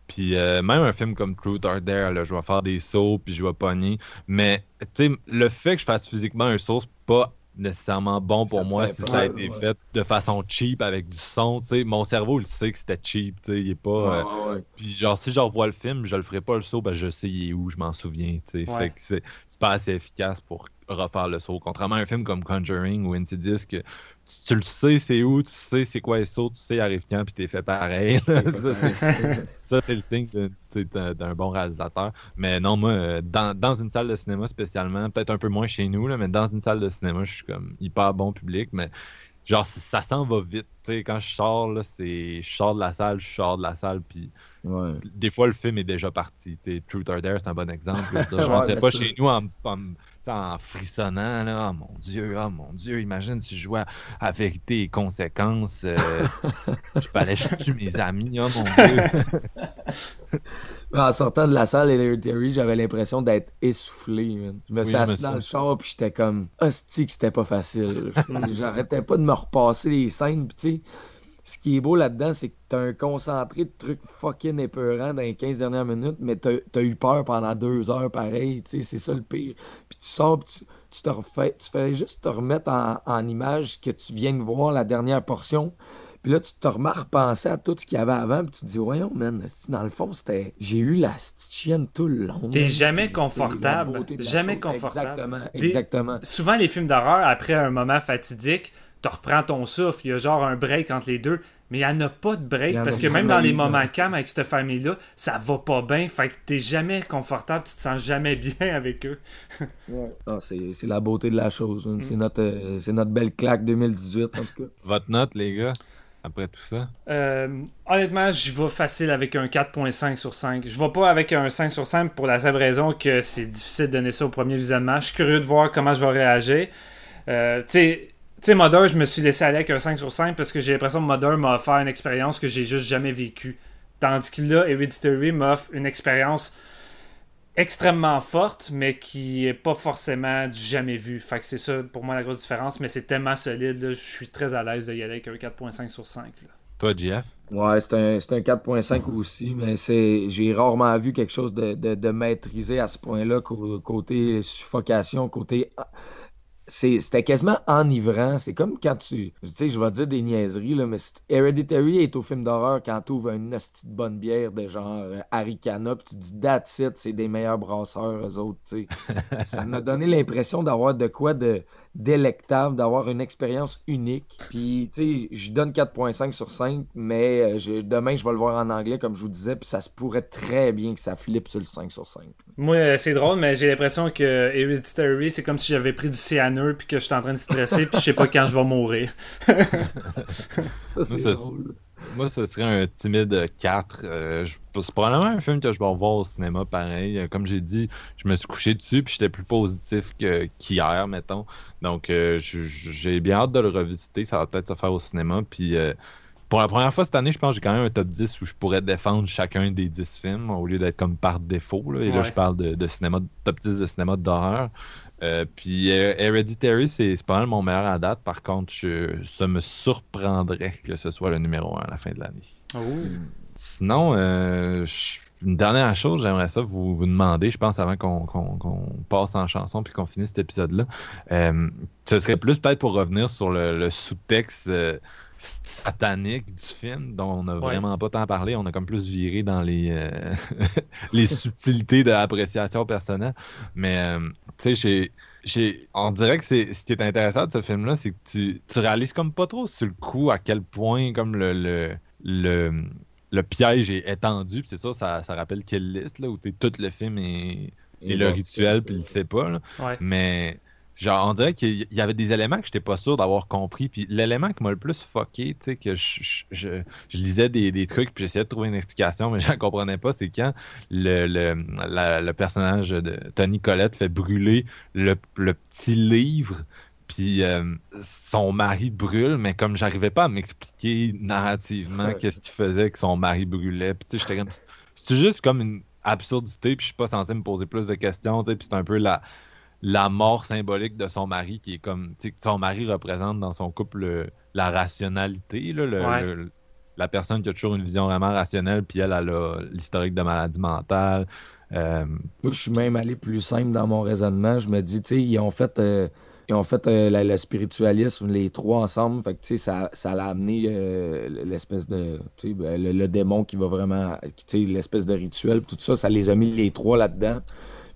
Puis euh, même un film comme Truth or Dare, là, je vais faire des sauts, puis je vais pogner. Mais tu sais, le fait que je fasse physiquement un saut, c'est pas nécessairement bon pour moi si ça a été ouais. fait de façon cheap avec du son. tu sais. Mon cerveau, il sait que c'était cheap. tu sais, Il est pas. euh, Ouais. Puis genre, si je revois le film, je le ferai pas le saut, ben je sais il est où, je m'en souviens. tu sais. Ouais. Fait que c'est c'est pas assez efficace pour refaire le saut. Contrairement à un film comme Conjuring ou Insidious, que tu, tu le sais c'est où, tu sais c'est quoi le saut, tu sais il arrive quand, puis t'es fait pareil. ça, c'est- le signe d'un bon réalisateur. Mais non, moi, euh, dans, dans une salle de cinéma spécialement, peut-être un peu moins chez nous, là, mais dans une salle de cinéma, je suis comme hyper bon public, mais genre, ça s'en va vite. tu sais, quand je sors, là, c'est je sors de la salle, je sors de la salle, puis Ouais. des fois, le film est déjà parti. tu sais, Truth or Dare, c'est un bon exemple. là. Je, Ouais, rentrais pas chez nous en, en frissonnant. Là. Oh mon Dieu, oh mon Dieu, imagine si je jouais Vérité et Conséquences. euh, Il fallait je tue mes amis, oh mon Dieu. En sortant de la salle Hereditary, j'avais l'impression d'être essoufflé. man. Je me suis je assis dans le char puis j'étais comme hostie que c'était pas facile. J'arrêtais pas de me repasser les scènes. Puis tu sais, ce qui est beau là-dedans, c'est que t'as un concentré de trucs fucking épeurants dans les 15 dernières minutes, mais t'as as eu peur pendant deux heures pareil. Tu sais, c'est ça le pire. Puis tu sors, puis tu, tu te refais, tu fais juste te remettre en, en image ce que tu viens de voir la dernière portion. Puis là, tu te remets à repenser à tout ce qu'il y avait avant, puis tu te dis, voyons, man, dans le fond, c'était. J'ai eu la chienne tout le long. T'es jamais confortable. Jamais chose. confortable. Exactement, Des- exactement. Souvent, les films d'horreur, après un moment fatidique, tu reprends ton souffle. Il y a genre un break entre les deux. Mais il n'y en a pas de break parce que même dans les moments calmes avec cette famille-là, ça va pas bien. Fait que t'es jamais confortable, tu te sens jamais bien avec eux. Ah, c'est c'est la beauté de la chose. Mm. man. C'est notre, euh, c'est notre belle claque 2018, en tout cas. Votre note, les gars, après tout ça? Euh, honnêtement, j'y vais facile avec un 4.5 sur 5. Je vais pas avec un 5 sur 5 pour la simple raison que c'est difficile de donner ça au premier visionnement. Je suis curieux de voir comment je vais réagir. Euh, tu sais, tu sais, Mother, je me suis laissé aller avec un 5 sur 5 parce que j'ai l'impression que Mother m'a offert une expérience que j'ai juste jamais vécue. Tandis que là, Hereditary m'offre une expérience extrêmement forte, mais qui est pas forcément du jamais vu. Fait que c'est ça pour moi la grosse différence, mais c'est tellement solide, là, je suis très à l'aise de y aller avec un 4.5 sur 5. là. Toi, JF? Ouais, c'est un, c'est un 4.5 aussi, mais c'est j'ai rarement vu quelque chose de, de, de maîtrisé à ce point-là, cô- côté suffocation, côté c'est- c'était quasiment enivrant. C'est comme quand tu. Tu sais, je vais dire des niaiseries, là, mais Hereditary est au film d'horreur quand tu ouvres une de bonne bière de genre euh, Aricana, puis tu dis That's it, c'est des meilleurs brasseurs, eux autres. tu sais. Ça m'a donné l'impression d'avoir de quoi de délectable, d'avoir une expérience unique. Puis, tu sais, je donne 4.5 sur 5, mais euh, je- demain, je vais le voir en anglais, comme je vous disais, puis ça se pourrait très bien que ça flippe sur le 5 sur 5. Moi, euh, c'est drôle, mais j'ai l'impression que Hereditary, c'est comme si j'avais pris du cyanure puis que j'étais en train de stresser puis je sais pas quand je vais mourir. Ça, c'est ça, drôle. Moi, ce serait un timide 4. Euh, je- c'est probablement un film que je vais revoir au cinéma pareil. Euh, Comme j'ai dit, je me suis couché dessus puis j'étais plus positif qu'hier, mettons. Donc, euh, je- je- j'ai bien hâte de le revisiter. Ça va peut-être se faire au cinéma. Puis, euh, pour la première fois cette année, je pense que j'ai quand même un top 10 où je pourrais défendre chacun des 10 films au lieu d'être comme par défaut. là. Et là, je parle de, de cinéma, top 10 de cinéma d'horreur. Euh, puis euh, Hereditary, c'est pas mal mon meilleur à date. Par contre, je- ça me surprendrait que ce soit le numéro 1 à la fin de l'année. Oh. Sinon, euh, je- une dernière chose, j'aimerais ça vous, vous demander, je pense, avant qu'on passe en chanson puis qu'on finisse cet épisode-là. Euh, ce serait plus peut-être pour revenir sur le, le sous-texte satanique du film, dont on n'a Ouais. vraiment pas tant parlé. On a comme plus viré dans les, euh, les subtilités de l'appréciation personnelle. Mais, euh, tu sais, on dirait que c'est ce qui est intéressant de ce film-là, c'est que tu, tu réalises comme pas trop sur le coup à quel point comme le, le, le, le piège est étendu. Puis c'est ça, ça, ça rappelle Kill List, là, où t'es- tout le film est, est le rituel, puis il sait pas. là. Ouais. Mais genre, on dirait qu'il y avait des éléments que j'étais pas sûr d'avoir compris. Puis l'élément qui m'a le plus fucké, tu sais, que je, je, je, je lisais des, des trucs, puis j'essayais de trouver une explication, mais j'en comprenais pas, c'est quand le, le, la- le personnage de Tony Collette fait brûler le, le petit livre. Puis euh, son mari brûle, mais comme j'arrivais pas à m'expliquer narrativement Ouais. qu'est-ce qu'il faisait que son mari brûlait. Puis tu sais, j'étais comme. C'est juste comme une absurdité, puis je suis pas censé me poser plus de questions, tu sais, puis c'est un peu la, la mort symbolique de son mari qui est comme. Son mari représente dans son couple le- la rationalité, là, le- Ouais. le- la personne qui a toujours une vision vraiment rationnelle, puis elle, elle a l'historique de maladie mentale. Euh, Moi, je suis même allé plus simple dans mon raisonnement. Je me dis, tu sais, ils ont fait, euh, ils ont fait euh, la- le spiritualisme, les trois ensemble. Fait que, ça, ça l'a amené euh, l'espèce de. Tu sais, ben, le, le démon qui va vraiment. qui, Tu sais, l'espèce de rituel, tout ça, ça les a mis les trois là-dedans.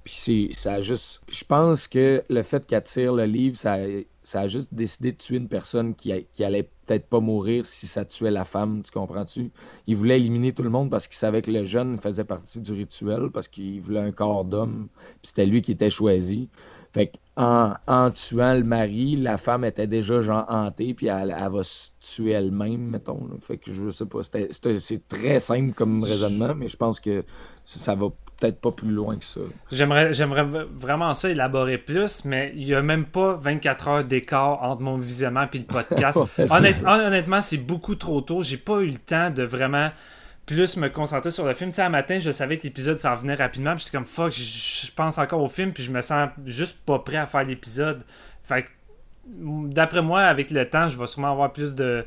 Puis ça a juste. Je pense que le fait qu'elle tire le livre, ça, ça a juste décidé de tuer une personne qui, a- allait peut-être pas mourir si ça tuait la femme, tu comprends-tu? Il voulait éliminer tout le monde parce qu'il savait que le jeune faisait partie du rituel, parce qu'il voulait un corps d'homme, puis c'était lui qui était choisi. Fait qu'en en tuant le mari, la femme était déjà genre hantée, puis elle, va se tuer elle-même, mettons. Fait que je sais pas, c'est très simple comme raisonnement, mais je pense que ça, ça va peut-être pas plus loin que ça. J'aimerais, j'aimerais vraiment ça élaborer plus, mais il n'y a même pas 24 heures d'écart entre mon visionnement et le podcast. Honnête- honnêtement, c'est beaucoup trop tôt. J'ai pas eu le temps de vraiment plus me concentrer sur le film. Tu sais, un matin, je savais que l'épisode s'en venait rapidement, puis j'étais comme fuck, je, je pense encore au film, puis je me sens juste pas prêt à faire l'épisode. Fait que, d'après moi, avec le temps, je vais sûrement avoir plus de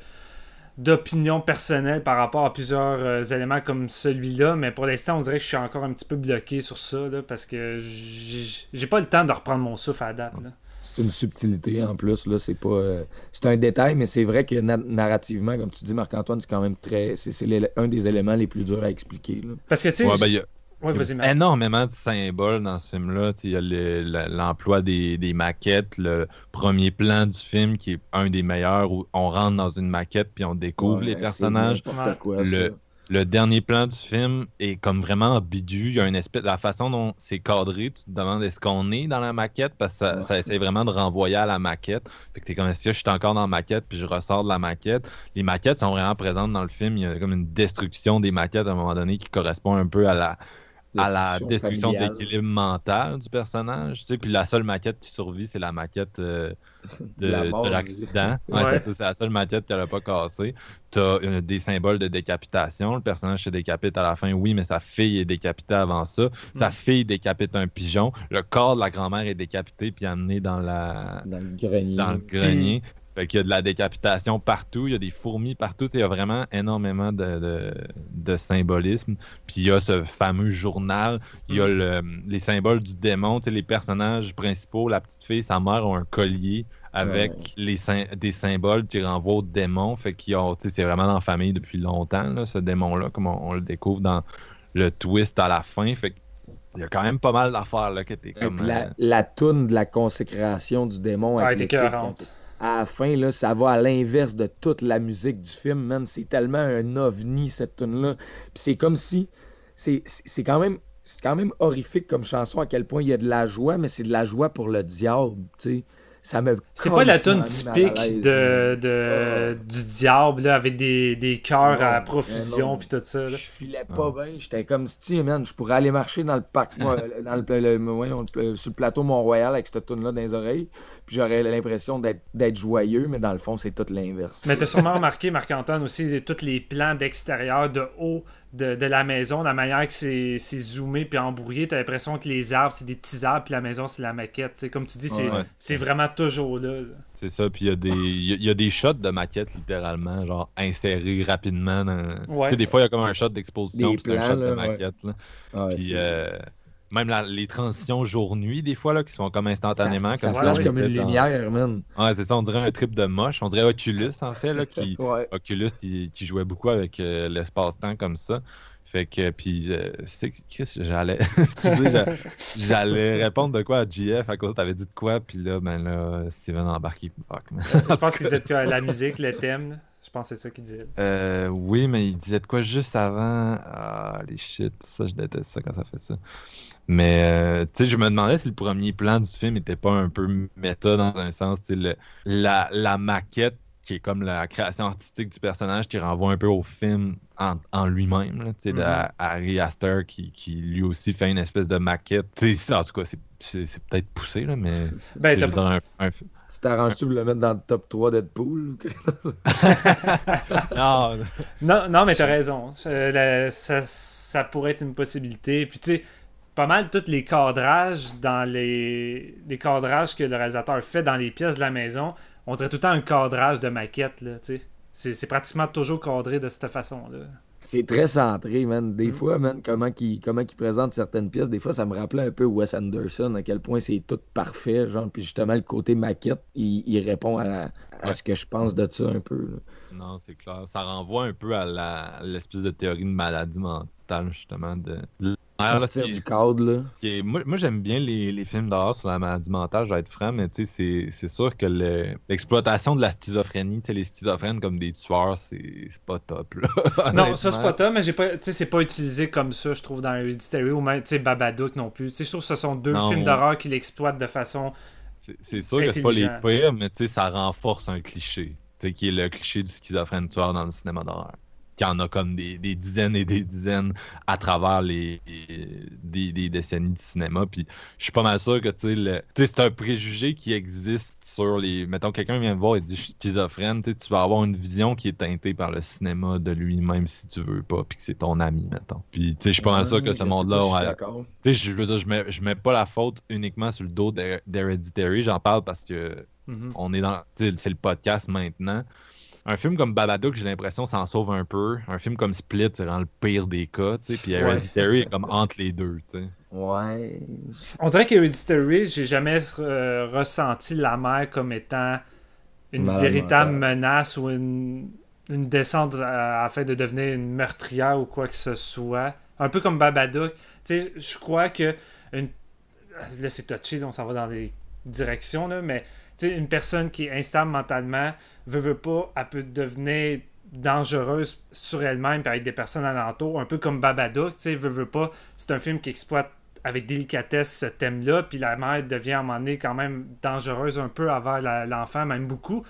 d'opinion personnelle par rapport à plusieurs euh, éléments comme celui-là, mais pour l'instant, on dirait que je suis encore un petit peu bloqué sur ça, là, parce que j'ai pas le temps de reprendre mon souffle à la date. Là. C'est une subtilité en plus, là, c'est pas. euh, c'est un détail, mais c'est vrai que na- narrativement, comme tu dis, Marc-Antoine, c'est quand même très. C'est un des éléments les plus durs à expliquer. là. Parce que, tu sais, ouais, ben, il y a- ouais, vas-y, Marc. énormément de symboles dans ce film-là. Il y a le- le- l'emploi des, des maquettes, le premier plan du film qui est un des meilleurs où on rentre dans une maquette puis on découvre Ouais, les personnages. quoi, Le- dernier plan du film est comme vraiment ambigu. Il y a une espèce. La façon dont c'est cadré, tu te demandes est-ce qu'on est dans la maquette? Parce que ça, Ouais. ça essaie vraiment de renvoyer à la maquette. Fait que t'es comme si je suis encore dans la maquette puis je ressors de la maquette? Les maquettes sont vraiment présentes dans le film. Il y a comme une destruction des maquettes à un moment donné qui correspond un peu à la, à la destruction de l'équilibre mental du personnage. Tu sais, puis la seule maquette qui survit, c'est la maquette euh, de, La l'accident. Ouais, Ouais. c'est la seule maquette qu'elle n'a pas cassée. Tu as des symboles de décapitation. Le personnage se décapite à la fin, oui, mais sa fille est décapitée avant ça. Sa Mm. fille décapite un pigeon. Le corps de la grand-mère est décapité puis amené dans la Dans le grenier. dans le grenier. Fait qu'il y a de la décapitation partout, il y a des fourmis partout, il y a vraiment énormément de, de, de symbolisme. Puis il y a ce fameux journal, il y a le, les symboles du démon, tu sais, les personnages principaux, la petite fille, sa mère ont un collier avec Ouais. les sym- des symboles qui renvoient au démon. Fait sais, c'est vraiment dans la famille depuis longtemps, là, ce démon-là, comme on, on le découvre dans le twist à la fin. Fait qu'il y a quand même pas mal d'affaires là que t'es comme. la, euh, la toune de la consécréation du démon Ouais, avec à la fin, là, ça va à l'inverse de toute la musique du film, man. C'est tellement un ovni, cette tune-là. Puis c'est comme si. C'est quand même. C'est quand même horrifique comme chanson à quel point il y a de la joie, mais c'est de la joie pour le diable, tu sais. Ça me C'est pas la tune typique de, du diable là, avec des, des cœurs à profusion puis tout ça. là. Je filais pas bien. J'étais comme si, man, je pourrais aller marcher dans le parc, moi, dans le, le- voyons, le- sur le plateau Mont-Royal avec cette tune là dans les oreilles. Puis j'aurais l'impression d'être d'être joyeux, mais dans le fond, c'est tout l'inverse. Mais t'as sûrement remarqué, Marc-Antoine, aussi tous les plans d'extérieur, de haut de, de la maison, la manière que c'est c'est zoomé puis embrouillé, t'as l'impression que les arbres, c'est des petits arbres, puis la maison, c'est la maquette. C'est comme tu dis, c'est Ouais. vraiment toujours là. là. C'est ça, puis il y, a des- il y a- il y a des shots de maquettes littéralement, genre insérés rapidement. Dans... Ouais. Tu des fois, il y a comme un shot d'exposition, puis c'est un shot de là, maquette. Là. Puis c'est- même la- les transitions jour-nuit, des fois, là, qui sont comme instantanément. ça, ça comme flash si on comme une lumière, man. Ouais, c'est ça, on dirait un trip de moche. On dirait Oculus, en fait, là, qui, Ouais. Oculus qui, qui jouait beaucoup avec euh, l'espace-temps comme ça. Fait que, puis, euh, c'est Chris, j'allais, j'allais répondre de quoi à GF à cause t'avais dit de quoi, puis là, ben là, Steven a embarqué. Fuck, man. Je pense qu'ils disaient de quoi, la musique, le thème. Je pense que c'est ça qu'ils disaient. Euh, oui, mais il disait de quoi juste avant? Ah, les shit, ça, je déteste ça quand ça fait ça. Mais, euh, tu sais, je me demandais si le premier plan du film était pas un peu méta dans un sens, tu sais, le- la, la maquette qui est comme la création artistique du personnage qui renvoie un peu au film en, en lui-même, là, tu sais, de Mhm. Harry Astor qui, qui lui aussi fait une espèce de maquette. Tu sais, en tout cas, c'est- c'est c'est peut-être poussé, là, mais Ben, t'as un- un- Tu t'arranges-tu pour le mettre dans le top 3 Deadpool? Non, Non, non, mais t'as raison. Euh, la- ça, ça pourrait être une possibilité. Puis tu sais, pas mal tous les cadrages dans les, les cadrages que le réalisateur fait dans les pièces de la maison, on dirait tout le temps un cadrage de maquette, là, tu sais. C'est c'est pratiquement toujours cadré de cette façon-là. C'est très centré, man. Des Mm. fois, man, comment il comment qu'il présente certaines pièces, des fois, ça me rappelait un peu Wes Anderson, à quel point c'est tout parfait, genre, puis justement, le côté maquette, il, il répond à, à Ouais. ce que je pense de ça un peu. là. Non, c'est clair. Ça renvoie un peu à la- à l'espèce de théorie de maladie mentale, justement. De... Ah, Sortir du cadre, là. qui est- Moi, moi, j'aime bien les, les films d'horreur sur la maladie mentale, je vais être franc, mais tu sais, c'est- c'est sûr que le- l'exploitation de la schizophrénie, tu sais, les schizophrènes comme des tueurs, c'est c'est pas top, là. Non, ça c'est pas top, mais j'ai pas, tu sais, c'est pas utilisé comme ça, je trouve, dans Hereditary ou même, tu sais, Babadook non plus. Tu sais, je trouve que ce sont deux Non. films d'horreur qui l'exploitent de façon. C'est- C'est sûr que c'est pas les pires, mais tu sais, ça renforce un cliché. Tu sais, qui est le cliché du schizophrène tueur dans le cinéma d'horreur. Qui en a comme des, des dizaines et des dizaines à travers les, des, des décennies de cinéma. Puis je suis pas mal sûr que tu sais, c'est un préjugé qui existe sur les. Mettons, quelqu'un vient me voir et dit je suis schizophrène, tu vas avoir une vision qui est teintée par le cinéma de lui-même si tu veux pas, puis que c'est ton ami, mettons. Puis tu sais, je suis pas mal sûr que ce monde-là je tu sais, je veux dire, je mets, je mets pas la faute uniquement sur le dos d'Her- d'Hereditary. J'en parle parce que Mhm. on est dans. C'est le podcast maintenant. Un film comme Babadook, j'ai l'impression, s'en sauve un peu. Un film comme Split, c'est dans le pire des cas. tu sais, Puis Hereditary est comme entre les deux. tu sais. Ouais. On dirait qu'Hereditary, j'ai jamais euh, ressenti la mère comme étant une véritable menace ou une, une descente à- afin de devenir une meurtrière ou quoi que ce soit. Un peu comme Babadook. Tu sais, je crois que une... là c'est touché, on s'en va dans des directions là, mais une personne qui est instable mentalement veut veut pas, elle peut devenir dangereuse sur elle-même avec des personnes alentour, un peu comme Babadook. C'est un film qui exploite avec délicatesse ce thème-là, puis la mère devient à un moment donné quand même dangereuse un peu envers l'enfant, même beaucoup.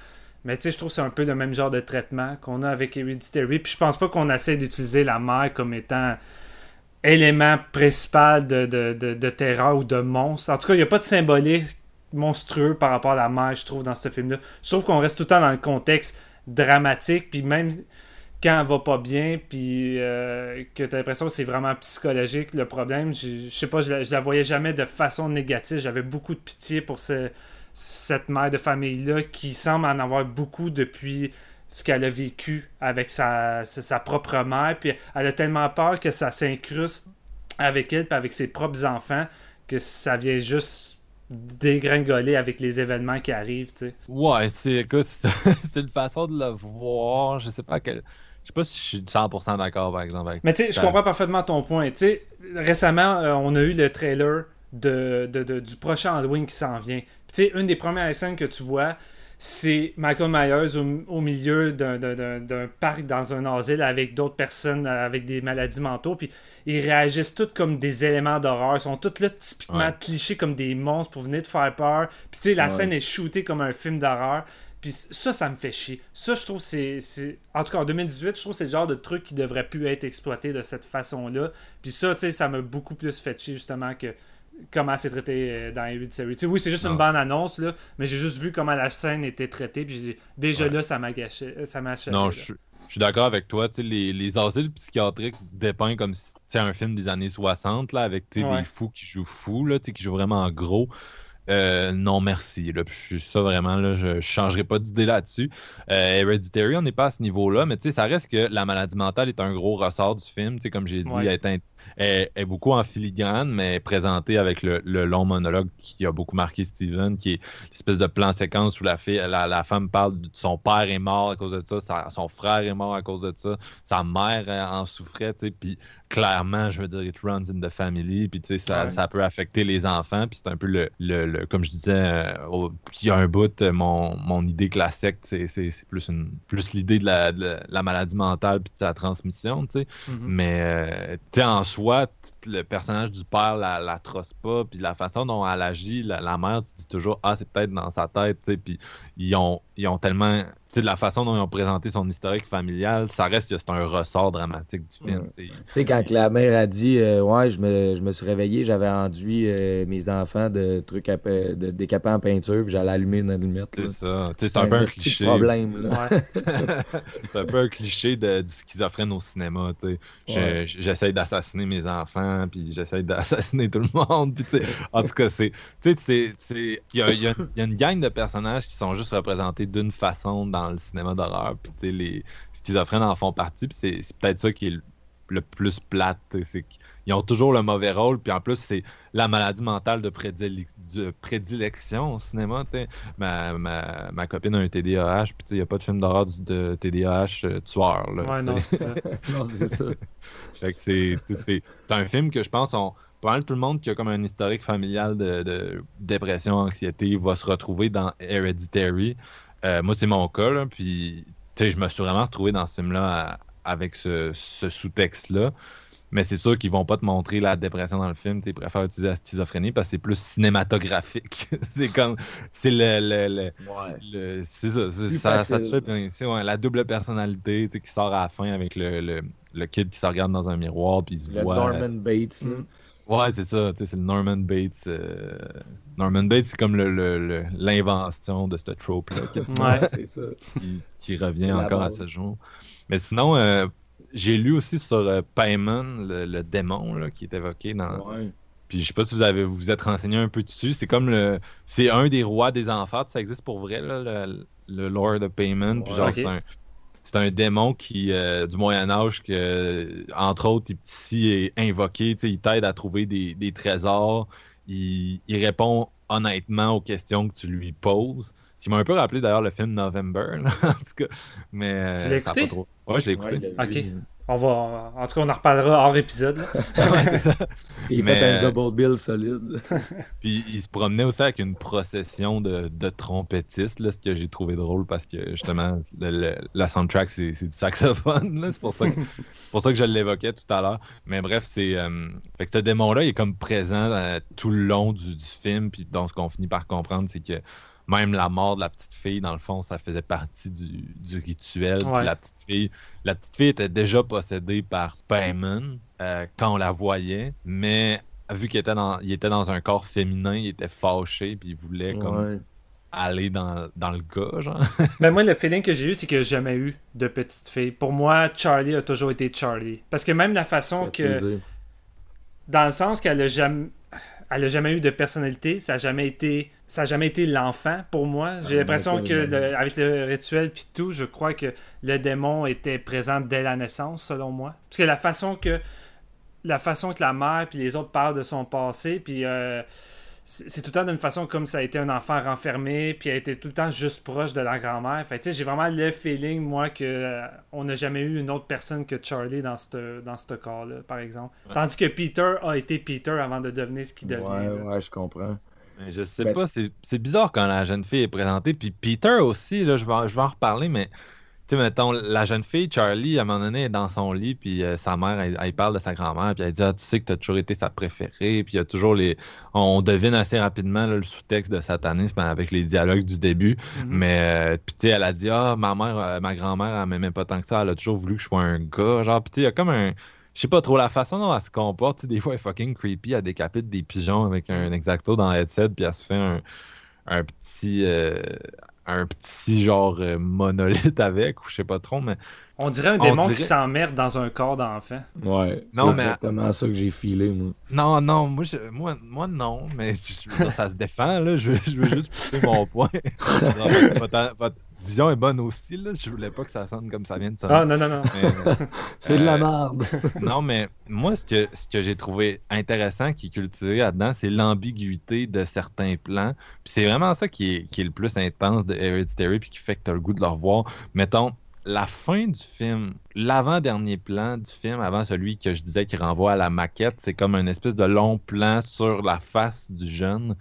Mais tu je trouve que c'est un peu le même genre de traitement qu'on a avec Hereditary. Puis je pense pas qu'on essaie d'utiliser la mère comme étant élément principal de, de, de, de terreur ou de monstre. En tout cas, il n'y a pas de symbolique monstrueux par rapport à la mère, je trouve, dans ce film-là. Je trouve qu'on reste tout le temps dans le contexte dramatique, puis même quand elle va pas bien, puis euh, que tu as l'impression que c'est vraiment psychologique le problème, je je sais pas, je la, la voyais jamais de façon négative. J'avais beaucoup de pitié pour ce, cette mère de famille-là qui semble en avoir beaucoup depuis ce qu'elle a vécu avec sa, propre mère. Elle a tellement peur que ça s'incruste avec elle puis avec ses propres enfants que ça vient juste dégringoler avec les événements qui arrivent, tu sais. Ouais, c'est écoute, c'est une façon de le voir. Je sais pas quel. Je sais pas si je suis 100% d'accord par exemple avec Mais tu sais, je comprends parfaitement ton point. Tu sais, récemment, euh, on a eu le trailer de, de- de- du prochain Halloween qui s'en vient. Puis tu sais, une des premières scènes que tu vois, c'est Michael Myers au, au milieu d'un- parc dans un asile avec d'autres personnes avec des maladies mentaux. Puis ils réagissent tous comme des éléments d'horreur. Ils sont tous là typiquement Ouais. clichés comme des monstres pour venir te faire peur. Puis tu sais, la Ouais. scène est shootée comme un film d'horreur. Puis ça, ça me fait chier. Ça, je trouve c'est c'est En tout cas, en 2018, je trouve que c'est le genre de truc qui devrait plus être exploité de cette façon-là. Puis ça, tu sais, ça m'a beaucoup plus fait chier, justement, que comment c'est traité euh, dans Hereditary. Tu sais, oui, c'est juste Non. une bande-annonce, là, mais j'ai juste vu comment la scène était traitée. Puis j'ai dit, déjà Ouais. là, ça m'a gâché. euh, Ça m'a Non, je suis- je suis d'accord avec toi. Les, les asiles psychiatriques dépeignent comme si c'était un film des années 60, là, avec Ouais. des fous qui jouent fous, là, qui jouent vraiment en gros. Euh, non, merci. Là. Je suis ça vraiment, là, je ne changerai pas d'idée là-dessus. Euh, Hereditary, on n'est pas à ce niveau-là, mais tu sais, ça reste que la maladie mentale est un gros ressort du film. Tu sais, comme j'ai dit, Ouais. elle est, in- elle est beaucoup en filigrane, mais présentée avec le, le long monologue qui a beaucoup marqué Steven, qui est l'espèce de plan séquence où la, fille, la, la femme parle de son père est mort à cause de ça, sa- son frère est mort à cause de ça, sa mère euh, en souffrait, puis clairement, je veux dire, it runs in the family, puis tu sais, ça, Ouais. ça peut affecter les enfants, puis c'est un peu le, le- le- comme je disais, euh, au- il y a un bout, euh, mon, mon idée que la secte, c'est c'est- c'est plus, une, plus l'idée de la, de la maladie mentale, puis de sa transmission, tu sais, Mhm. mais euh, tu sais, en soi, le personnage du père la, la trosse pas, puis la façon dont elle agit, la, la mère, tu dis toujours, ah, c'est peut-être dans sa tête, tu sais, puis ils ont, ils ont tellement, de la façon dont ils ont présenté son historique familial, ça reste que c'est un ressort dramatique du film. Tu sais. Quand que la mère a dit euh, Ouais, je me, je me suis réveillé, j'avais enduit euh, mes enfants de trucs à pe- de décapés en peinture, puis j'allais allumer une allumette. C'est ça. C'est un peu un cliché. problème. Là. Ouais. c'est un peu un cliché de, du schizophrène au cinéma. tu sais. Je- Ouais. J'essaie d'assassiner mes enfants, puis j'essaie d'assassiner tout le monde. Puis, en tout cas, c'est. Tu sais, c'est- c'est- il y a, y a- y a une gang de personnages qui sont juste représentés d'une façon dans le cinéma d'horreur. Puis, tu sais, les schizophrènes en font partie. Puis, c'est c'est peut-être ça qui est le, le plus plate. C'est qu'ils ont toujours le mauvais rôle. Puis, en plus, c'est la maladie mentale de, prédile- de prédilection au cinéma. tu sais. Ma, ma, ma copine a un TDAH. Puis, tu sais, il n'y a pas de film d'horreur de TDAH euh, tueur. Là, Ouais, non, c'est ça. non, c'est ça. Fait que c'est, un film que je pense, on, pas mal tout le monde qui a comme un historique familial de, de dépression, anxiété, va se retrouver dans Hereditary. Euh, moi, c'est mon cas, là, puis tu sais, je me suis vraiment retrouvé dans ce film-là avec ce, ce sous-texte-là. Mais c'est sûr qu'ils vont pas te montrer la dépression dans le film. Ils préfèrent utiliser la schizophrénie parce que c'est plus cinématographique. c'est comme. C'est le- le- le, Ouais. le- c'est ça, ça, ça se facile. fait bien. C'est ouais, la double personnalité tu sais, qui sort à la fin avec le, le, le kid qui se regarde dans un miroir puis il se Le voit. Norman Bates. là. Ouais, c'est ça, tu sais, c'est le Norman Bates. euh, Norman Bates, c'est comme le- le- le- l'invention de ce trope-là qui, Ouais. c'est ça. qui- qui revient encore à ce jour. Mais sinon, euh, j'ai lu aussi sur euh, Paimon, le, le démon là, qui est évoqué dans, Ouais. puis je sais pas si vous avez vous vous êtes renseigné un peu dessus. C'est comme le. C'est un des rois des enfers. Ça existe pour vrai, là, le, le Lord of Payment. Puis genre, c'est un. C'est un démon qui, euh, du Moyen-Âge, que, entre autres, il, s'il est invoqué, tu sais, il t'aide à trouver des, des trésors. Il, il répond honnêtement aux questions que tu lui poses. Ce qui m'a un peu rappelé d'ailleurs le film November, là, en tout cas. Mais, euh, Tu l'as ça a écouté? pas trop- Ouais, je l'ai écouté. Ouais, Ok. On va, en tout cas, on en reparlera hors épisode. Il Mais- fait un double bill solide. Puis il se promenait aussi avec une procession de, de trompettistes, là, ce que j'ai trouvé drôle parce que justement, le- le- la soundtrack, c'est du saxophone. C'est pour, ça que- c'est pour ça que je l'évoquais tout à l'heure. Mais bref, c'est. euh, fait que ce démon-là, il est comme présent euh, tout le long du, du film. Puis donc, ce qu'on finit par comprendre, c'est que même la mort de la petite fille, dans le fond, ça faisait partie du, du rituel. Ouais. la petite fille. La petite fille était déjà possédée par Paimon euh, quand on la voyait, mais vu qu'il était dans, il était dans un corps féminin, il était fâché, puis il voulait comme Ouais. aller dans, dans le gars, genre. Mais moi, le feeling que j'ai eu, c'est que j'ai jamais eu de petite fille. Pour moi, Charlie a toujours été Charlie. Parce que même la façon que. dans le sens qu'elle a jamais elle a jamais eu de personnalité, ça a jamais été ça a jamais été l'enfant pour moi. J'ai Ah, l'impression pas que le- avec le rituel puis tout, je crois que le démon était présent dès la naissance selon moi. Parce que la façon que la façon que la mère puis les autres parlent de son passé puis euh, c'est tout le temps d'une façon comme ça a été un enfant renfermé puis elle était tout le temps juste proche de la grand-mère. Fait tu sais, j'ai vraiment le feeling moi que euh, on n'a jamais eu une autre personne que Charlie dans ce dans ce cas-là par exemple. Ouais. Tandis que Peter a été Peter avant de devenir ce qu'il devient. Ouais, là. ouais, je comprends. Mais je sais Ben, pas, c'est c'est bizarre quand la jeune fille est présentée. Puis Peter aussi, là, je vais, je vais en reparler, mais tu sais, mettons, la jeune fille, Charlie, à un moment donné, est dans son lit, puis euh, sa mère, elle, elle parle de sa grand-mère, puis elle dit Ah, tu sais que tu as toujours été sa préférée, puis il y a toujours les. On devine assez rapidement là, le sous-texte de satanisme avec les dialogues du début. Mhm. Mais, euh, puis tu sais, elle a dit Ah, ma mère, euh, ma grand-mère, elle m'aimait pas tant que ça, elle a toujours voulu que je sois un gars. Genre, puis tu sais, il y a comme un. Je sais pas trop la façon dont elle se comporte. tu sais, Des fois, elle est fucking creepy. Elle décapite des pigeons avec un exacto dans le headset, puis elle se fait un, un petit. euh, un petit genre euh, monolithe avec, ou je sais pas trop, mais. On dirait un On démon qui s'emmerde dans un corps d'enfant. Ouais. Non, c'est mais- exactement ça que j'ai filé, moi. Non, non, moi, je- moi, moi non, mais je veux dire, ça se défend, là. Je, veux- je veux juste pousser mon point. votre, votre- votre vision est bonne aussi, là. Je voulais pas que ça sonne comme ça vient de sonner. Ah non, non, non. mais- C'est de la Euh, merde. Non, mais moi, ce que, ce que j'ai trouvé intéressant qui est cultivé là-dedans, c'est l'ambiguïté de certains plans. Puis c'est vraiment ça qui est, qui est le plus intense de Hereditary, puis qui fait que tu as le goût de le revoir. Mettons, la fin du film, l'avant-dernier plan du film, avant celui que je disais qui renvoie à la maquette, c'est comme un espèce de long plan sur la face du jeune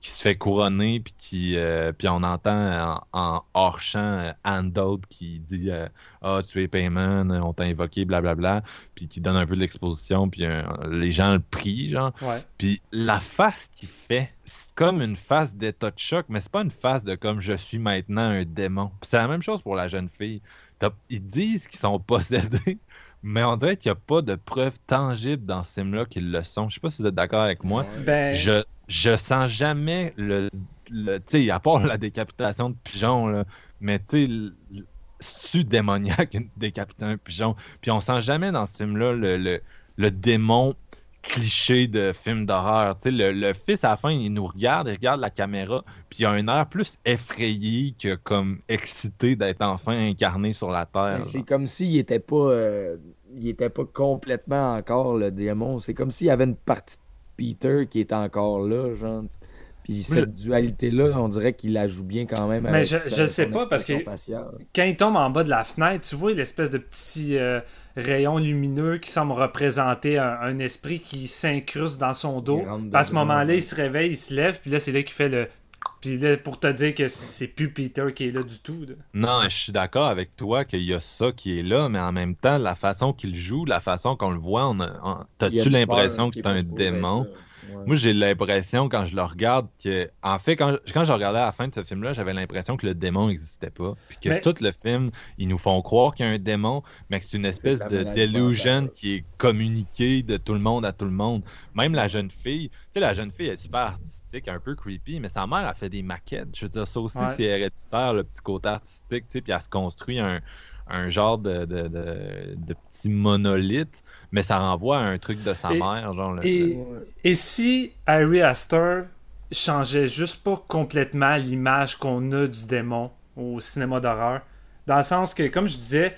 qui se fait couronner, puis qui euh, puis on entend en, en hors-champ euh, Andold qui dit euh, Ah, tu es Payman, on t'a invoqué, blablabla, puis qui donne un peu de l'exposition, puis euh, les gens le prient, genre. Ouais. Puis la face qu'il fait, c'est comme une face d'état de choc, mais c'est pas une face de comme je suis maintenant un démon. C'est la même chose pour la jeune fille. Ils disent qu'ils sont possédés, mais on dirait qu'il n'y a pas de preuves tangibles dans ce film-là qu'ils le sont. Je sais pas si vous êtes d'accord avec moi. Ben, Je, je sens jamais le. le tu sais, à part la décapitation de pigeon, là, mais tu sais, c'est-tu démoniaque décapiter un pigeon? Puis on sent jamais dans ce film-là le, le, le démon cliché de film d'horreur. Tu sais, le, le fils, à la fin, il nous regarde, il regarde la caméra, puis il a un air plus effrayé que comme excité d'être enfin incarné sur la Terre. Ben, c'est comme s'il était pas euh, il était pas complètement encore le démon. C'est comme s'il y avait une partie de Peter qui est encore là, genre. Puis cette dualité-là, on dirait qu'il la joue bien quand même. Mais avec je- sa- je sais pas, parce que- faciale. quand il tombe en bas de la fenêtre, tu vois l'espèce de petit euh, rayon lumineux qui semble représenter un, un esprit qui s'incruste dans son dos. À ce moment-là, il se réveille, il se lève, puis là, c'est là qu'il fait le. Puis là, pour te dire que c'est plus Peter qui est là du tout. là. Non, je suis d'accord avec toi qu'il y a ça qui est là, mais en même temps, la façon qu'il joue, la façon qu'on le voit, on a- on- t'as-tu l'impression que c'est est un être démon? Ouais. Moi, j'ai l'impression, quand je le regarde, que. En fait, quand, quand je regardais à la fin de ce film-là, j'avais l'impression que le démon n'existait pas. Puis que Mais- tout le film, ils nous font croire qu'il y a un démon, mais que c'est une espèce de delusion qui est communiquée de tout le monde à tout le monde. Même la jeune fille, tu sais, la jeune fille est super artistique, un peu creepy, mais sa mère a fait des maquettes. Je veux dire, ça aussi, Ouais. c'est héréditaire, le petit côté artistique, tu sais, puis elle se construit un, un genre de, de, de, de petit monolithe, mais ça renvoie à un truc de sa Et- mère, genre. le- et- le- Ouais. Et si Harry Astor changeait juste pas complètement l'image qu'on a du démon au cinéma d'horreur, dans le sens que, comme je disais,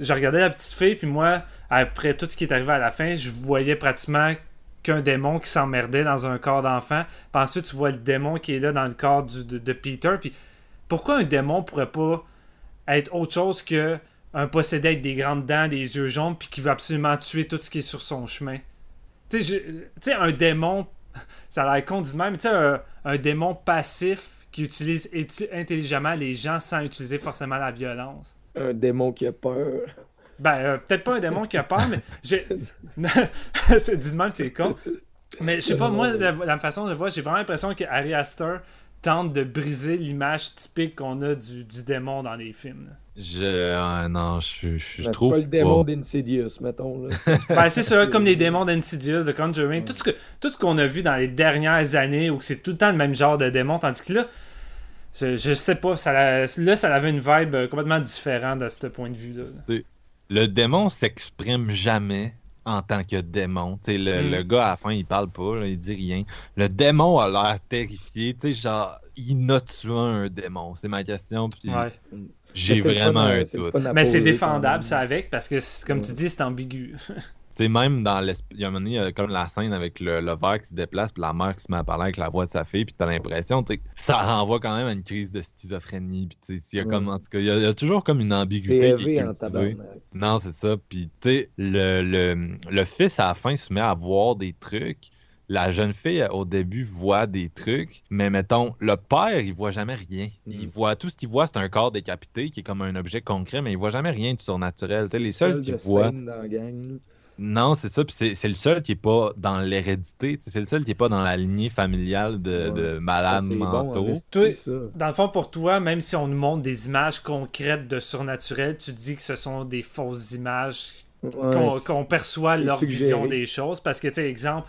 je regardais la petite fille, puis moi, après tout ce qui est arrivé à la fin, je voyais pratiquement qu'un démon qui s'emmerdait dans un corps d'enfant. Puis ensuite, tu vois le démon qui est là dans le corps du- de, de Peter. Puis pourquoi un démon pourrait pas être autre chose que un possédé avec des grandes dents, des yeux jaunes, puis qui veut absolument tuer tout ce qui est sur son chemin? Tu sais, un démon, ça a l'air con dit même, mais tu sais, un, un démon passif qui utilise intelligemment les gens sans utiliser forcément la violence. Un démon qui a peur. Ben, euh, peut-être pas un démon qui a peur, mais j'ai. c'est dit même, c'est con. Mais je sais pas, moi, la, la façon de voir, j'ai vraiment l'impression que Harry Astor tente de briser l'image typique qu'on a du, du démon dans les films. là. Je. ah, non, je, je, je C'est trouve. pas le démon pas. d'Insidious, mettons. Là. Ben, c'est ça, comme les démons d'Insidious, de Conjuring, tout ce que tout ce qu'on a vu dans les dernières années où c'est tout le temps le même genre de démon, tandis que là, je, je sais pas, ça, la- là, ça avait une vibe euh, complètement différente de ce point de vue-là. Le démon s'exprime jamais. en tant que démon. Sais, le, Mm. le gars, à la fin, il parle pas, là, il dit rien. Le démon a l'air terrifié. Tu sais, genre, il a tué un démon? C'est ma question. Puis Ouais. J'ai vraiment à- un doute. Mais c'est défendable, ça, avec, parce que, comme tu dis, c'est ambigu. Tu sais, même dans Il y a un moment donné, il y a comme la scène avec le, le verre qui se déplace, puis la mère qui se met à parler avec la voix de sa fille, puis t'as l'impression, tu sais, ça renvoie quand même à une crise de schizophrénie. Puis, tu sais, il y a Ouais. comme, en tout cas, il y a, il y a toujours comme une ambiguïté qui est élevé en cultivée. tabarnak. Non, c'est ça. Puis, tu sais, le, le, le fils, à la fin, se met à voir des trucs. La jeune fille, au début, voit des trucs. Mais mettons, le père, il voit jamais rien. Il Mm. voit, tout ce qu'il voit, c'est un corps décapité qui est comme un objet concret, mais il voit jamais rien de surnaturel. Les seuls Seul qui voient. Non, c'est ça. Puis c'est, c'est le seul qui est pas dans l'hérédité. C'est le seul qui est pas dans la lignée familiale de, Ouais. de malades bon, Toi-. Dans le fond, pour toi, même si on nous montre des images concrètes de surnaturel, tu dis que ce sont des fausses images Ouais, qu'on perçoit leur suggéré. vision des choses? Parce que, tu sais, exemple,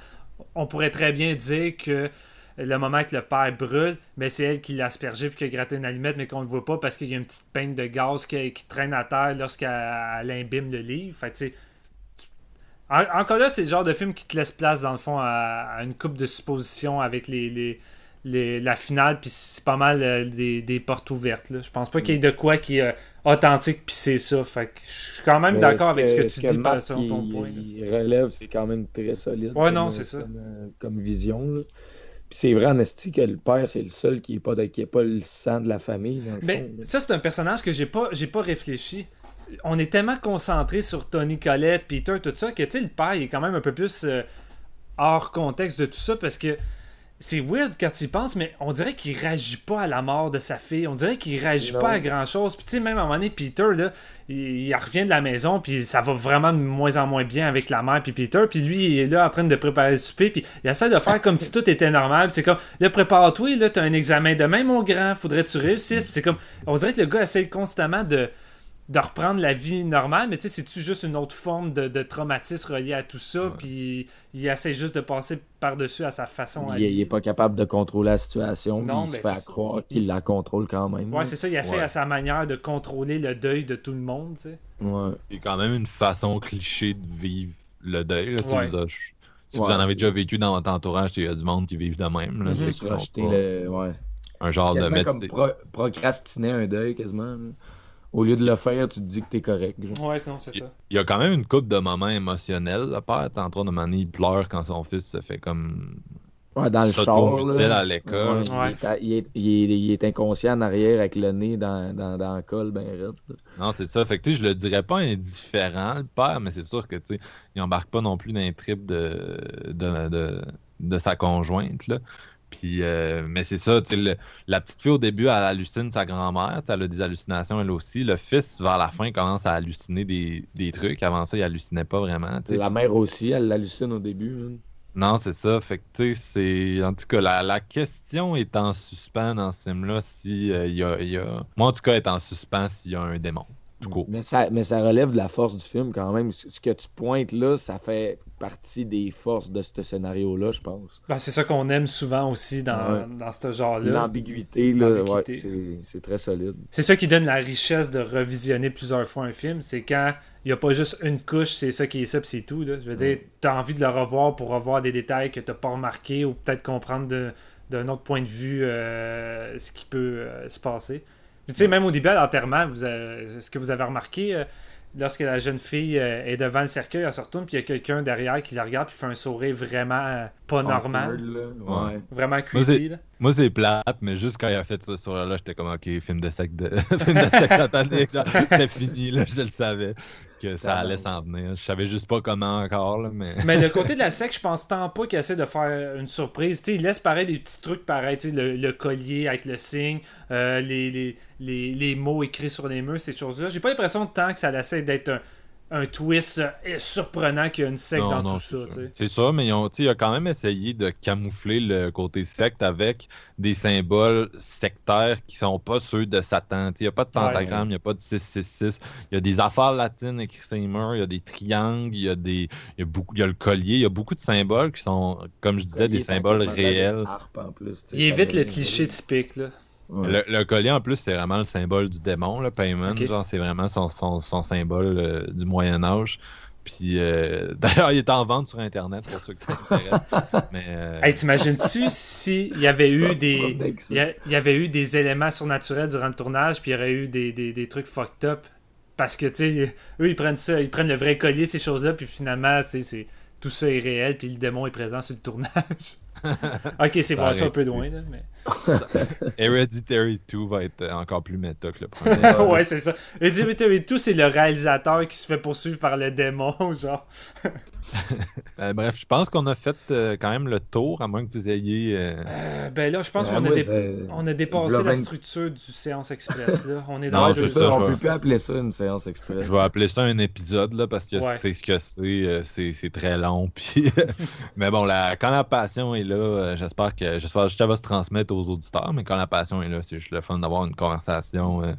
on pourrait très bien dire que le moment que le père brûle, mais c'est elle qui l'a aspergé puis qui a gratté une allumette, mais qu'on ne le voit pas parce qu'il y a une petite peinte de gaz qui, traîne à terre lorsqu'elle elle imbibe le livre. Fait encore là, c'est le genre de film qui te laisse place, dans le fond, à, une coupe de suppositions avec les, les- la finale, puis c'est pas mal euh, des, portes ouvertes. Je pense pas qu'il y ait de quoi qui euh, authentique, puis c'est ça. Fait que je suis quand même d'accord avec ce que tu dis par ton point. Il relève, c'est quand même très solide. Ouais, non, c'est ça. Comme, euh, comme vision. là. Puis c'est vrai, en esti, que le père, c'est le seul qui n'est pas, de- qui est pas le sang de la famille. Mais fond, ça, c'est un personnage que j'ai pas, j'ai pas réfléchi. On est tellement concentré sur Tony Collette, Peter, tout ça, que tu sais, le père, il est quand même un peu plus euh, hors contexte de tout ça parce que c'est weird quand tu y penses, mais on dirait qu'il réagit pas à la mort de sa fille. On dirait qu'il réagit Non. pas à grand chose. Puis tu sais, même à un moment donné, Peter, là, il, il revient de la maison, puis ça va vraiment de moins en moins bien avec la mère puis Peter. Puis lui, il est là en train de préparer le souper, puis il essaie de faire comme si tout était normal. Puis c'est comme, là, prépare-toi, là, t'as un examen demain, mon grand, faudrait que tu réussisses. Puis c'est comme, on dirait que le gars essaie constamment de de reprendre la vie normale, mais tu sais, c'est-tu juste une autre forme de, de traumatisme relié à tout ça, puis il essaie juste de passer par-dessus à sa façon à il, lui? il est pas capable de contrôler la situation. Non, mais il se fait croire qu'il la contrôle quand même. Ouais, c'est ça, il essaie Ouais. à sa manière de contrôler le deuil de tout le monde, tu sais. Ouais. C'est quand même une façon cliché de vivre le deuil. là, Ouais. vous Si Ouais, vous en avez déjà vécu dans votre entourage, il y a du monde qui vivent de même. Là, Mhm. c'est Juste le. Ouais. Un genre de médecin. comme pro- procrastiner un deuil quasiment. là. Au lieu de le faire, tu te dis que t'es correct. genre. Ouais, non, c'est ça. Il y a quand même une coupe de moments émotionnels. Le père, t'es en train de manier, il pleure quand son fils se fait comme. Ouais, dans le char. là. à l'école. Ouais, Ouais. Il, est, il est- il est- il est inconscient en arrière avec le nez dans, dans, dans le col, ben raide. Non, c'est ça. Fait que tu sais, je le dirais pas indifférent, le père, mais c'est sûr que tu sais, il embarque pas non plus dans les tripes de, de, de, de sa conjointe. Là. Puis, euh, mais c'est ça, tu sais, le- la petite fille au début, elle hallucine sa grand-mère, elle a des hallucinations elle aussi. Le fils, vers la fin, commence à halluciner des, des trucs. Avant ça, il hallucinait pas vraiment. La mère aussi, elle l'hallucine au début. hein. Non, c'est ça. Fait que, tu sais, c'est. En tout cas, la, la question est en suspens dans ce film-là. Si, euh, il y a, y a... Moi, en tout cas, est en suspens s'il y a un démon. Tout court. Mais ça, mais ça relève de la force du film quand même. Ce que tu pointes là, ça fait partie des forces de ce scénario-là, je pense. Ben, c'est ça qu'on aime souvent aussi dans, Ouais. dans ce genre-là. L'ambiguïté, là, ouais, L'ambiguïté. c'est- très solide. C'est ça qui donne la richesse de revisionner plusieurs fois un film. C'est quand il n'y a pas juste une couche, c'est ça qui est ça, puis c'est tout. Là. Je veux dire, tu as envie de le revoir pour revoir des détails que tu n'as pas remarqués ou peut-être comprendre d'un autre point de vue euh, ce qui peut euh, se passer. Tu sais, même au début, à l'enterrement, est-ce que vous avez remarqué, euh, lorsque la jeune fille euh, est devant le cercueil, elle se retourne, puis il y a quelqu'un derrière qui la regarde, puis fait un sourire vraiment euh, pas normal, Awkward, Ouais. vraiment creepy. là. Moi, c'est plate, mais juste quand il a fait ça sur là, j'étais comme, ok, film de secte de... film de genre, c'était fini, là, je le savais que ça allait s'en venir. Je savais juste pas comment encore, là, mais... Mais le côté de la secte, je pense tant pas qu'il essaie de faire une surprise. Tu sais, il laisse paraître des petits trucs pareils, tu sais, le, le collier avec le signe, euh, les, les, les, les mots écrits sur les murs, ces choses-là. J'ai pas l'impression de tant que ça essaie d'être un, un twist euh, surprenant qu'il y a une secte Non, dans non, tout c'est ça. C'est ça, mais ils ont, tu sais, il a quand même essayé de camoufler le côté secte avec des symboles sectaires qui sont pas ceux de Satan. Il n'y a pas de pentagramme, il n'y a pas de 666. Il y a des affaires latines écrites sur les murs, il y a des triangles, il y a, des, il y a, beaucoup, il y a le collier, il y a beaucoup de symboles qui sont, comme je disais, des symboles réels. harpe en plus, tu sais, Il évite le cliché typique. Là. Ouais. Le, le collier, en plus, c'est vraiment le symbole du démon, le paiement. Ok. Genre, c'est vraiment son, son, son symbole euh, du Moyen-Âge. Puis euh, d'ailleurs, il est en vente sur Internet pour ceux qui s'intéressent. Mais euh, Hey, t'imagines-tu s'il y avait eu des. Il y, avait eu des éléments surnaturels durant le tournage, puis il y aurait eu des, des, des trucs fucked up? Parce que, tu sais, eux, ils prennent ça, ils prennent le vrai collier, ces choses-là, puis finalement, c'est, c'est, tout ça est réel, puis le démon est présent sur le tournage. ok, c'est voir ça un peu loin, là, mais. Hereditary 2 va être encore plus méta que le premier. ouais, c'est ça. Dimitri tout, c'est le réalisateur qui se fait poursuivre par le démon, genre. Euh, bref, je pense qu'on a fait euh, quand même le tour, à moins que vous ayez. euh, Euh, ben là, je pense qu'on a, dé- a dépassé la structure du séance express, là. On est Non, dans le ça, je on vois. peut plus appeler ça une séance express. Je vais appeler ça un épisode là, parce que Ouais. c'est ce que c'est. euh, c'est c'est très long. Puis... mais bon, la... quand la passion est là, j'espère que j'espère que ça va se transmettre aux auditeurs. Mais quand la passion est là, c'est juste le fun d'avoir une conversation euh,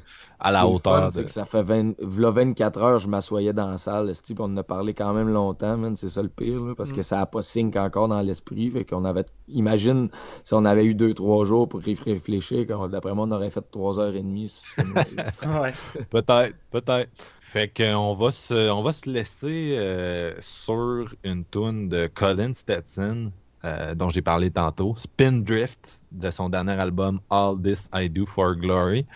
à la hauteur. fun, de- C'est que ça fait 20, v'là 24 heures, je m'assoyais dans la salle, puis on en a parlé quand même longtemps, man, c'est ça le pire, là, parce que ça n'a pas sync encore dans l'esprit. Fait qu'on avait. Imagine si on avait eu 2-3 jours pour y réfléchir, d'après moi, on aurait fait 3h30. Ouais. Peut-être, peut-être. Fait qu'on va se, on va se laisser euh, sur une tune de Colin Stetson, euh, dont j'ai parlé tantôt, Spin Drift, de son dernier album All This I Do for Glory.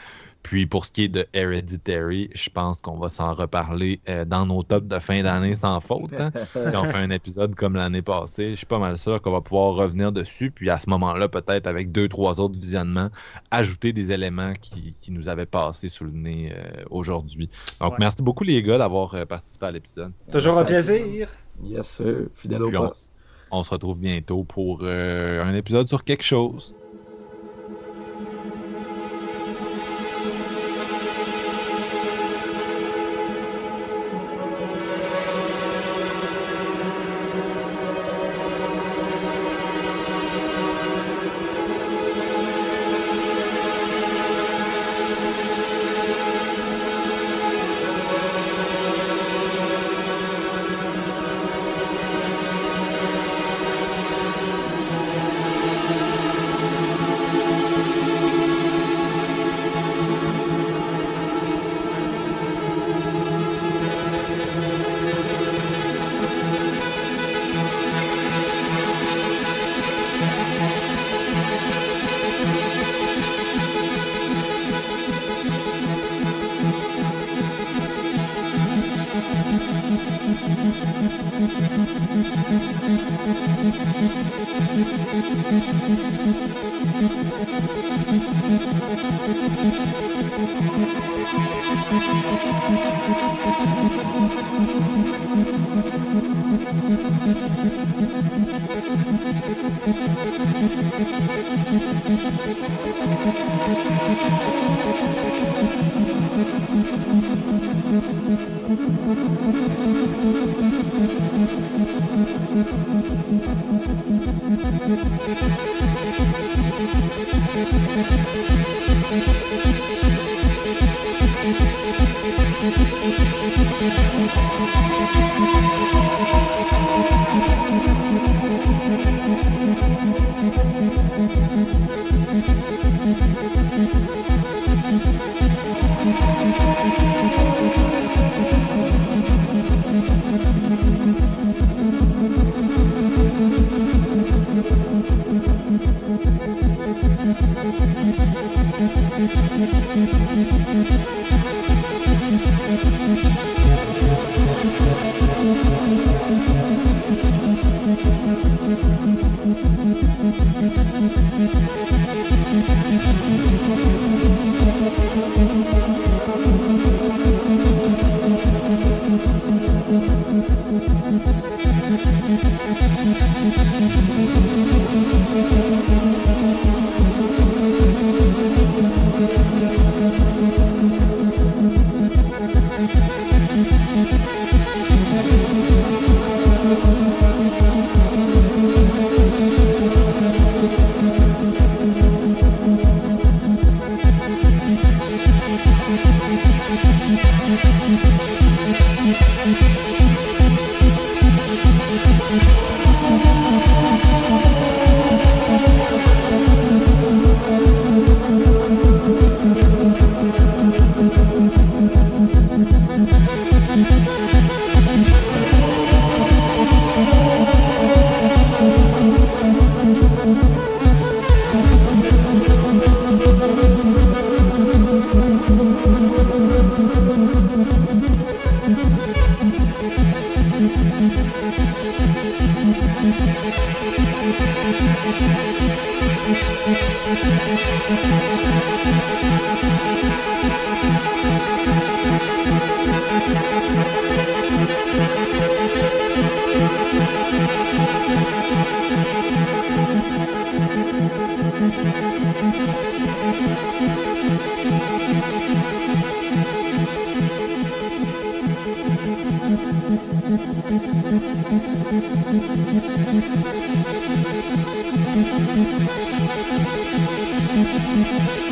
Puis pour ce qui est de Hereditary, je pense qu'on va s'en reparler euh, dans nos tops de fin d'année sans faute. hein. Puis on fait un épisode comme l'année passée. Je suis pas mal sûr qu'on va pouvoir revenir dessus. Puis à ce moment-là, peut-être avec deux, trois autres visionnements, ajouter des éléments qui, qui nous avaient passé sous le nez euh, aujourd'hui. Donc Ouais. merci beaucoup les gars d'avoir euh, participé à l'épisode. Toujours un plaisir. yes, sir. Fidèle au poste. On se retrouve bientôt pour euh, un épisode sur quelque chose. Thank you.